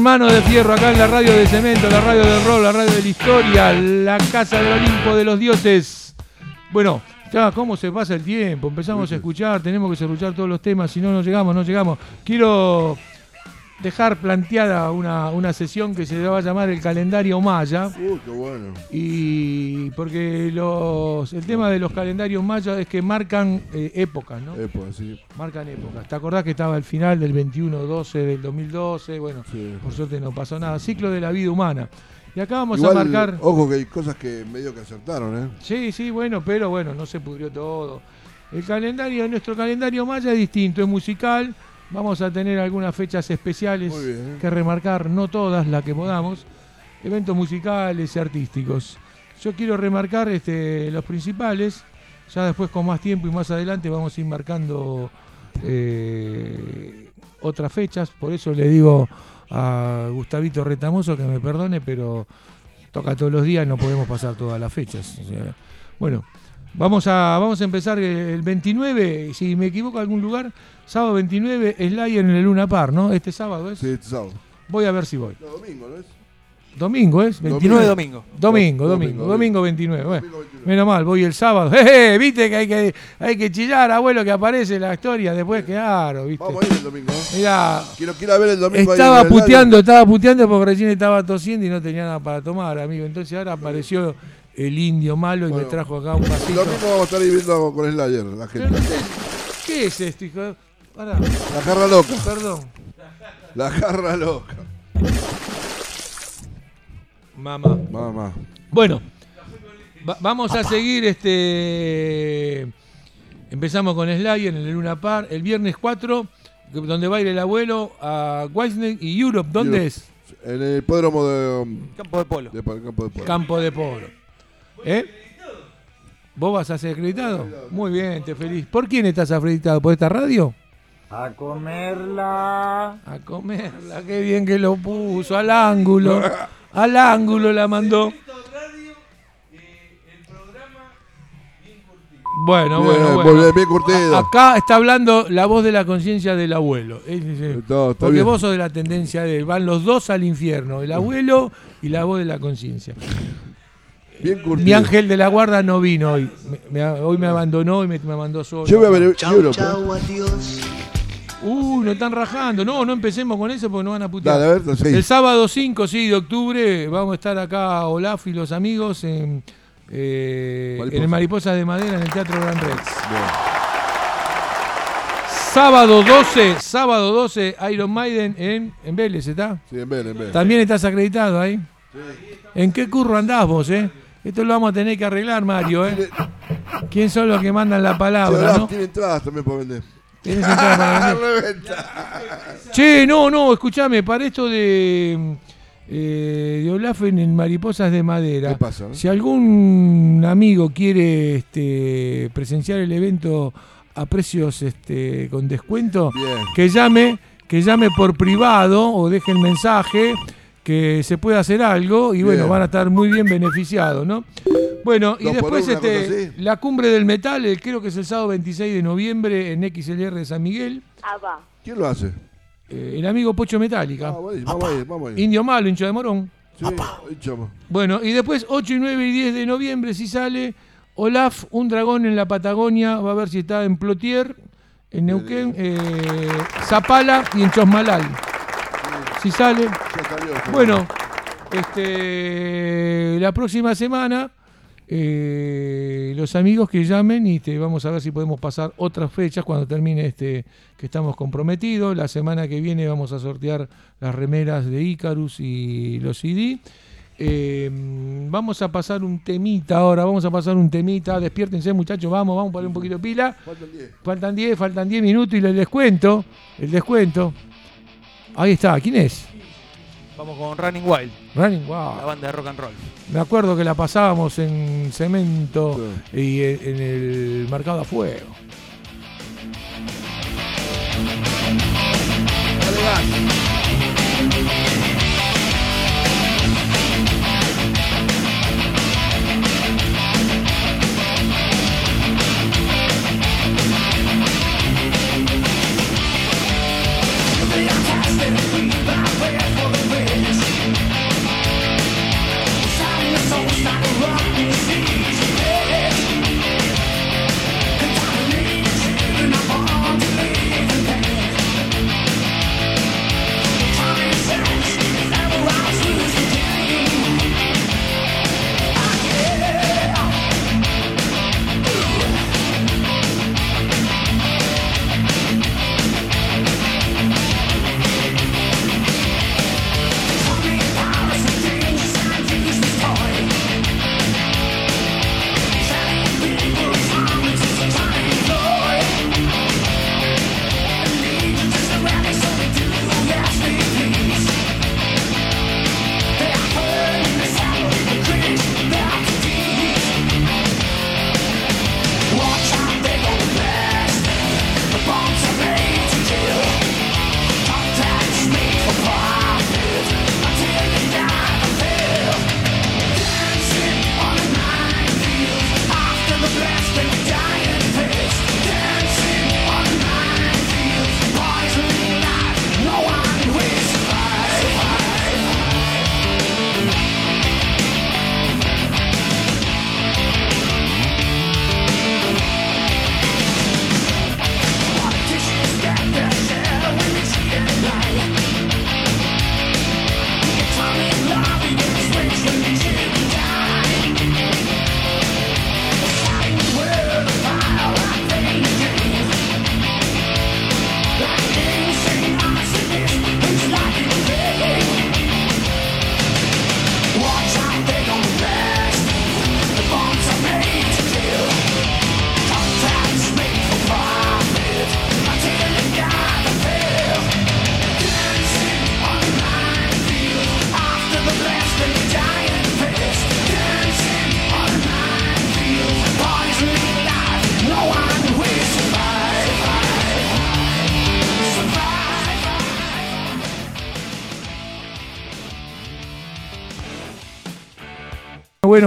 Speaker 2: Hermano de Fierro, acá en la radio de Cemento, la radio del rol, la radio de la historia, la casa del Olimpo de los dioses. Bueno, ya, ¿cómo se pasa el tiempo? Empezamos a escuchar, tenemos que escuchar todos los temas, si no, no llegamos, no llegamos. Quiero dejar planteada una, una sesión que se va a llamar el calendario maya.
Speaker 3: Uy, qué bueno.
Speaker 2: Y porque los, el tema de los calendarios mayas es que marcan eh, épocas, ¿no?
Speaker 3: Pues, sí,
Speaker 2: Marcan épocas. ¿Te acordás que estaba el final del 21-12 del 2012? Bueno,
Speaker 3: sí.
Speaker 2: por suerte no pasó nada. Ciclo de la vida humana. Y acá vamos
Speaker 3: Igual,
Speaker 2: a marcar.
Speaker 3: Ojo que hay cosas que medio que acertaron, ¿eh?
Speaker 2: Sí, sí, bueno, pero bueno, no se pudrió todo. El calendario, nuestro calendario maya es distinto, es musical. Vamos a tener algunas fechas especiales que remarcar, no todas las que podamos. Eventos musicales y artísticos. Yo quiero remarcar este, los principales. Ya después con más tiempo y más adelante vamos a ir marcando eh, otras fechas. Por eso le digo a Gustavito Retamoso que me perdone, pero toca todos los días, no podemos pasar todas las fechas. O sea, bueno, vamos a, vamos a empezar el 29, si me equivoco algún lugar, sábado 29, Slayer en el Luna Par, ¿no? Este sábado es.
Speaker 3: Sí, este sábado.
Speaker 2: Voy a ver si voy.
Speaker 3: No, domingo, ¿no es?
Speaker 2: Domingo es,
Speaker 5: 29 de domingo.
Speaker 2: Domingo,
Speaker 3: Domingo,
Speaker 2: domingo, domingo 29. Bueno,
Speaker 3: Domingo 29.
Speaker 2: menos mal, voy el sábado. Jeje, Viste que hay que, hay que chillar, abuelo, que aparece la historia después, claro, viste.
Speaker 3: Vamos a ir el domingo. ¿eh?
Speaker 2: Mirá,
Speaker 3: Quiero, quiero ver el domingo.
Speaker 2: estaba
Speaker 3: el
Speaker 2: puteando, estaba puteando porque recién estaba tosiendo y no tenía nada para tomar, amigo. Entonces ahora apareció el indio malo y me trajo acá un
Speaker 3: El
Speaker 2: vasito.
Speaker 3: domingo vamos a estar ahí viendo con Slayer, la
Speaker 2: Pero
Speaker 3: gente.
Speaker 2: ¿Qué es esto, hijo? Pará,
Speaker 3: La jarra loca.
Speaker 2: perdón.
Speaker 3: La jarra loca.
Speaker 2: Mamá.
Speaker 3: Mamá.
Speaker 2: Bueno, va- vamos a seguir este. Empezamos con Slayer en el Luna Par. El viernes 4, que- donde va a ir el abuelo a Wisney y Europe. ¿Dónde
Speaker 3: Europe.
Speaker 2: es?
Speaker 3: En el hipódromo de, um,
Speaker 5: Campo de polo.
Speaker 3: de, campo de Polo.
Speaker 2: Campo de Polo. ¿Eh? ¿Vos vas a ser acreditado? Muy bien, te feliz. ¿Por quién estás acreditado? ¿Por esta radio?
Speaker 8: A comerla.
Speaker 2: A comerla, qué bien que lo puso, al ángulo. Al ángulo la mandó. Bueno,
Speaker 3: Bien,
Speaker 2: bueno, bueno.
Speaker 3: bien, bien curtido.
Speaker 2: Acá está hablando la voz de la conciencia del abuelo. Es- es- es-
Speaker 3: No, está
Speaker 2: porque
Speaker 3: bien.
Speaker 2: vos sos de la tendencia de van los dos al infierno, el abuelo y la voz de la conciencia.
Speaker 3: Bien curtido.
Speaker 2: Mi ángel de la guarda no vino hoy. Me- me- hoy me abandonó y me, me mandó solo.
Speaker 3: Yo voy a ver Europe. ¿eh?
Speaker 2: Uy, nos están rajando. No, no empecemos con eso porque nos van a putear.
Speaker 3: Dale, a ver, sí.
Speaker 2: El sábado 5, sí, de octubre, vamos a estar acá Olaf y los amigos en, eh, en el Mariposa de Madera, en el Teatro Gran Rex. Sábado 12, sábado 12, Iron Maiden en, en Vélez, ¿está?
Speaker 3: Sí, en Vélez, en Vélez.
Speaker 2: También estás acreditado ahí. ¿En qué curro andás vos, eh? Esto lo vamos a tener que arreglar, Mario, ¿eh? ¿Quién son los que mandan la
Speaker 3: Sí,
Speaker 2: palabra,
Speaker 3: Olaf
Speaker 2: no?
Speaker 3: tiene entradas también para vender.
Speaker 2: Che, no, no, escúchame, para esto de, eh, de Olaf en el Mariposas de Madera.
Speaker 3: ¿Qué pasa?
Speaker 2: Si algún amigo quiere este, presenciar el evento a precios este, con descuento,
Speaker 3: Bien.
Speaker 2: que llame, que llame por privado o deje el mensaje que se puede hacer algo y bueno,
Speaker 3: Bien.
Speaker 2: van a estar muy bien beneficiados, ¿no? Bueno, y después
Speaker 3: uno,
Speaker 2: este, la cumbre del metal, creo que es el sábado 26 de noviembre en XLR de San Miguel.
Speaker 3: ¿Quién lo hace?
Speaker 2: Eh, el amigo Pocho Metálica.
Speaker 3: Ah, vamos a ir, vamos a ir.
Speaker 2: Indio Malo, hincha de Morón.
Speaker 3: Sí.
Speaker 2: Bueno, y después 8 y 9 y 10 de noviembre, si sale, Olaf, un dragón en la Patagonia, va a ver si está en Plotier, en Neuquén, eh, Zapala y en Chosmalal. Si sale.
Speaker 3: Ya salió. ya
Speaker 2: Bueno, este, la próxima semana, eh, los amigos que llamen y te vamos a ver si podemos pasar otras fechas cuando termine este que estamos comprometidos. La semana que viene vamos a sortear las remeras de Icarus y los CD. Eh, vamos a pasar un temita ahora, vamos a pasar un temita. Despiértense, muchachos, vamos, vamos a poner un poquito de pila.
Speaker 3: Faltan 10.
Speaker 2: Faltan 10, faltan 10 minutos y el descuento. El descuento. Ahí está, ¿quién es?
Speaker 5: Vamos con Running Wild,
Speaker 2: Running,
Speaker 5: la
Speaker 2: wow.
Speaker 5: banda de rock and roll.
Speaker 2: Me acuerdo que la pasábamos en cemento y en, en el mercado a fuego.
Speaker 6: They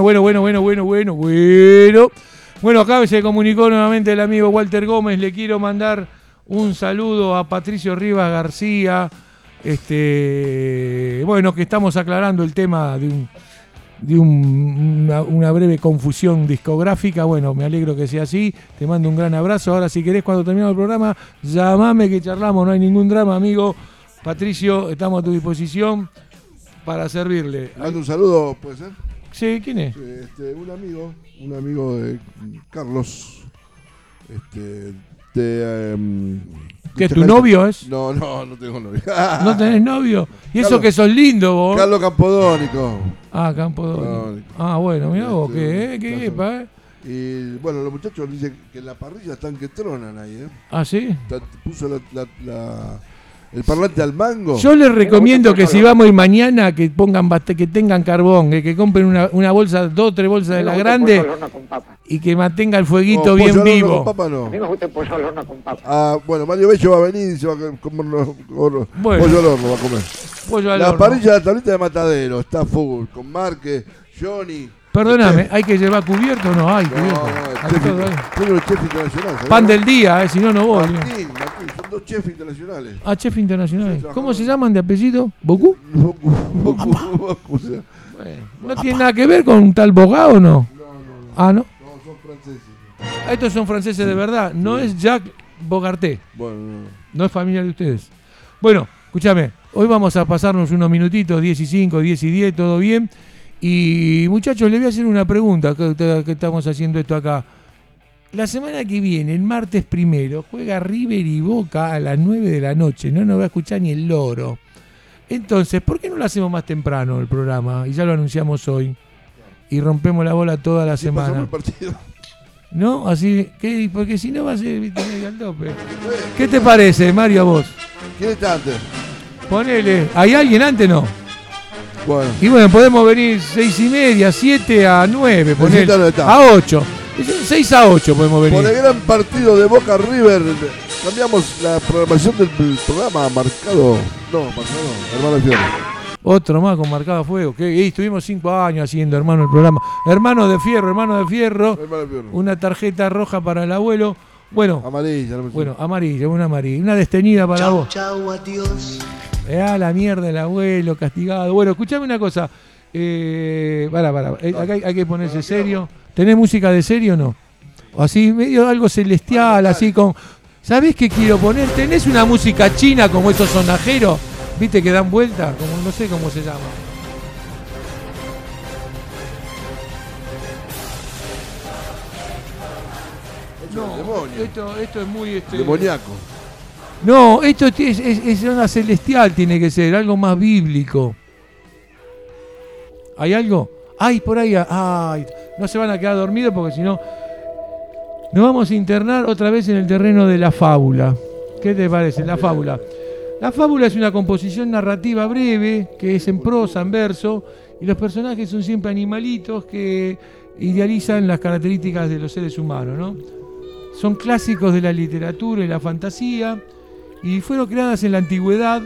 Speaker 2: Bueno, bueno, bueno, bueno, bueno, bueno, bueno. Acá se comunicó nuevamente el amigo Walter Gómez. Le quiero mandar un saludo a Patricio Rivas García. Este, bueno, que estamos aclarando el tema de un de un- una, una breve confusión discográfica. Bueno, me alegro que sea así. Te mando un gran abrazo. Ahora, si querés, cuando terminemos el programa, llamame que charlamos. No hay ningún drama, amigo. Patricio, estamos a tu disposición para servirle.
Speaker 3: Mando un saludo, ¿puede ser?
Speaker 2: Sí, ¿quién es?
Speaker 3: Este, un amigo, un amigo de Carlos. Este, de. em,
Speaker 2: ¿Qué,
Speaker 3: de
Speaker 2: tu novio es?
Speaker 3: No, no, no tengo novio.
Speaker 2: ¿No tenés novio? Y eso que sos lindo vos.
Speaker 3: Carlos Campodónico.
Speaker 2: Ah, Campodónico. Ah, bueno, mira vos,
Speaker 3: Este,
Speaker 2: ¿qué? ¿Qué?
Speaker 3: Carlos-
Speaker 2: epa, eh?
Speaker 3: Y bueno, los muchachos dicen que en la parrilla están que tronan ahí, ¿eh?
Speaker 2: Ah, ¿sí?
Speaker 3: Puso la- la- la- el parlante al mango.
Speaker 2: Yo les recomiendo que si vamos a ir mañana que pongan que tengan carbón, que, que compren una, una bolsa, dos o tres bolsas de la grande y que mantenga el fueguito
Speaker 3: No,
Speaker 2: bien
Speaker 3: pollo al horno
Speaker 2: vivo.
Speaker 3: con papa no.
Speaker 8: A mí me gusta el pollo al horno con papa.
Speaker 3: Ah, bueno, Mario Bello va a venir y se va a comer los- con-
Speaker 2: Bueno.
Speaker 3: pollo al horno, va a comer.
Speaker 2: Pollo al
Speaker 3: la
Speaker 2: horno.
Speaker 3: parrilla de la tablita de Matadero está full, con Marque, Johnny.
Speaker 2: Perdóname, ¿hay que llevar cubierto o no? Hay
Speaker 3: No,
Speaker 2: cubierto.
Speaker 3: no, chef, los chefs internacionales. ¿sabés?
Speaker 2: Pan del día, eh, si no, no voy.
Speaker 3: Martín, Martín, son dos chefs internacionales.
Speaker 2: Ah, chef internacional.
Speaker 3: Sí,
Speaker 2: ¿Cómo se llaman de apellido?
Speaker 3: Bocu, Bocu, o sea,
Speaker 2: ¿No tiene nada que ver con un tal Bogá o no? Ah, ¿no?
Speaker 3: no, son franceses.
Speaker 2: Ah, Estos son franceses de verdad. No es Jacques Bogarté.
Speaker 3: Bueno, no.
Speaker 2: No es familiar de ustedes. Bueno, escúchame. Hoy vamos a pasarnos unos minutitos, 10 y 5, 10 y 10, todo bien. Y muchachos, le voy a hacer una pregunta que, que estamos haciendo esto acá. La semana que viene, el martes primero, juega River y Boca a las 9 de la noche. No nos va a escuchar ni el loro. Entonces, ¿por qué no lo hacemos más temprano el programa? Y ya lo anunciamos hoy. Y rompemos la bola toda la semana.
Speaker 3: el partido.
Speaker 2: ¿No? Así, ¿qué? porque si no va a ser al tope. ¿Qué te parece, Mario, a vos?
Speaker 3: ¿Quién está antes?
Speaker 2: Ponele. ¿Hay alguien antes? No.
Speaker 3: Bueno,
Speaker 2: Y bueno, podemos venir seis y media, 7 a 9, ponele.
Speaker 3: Necesita no está.
Speaker 2: A 8. 6 a 8 podemos venir.
Speaker 3: por el gran partido de Boca River, cambiamos la programación del programa marcado. No, marcado, no, hermano Fiore.
Speaker 2: Otro más con marcado a fuego. Que y estuvimos 5 años haciendo, hermano, el programa. Hermano de fierro, hermano de fierro.
Speaker 3: Hermano Fiore.
Speaker 2: Una tarjeta roja para el abuelo. Bueno,
Speaker 3: Amarilla, no me
Speaker 2: bueno, amarilla, una amarilla. Una desteñida para vos.
Speaker 9: Chau, adiós.
Speaker 2: Eh, ah, la mierda, el abuelo, castigado. Bueno, escuchame una cosa. Eh, para, para. eh, acá hay, hay que ponerse serio. ¿Tenés música de serio o no? O así, medio algo celestial, así con. ¿Sabés qué quiero poner? ¿Tenés una música china como esos sonajeros? ¿Viste que dan vuelta? Como no sé cómo se llama. No,
Speaker 3: demonio.
Speaker 2: esto, esto es muy. Este,
Speaker 3: Demoníaco.
Speaker 2: No, esto es, es, es una celestial, tiene que ser, algo más bíblico. ¿Hay algo? Ay, por ahí, ay, no se van a quedar dormidos porque si no, nos vamos a internar otra vez en el terreno de la fábula. ¿Qué te parece? La fábula. La fábula es una composición narrativa breve, que es en prosa, en verso, y los personajes son siempre animalitos que idealizan las características de los seres humanos, ¿no? Son clásicos de la literatura y la fantasía y fueron creadas en la antigüedad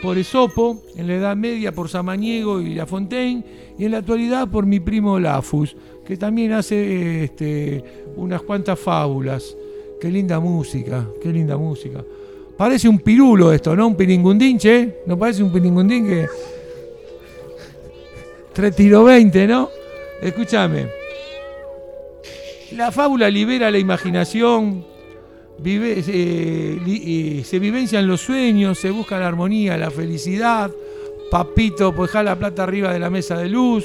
Speaker 2: por Esopo, en la Edad Media por Samaniego y La Fontaine y en la actualidad por mi primo Lafus, que también hace este, unas cuantas fábulas. Qué linda música, qué linda música. Parece un pirulo esto, ¿no? Un piringundín, che. ¿No parece un piringundín que... Tres tiro 20, ¿no? Escúchame. La fábula libera la imaginación, vive- eh, li- eh, se vivencian los sueños, se busca la armonía, la felicidad. Papito, pues dejar la plata arriba de la mesa de luz.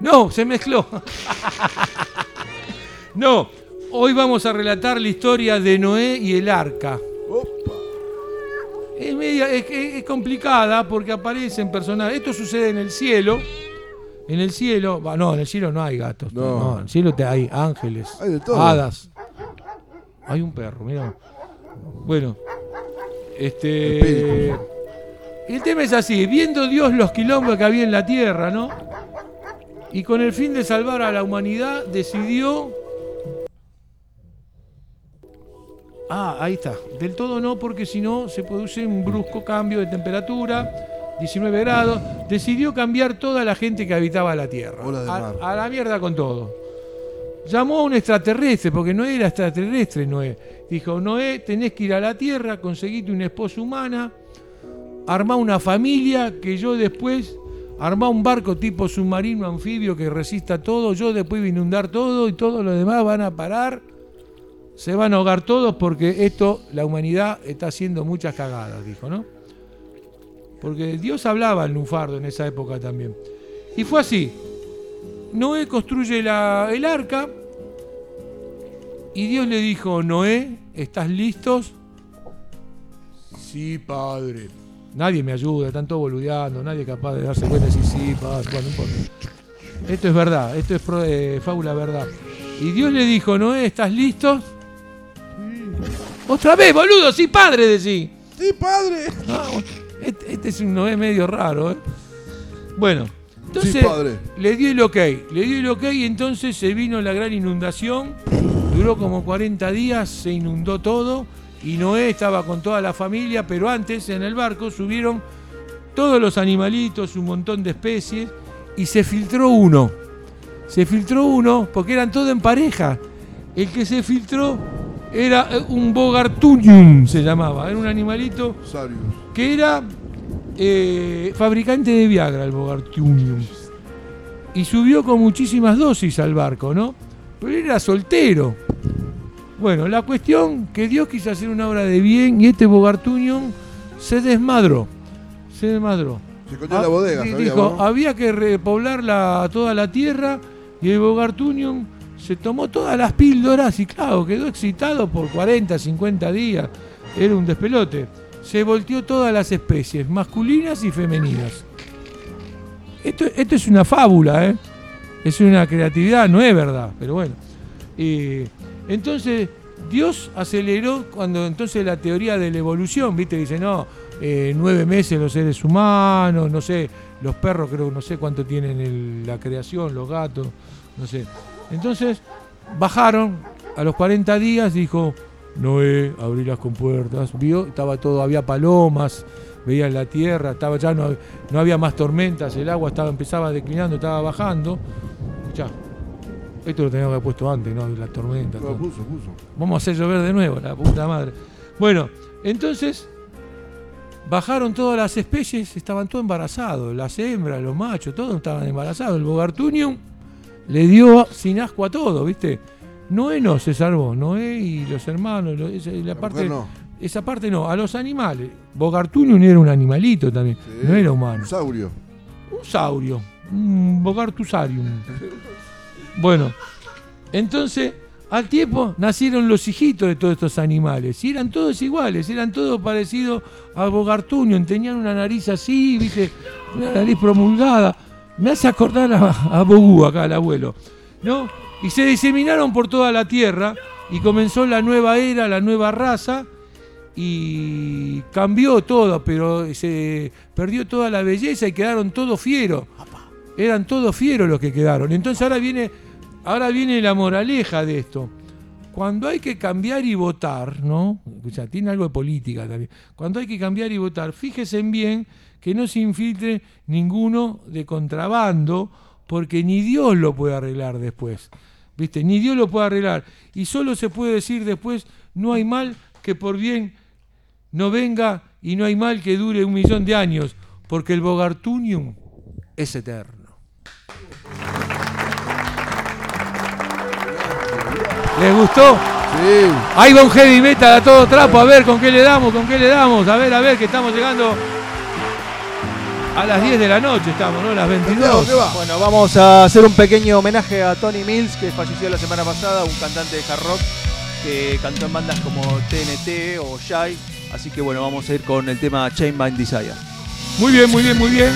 Speaker 2: No, se mezcló. no, hoy vamos a relatar la historia de Noé y el arca. Es, media- es- es- es complicada porque aparecen personajes. Esto sucede en el cielo. En el cielo, no, en el cielo no hay gatos.
Speaker 3: No.
Speaker 2: No, en el cielo te hay ángeles,
Speaker 3: Hay de todo.
Speaker 2: hadas. Hay un perro, mira. Bueno, este. El tema es así: viendo Dios los quilombos que había en la tierra, ¿no? Y con el fin de salvar a la humanidad, decidió. Ah, ahí está. Del todo no, porque si no se produce un brusco cambio de temperatura. 19 grados, decidió cambiar toda la gente que habitaba la Tierra. A,
Speaker 3: mar.
Speaker 2: a la mierda con todo. Llamó a un extraterrestre, porque no era extraterrestre Noé. Dijo, Noé, tenés que ir a la Tierra, conseguirte una esposa humana, armá una familia, que yo después, armá un barco tipo submarino anfibio que resista todo, yo después voy a inundar todo y todos los demás van a parar, se van a ahogar todos porque esto, la humanidad está haciendo muchas cagadas, dijo, ¿no? Porque Dios hablaba al lunfardo en esa época también. Y fue así. Noé construye la- el arca y Dios le dijo, Noé, ¿estás listos? Sí, padre. Nadie me ayuda, están todos boludeando, nadie es capaz de darse cuenta de si sí, padre, bueno, no importa. Esto es verdad, esto es pro- eh, fábula verdad. Y Dios le dijo, Noé, ¿estás listos? Otra vez, boludo, sí, padre, decí.
Speaker 3: Sí, padre.
Speaker 2: Ah, este, este es un Noé medio raro, ¿eh? Bueno, entonces
Speaker 3: Sí, padre.
Speaker 2: le dio el ok, le dio el ok y entonces se vino la gran inundación, duró como 40 días, se inundó todo y Noé estaba con toda la familia, pero antes en el barco subieron todos los animalitos, un montón de especies y se filtró uno. Se filtró uno porque eran todos en pareja. El que se filtró era eh, un Bogartunium, se llamaba, era un animalito
Speaker 3: Sarius.
Speaker 2: que era eh, fabricante de Viagra, el Bogartunium. Y subió con muchísimas dosis al barco, ¿no? Pero él era soltero. Bueno, la cuestión que Dios quiso hacer una obra de bien y este Bogartunium se desmadró. Se desmadró.
Speaker 3: Se en la bodega, sabíamos,
Speaker 2: Dijo,
Speaker 3: ¿no?
Speaker 2: había que repoblar la- toda la tierra y el Bogartunium se tomó todas las píldoras y claro, quedó excitado por 40, 50 días. Era un despelote. Se volteó todas las especies, masculinas y femeninas. Esto, esto es una fábula, ¿eh? Es una creatividad, no es verdad, pero bueno. Entonces, Dios aceleró cuando entonces la teoría de la evolución, ¿viste? Dice, no, eh, nueve meses los seres humanos, no sé, los perros creo, no sé cuánto tienen la creación, los gatos, no sé. Entonces, bajaron a los 40 días, dijo, Noé, abrí las compuertas, vio, estaba todo, había palomas, veían la tierra, estaba ya no, no había más tormentas, el agua estaba, empezaba declinando, estaba bajando. Ya. Esto lo teníamos que haber puesto antes, ¿no? La tormenta. Todo.
Speaker 3: puso, puso.
Speaker 2: Vamos a hacer llover de nuevo, la puta madre. Bueno, entonces bajaron todas las especies, estaban todos embarazados, las hembras, los machos, todos estaban embarazados. El Bogartunium le dio sin asco a todo, ¿viste? Noé no se salvó, Noé y los hermanos, lo- esa, la parte,
Speaker 3: no.
Speaker 2: esa parte no, a los animales. Bogartunium era un animalito también,
Speaker 3: Sí.
Speaker 2: no era humano.
Speaker 3: Saurio.
Speaker 2: Un saurio, un Bogartusarium. Bueno, entonces al tiempo nacieron los hijitos de todos estos animales y eran todos iguales, eran todos parecidos a Bogartunium, tenían una nariz así, viste, una nariz promulgada. Me hace acordar a, a Bogú acá, el abuelo, ¿no? Y se diseminaron por toda la tierra y comenzó la nueva era, la nueva raza y cambió todo, pero se perdió toda la belleza y quedaron todos fieros. Eran todos fieros los que quedaron. Entonces ahora viene, ahora viene la moraleja de esto. Cuando hay que cambiar y votar, ¿no? O sea, tiene algo de política también. Cuando hay que cambiar y votar, fíjense bien que no se infiltre ninguno de contrabando, porque ni Dios lo puede arreglar después. ¿Viste? Ni Dios lo puede arreglar. Y solo se puede decir después, no hay mal que por bien no venga y no hay mal que dure un millón de años, porque el Bogartunium es eterno. ¿Les gustó?
Speaker 3: Sí.
Speaker 2: Ahí va un heavy metal a todo trapo, a ver con qué le damos, con qué le damos, a ver, a ver, que estamos llegando a las 10 de la noche, estamos, ¿no? Las 22.
Speaker 3: ¿Qué va?
Speaker 5: Bueno, vamos a hacer un pequeño homenaje a Tony Mills, que falleció la semana pasada, un cantante de hard rock que cantó en bandas como TNT o Shy. Así que bueno, vamos a ir con el tema Chain Bind Desire.
Speaker 2: Muy bien, muy bien, muy bien.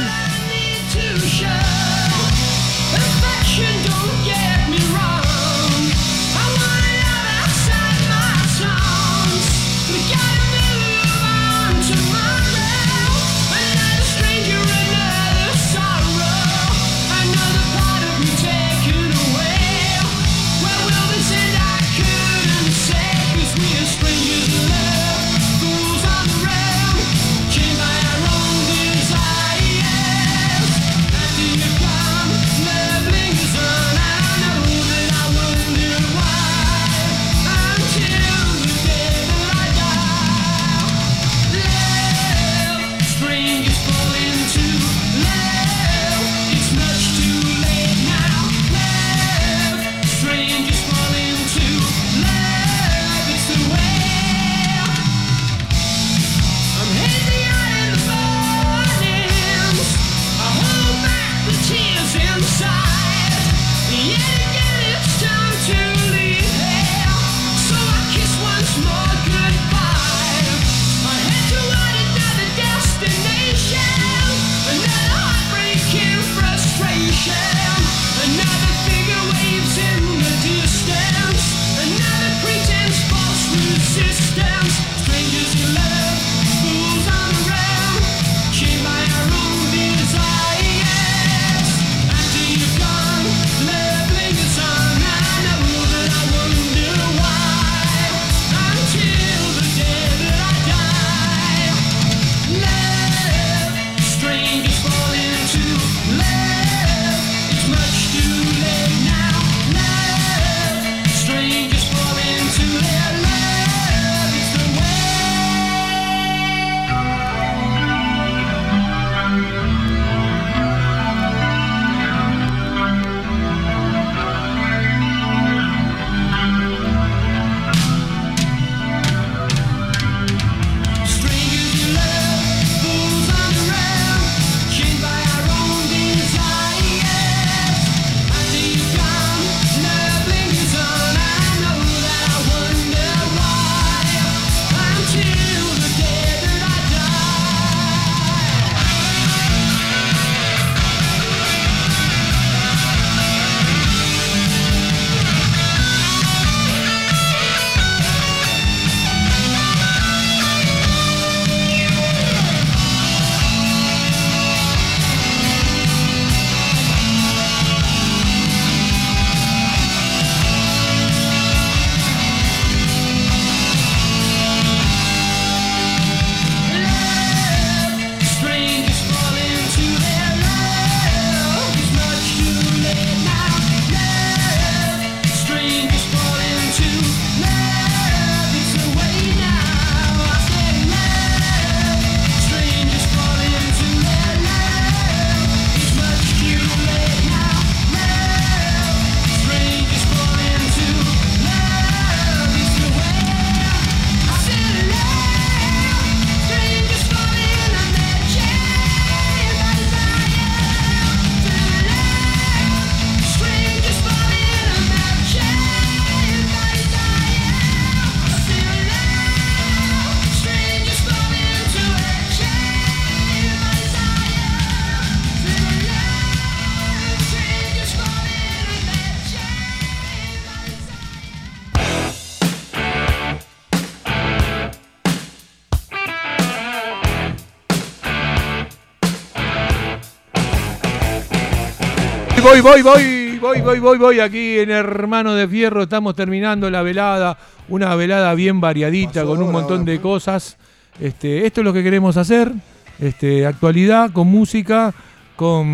Speaker 2: Voy, voy, voy, voy, voy, voy, voy. Aquí en Hermano de Fierro estamos terminando la velada. Una velada bien variadita, con un montón de cosas. Este, esto es lo que queremos hacer. Este, actualidad, con música, con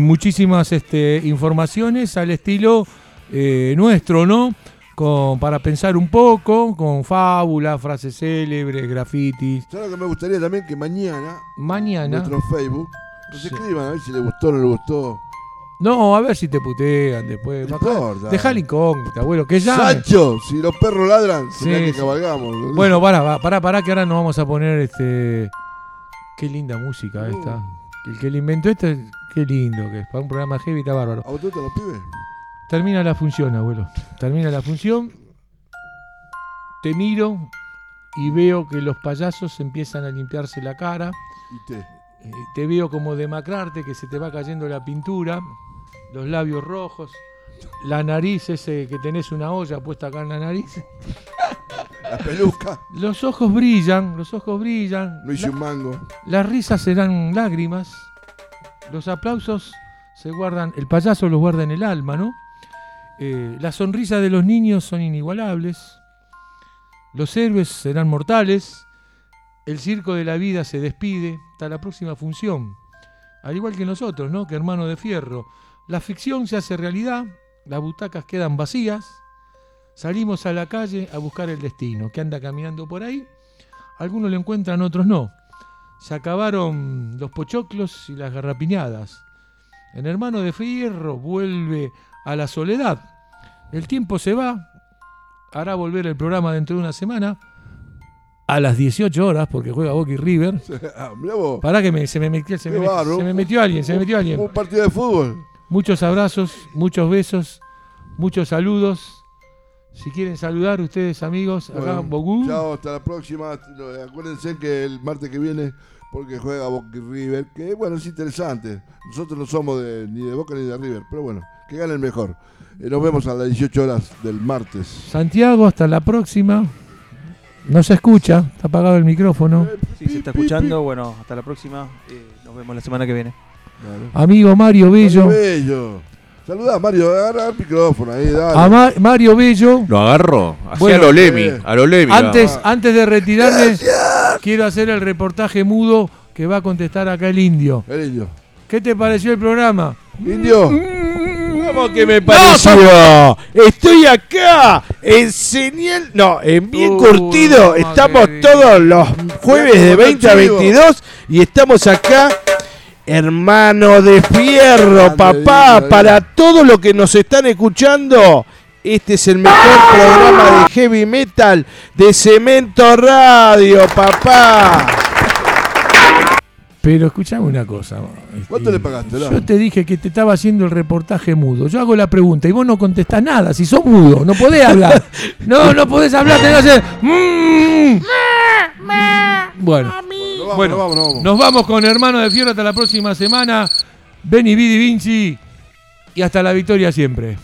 Speaker 2: muchísimas este, informaciones al estilo eh, nuestro, ¿no? Con, para pensar un poco, con fábulas, frases célebres, grafitis.
Speaker 3: ¿Sabes lo que me gustaría también? Que mañana,
Speaker 2: Mañana.
Speaker 3: nuestro Facebook, nos
Speaker 2: Sí.
Speaker 3: escriban a ver si le gustó o no le gustó.
Speaker 2: No, a ver si te putean después.
Speaker 3: No importa.
Speaker 2: Dejá la incógnita, abuelo, que ya.
Speaker 3: Sancho, si los perros ladran,
Speaker 2: Sí,
Speaker 3: será que cabalgamos.
Speaker 2: Bueno, pará, pará, pará, que ahora nos vamos a poner este. Qué linda música esta. El que le inventó esto, qué lindo que es. Para un programa heavy está bárbaro.
Speaker 3: ¿A vos te gustan los pibes?
Speaker 2: Termina la función, abuelo. Termina la función. Te miro y veo que los payasos empiezan a limpiarse la cara.
Speaker 3: Y te.
Speaker 2: Eh, te veo como demacrarte, que se te va cayendo la pintura, los labios rojos, la nariz, ese que tenés una olla puesta acá en la nariz.
Speaker 3: La peluca.
Speaker 2: Los ojos brillan, los ojos brillan.
Speaker 3: No hice un mango.
Speaker 2: las risas serán lágrimas. Los aplausos se guardan, el payaso los guarda en el alma, ¿no? Eh, las sonrisas de los niños son inigualables. Los héroes serán mortales. El circo de la vida se despide. Hasta la próxima función. Al igual que nosotros, ¿no? Que hermano de fierro. La ficción se hace realidad. Las butacas quedan vacías. Salimos a la calle a buscar el destino. Que anda caminando por ahí. Algunos lo encuentran, otros no. Se acabaron los pochoclos y las garrapiñadas. En Hermano de Fierro vuelve a la soledad. El tiempo se va. Hará volver el programa dentro de una semana. A las 18 horas, porque juega Boca y River.
Speaker 3: Ah.
Speaker 2: Pará que me- se, me metió, se, me, se me metió alguien, se me metió alguien.
Speaker 3: Un partido de fútbol.
Speaker 2: Muchos abrazos, muchos besos, muchos saludos. Si quieren saludar ustedes, amigos, acá
Speaker 3: Bueno,
Speaker 2: en Bogú.
Speaker 3: Chao, hasta la próxima. Acuérdense que el martes que viene, porque juega Boca y River, que bueno, es interesante. Nosotros no somos de- ni de Boca ni de River, pero bueno, que ganen mejor. Eh, nos vemos a las 18 horas del martes.
Speaker 2: Santiago, hasta la próxima. No se escucha, está apagado el micrófono.
Speaker 5: Si se está escuchando, bueno, hasta la próxima. eh, nos vemos la semana que viene.
Speaker 2: Amigo Mario Bello.
Speaker 3: Mario Bello. Saludá, Mario, agarra el micrófono ahí, dale.
Speaker 2: A Ma- Mario Bello.
Speaker 7: Lo agarro. Así
Speaker 2: Bueno,
Speaker 7: a lo Lemi.
Speaker 3: eh.
Speaker 7: A lo Lemi.
Speaker 2: Antes, antes de retirarme, quiero hacer el reportaje mudo que va a contestar acá el indio.
Speaker 3: El indio.
Speaker 2: ¿Qué te pareció el programa?
Speaker 3: Indio.
Speaker 9: ¿Cómo que me pareció? Estoy acá en señal. No, en bien
Speaker 2: Uh,
Speaker 9: curtido. estamos todos los jueves de
Speaker 3: Como
Speaker 9: 20 a
Speaker 3: chivo.
Speaker 9: 22 y estamos acá. Hermano de fierro,
Speaker 3: Grande,
Speaker 9: papá, para todos los que nos están escuchando, este es el mejor programa de heavy metal de Cemento Radio, papá.
Speaker 2: Pero escuchame una cosa. este,
Speaker 3: ¿Cuánto le pagaste, la?
Speaker 2: Yo te dije que te estaba haciendo el reportaje mudo. Yo hago la pregunta y vos no contestás nada. Si sos mudo, no podés hablar. No, no podés hablar, tenés que hacer. Bueno,
Speaker 3: Nos vamos,
Speaker 2: bueno,
Speaker 3: nos vamos, nos vamos.
Speaker 2: nos vamos con Hermano de Fierro hasta la próxima semana. Beni Vidi Vinci y hasta la victoria siempre.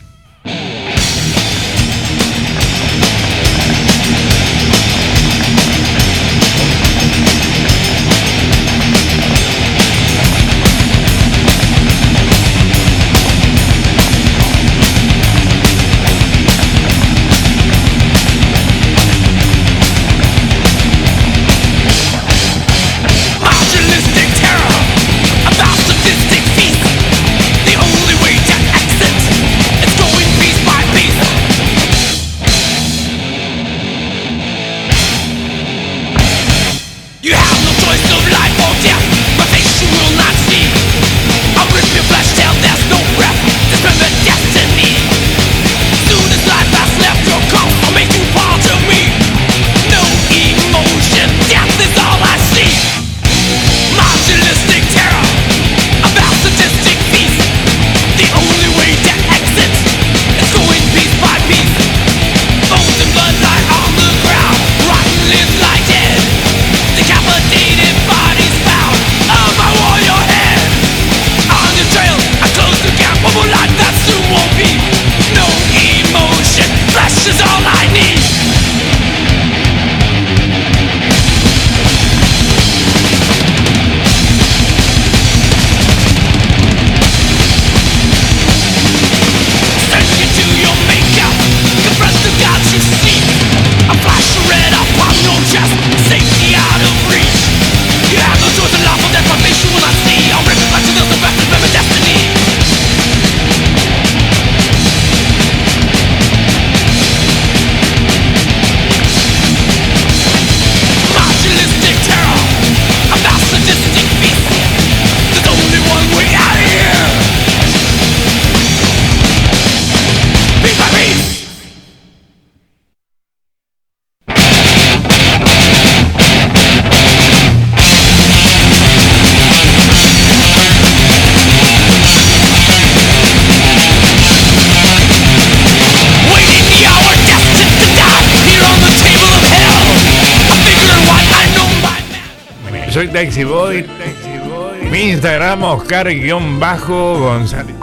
Speaker 10: Mi Instagram, Oscar-González.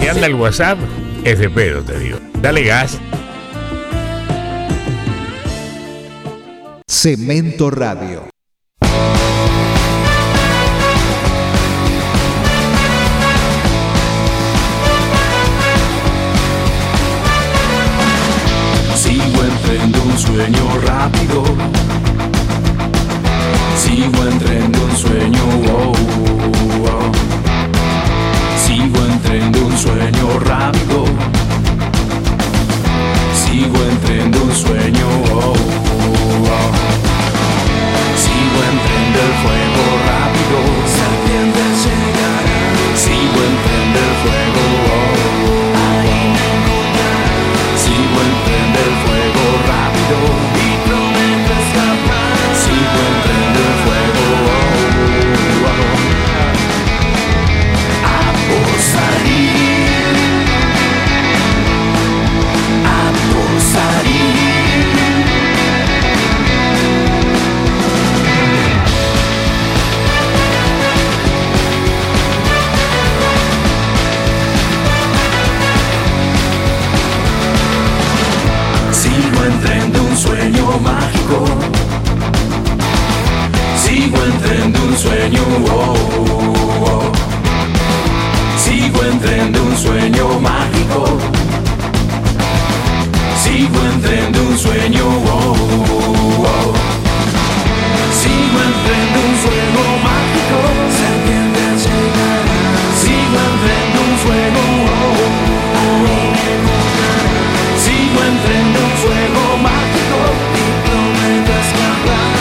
Speaker 10: Si anda el WhatsApp, es de pedo, te digo. Dale gas.
Speaker 6: Cemento Radio.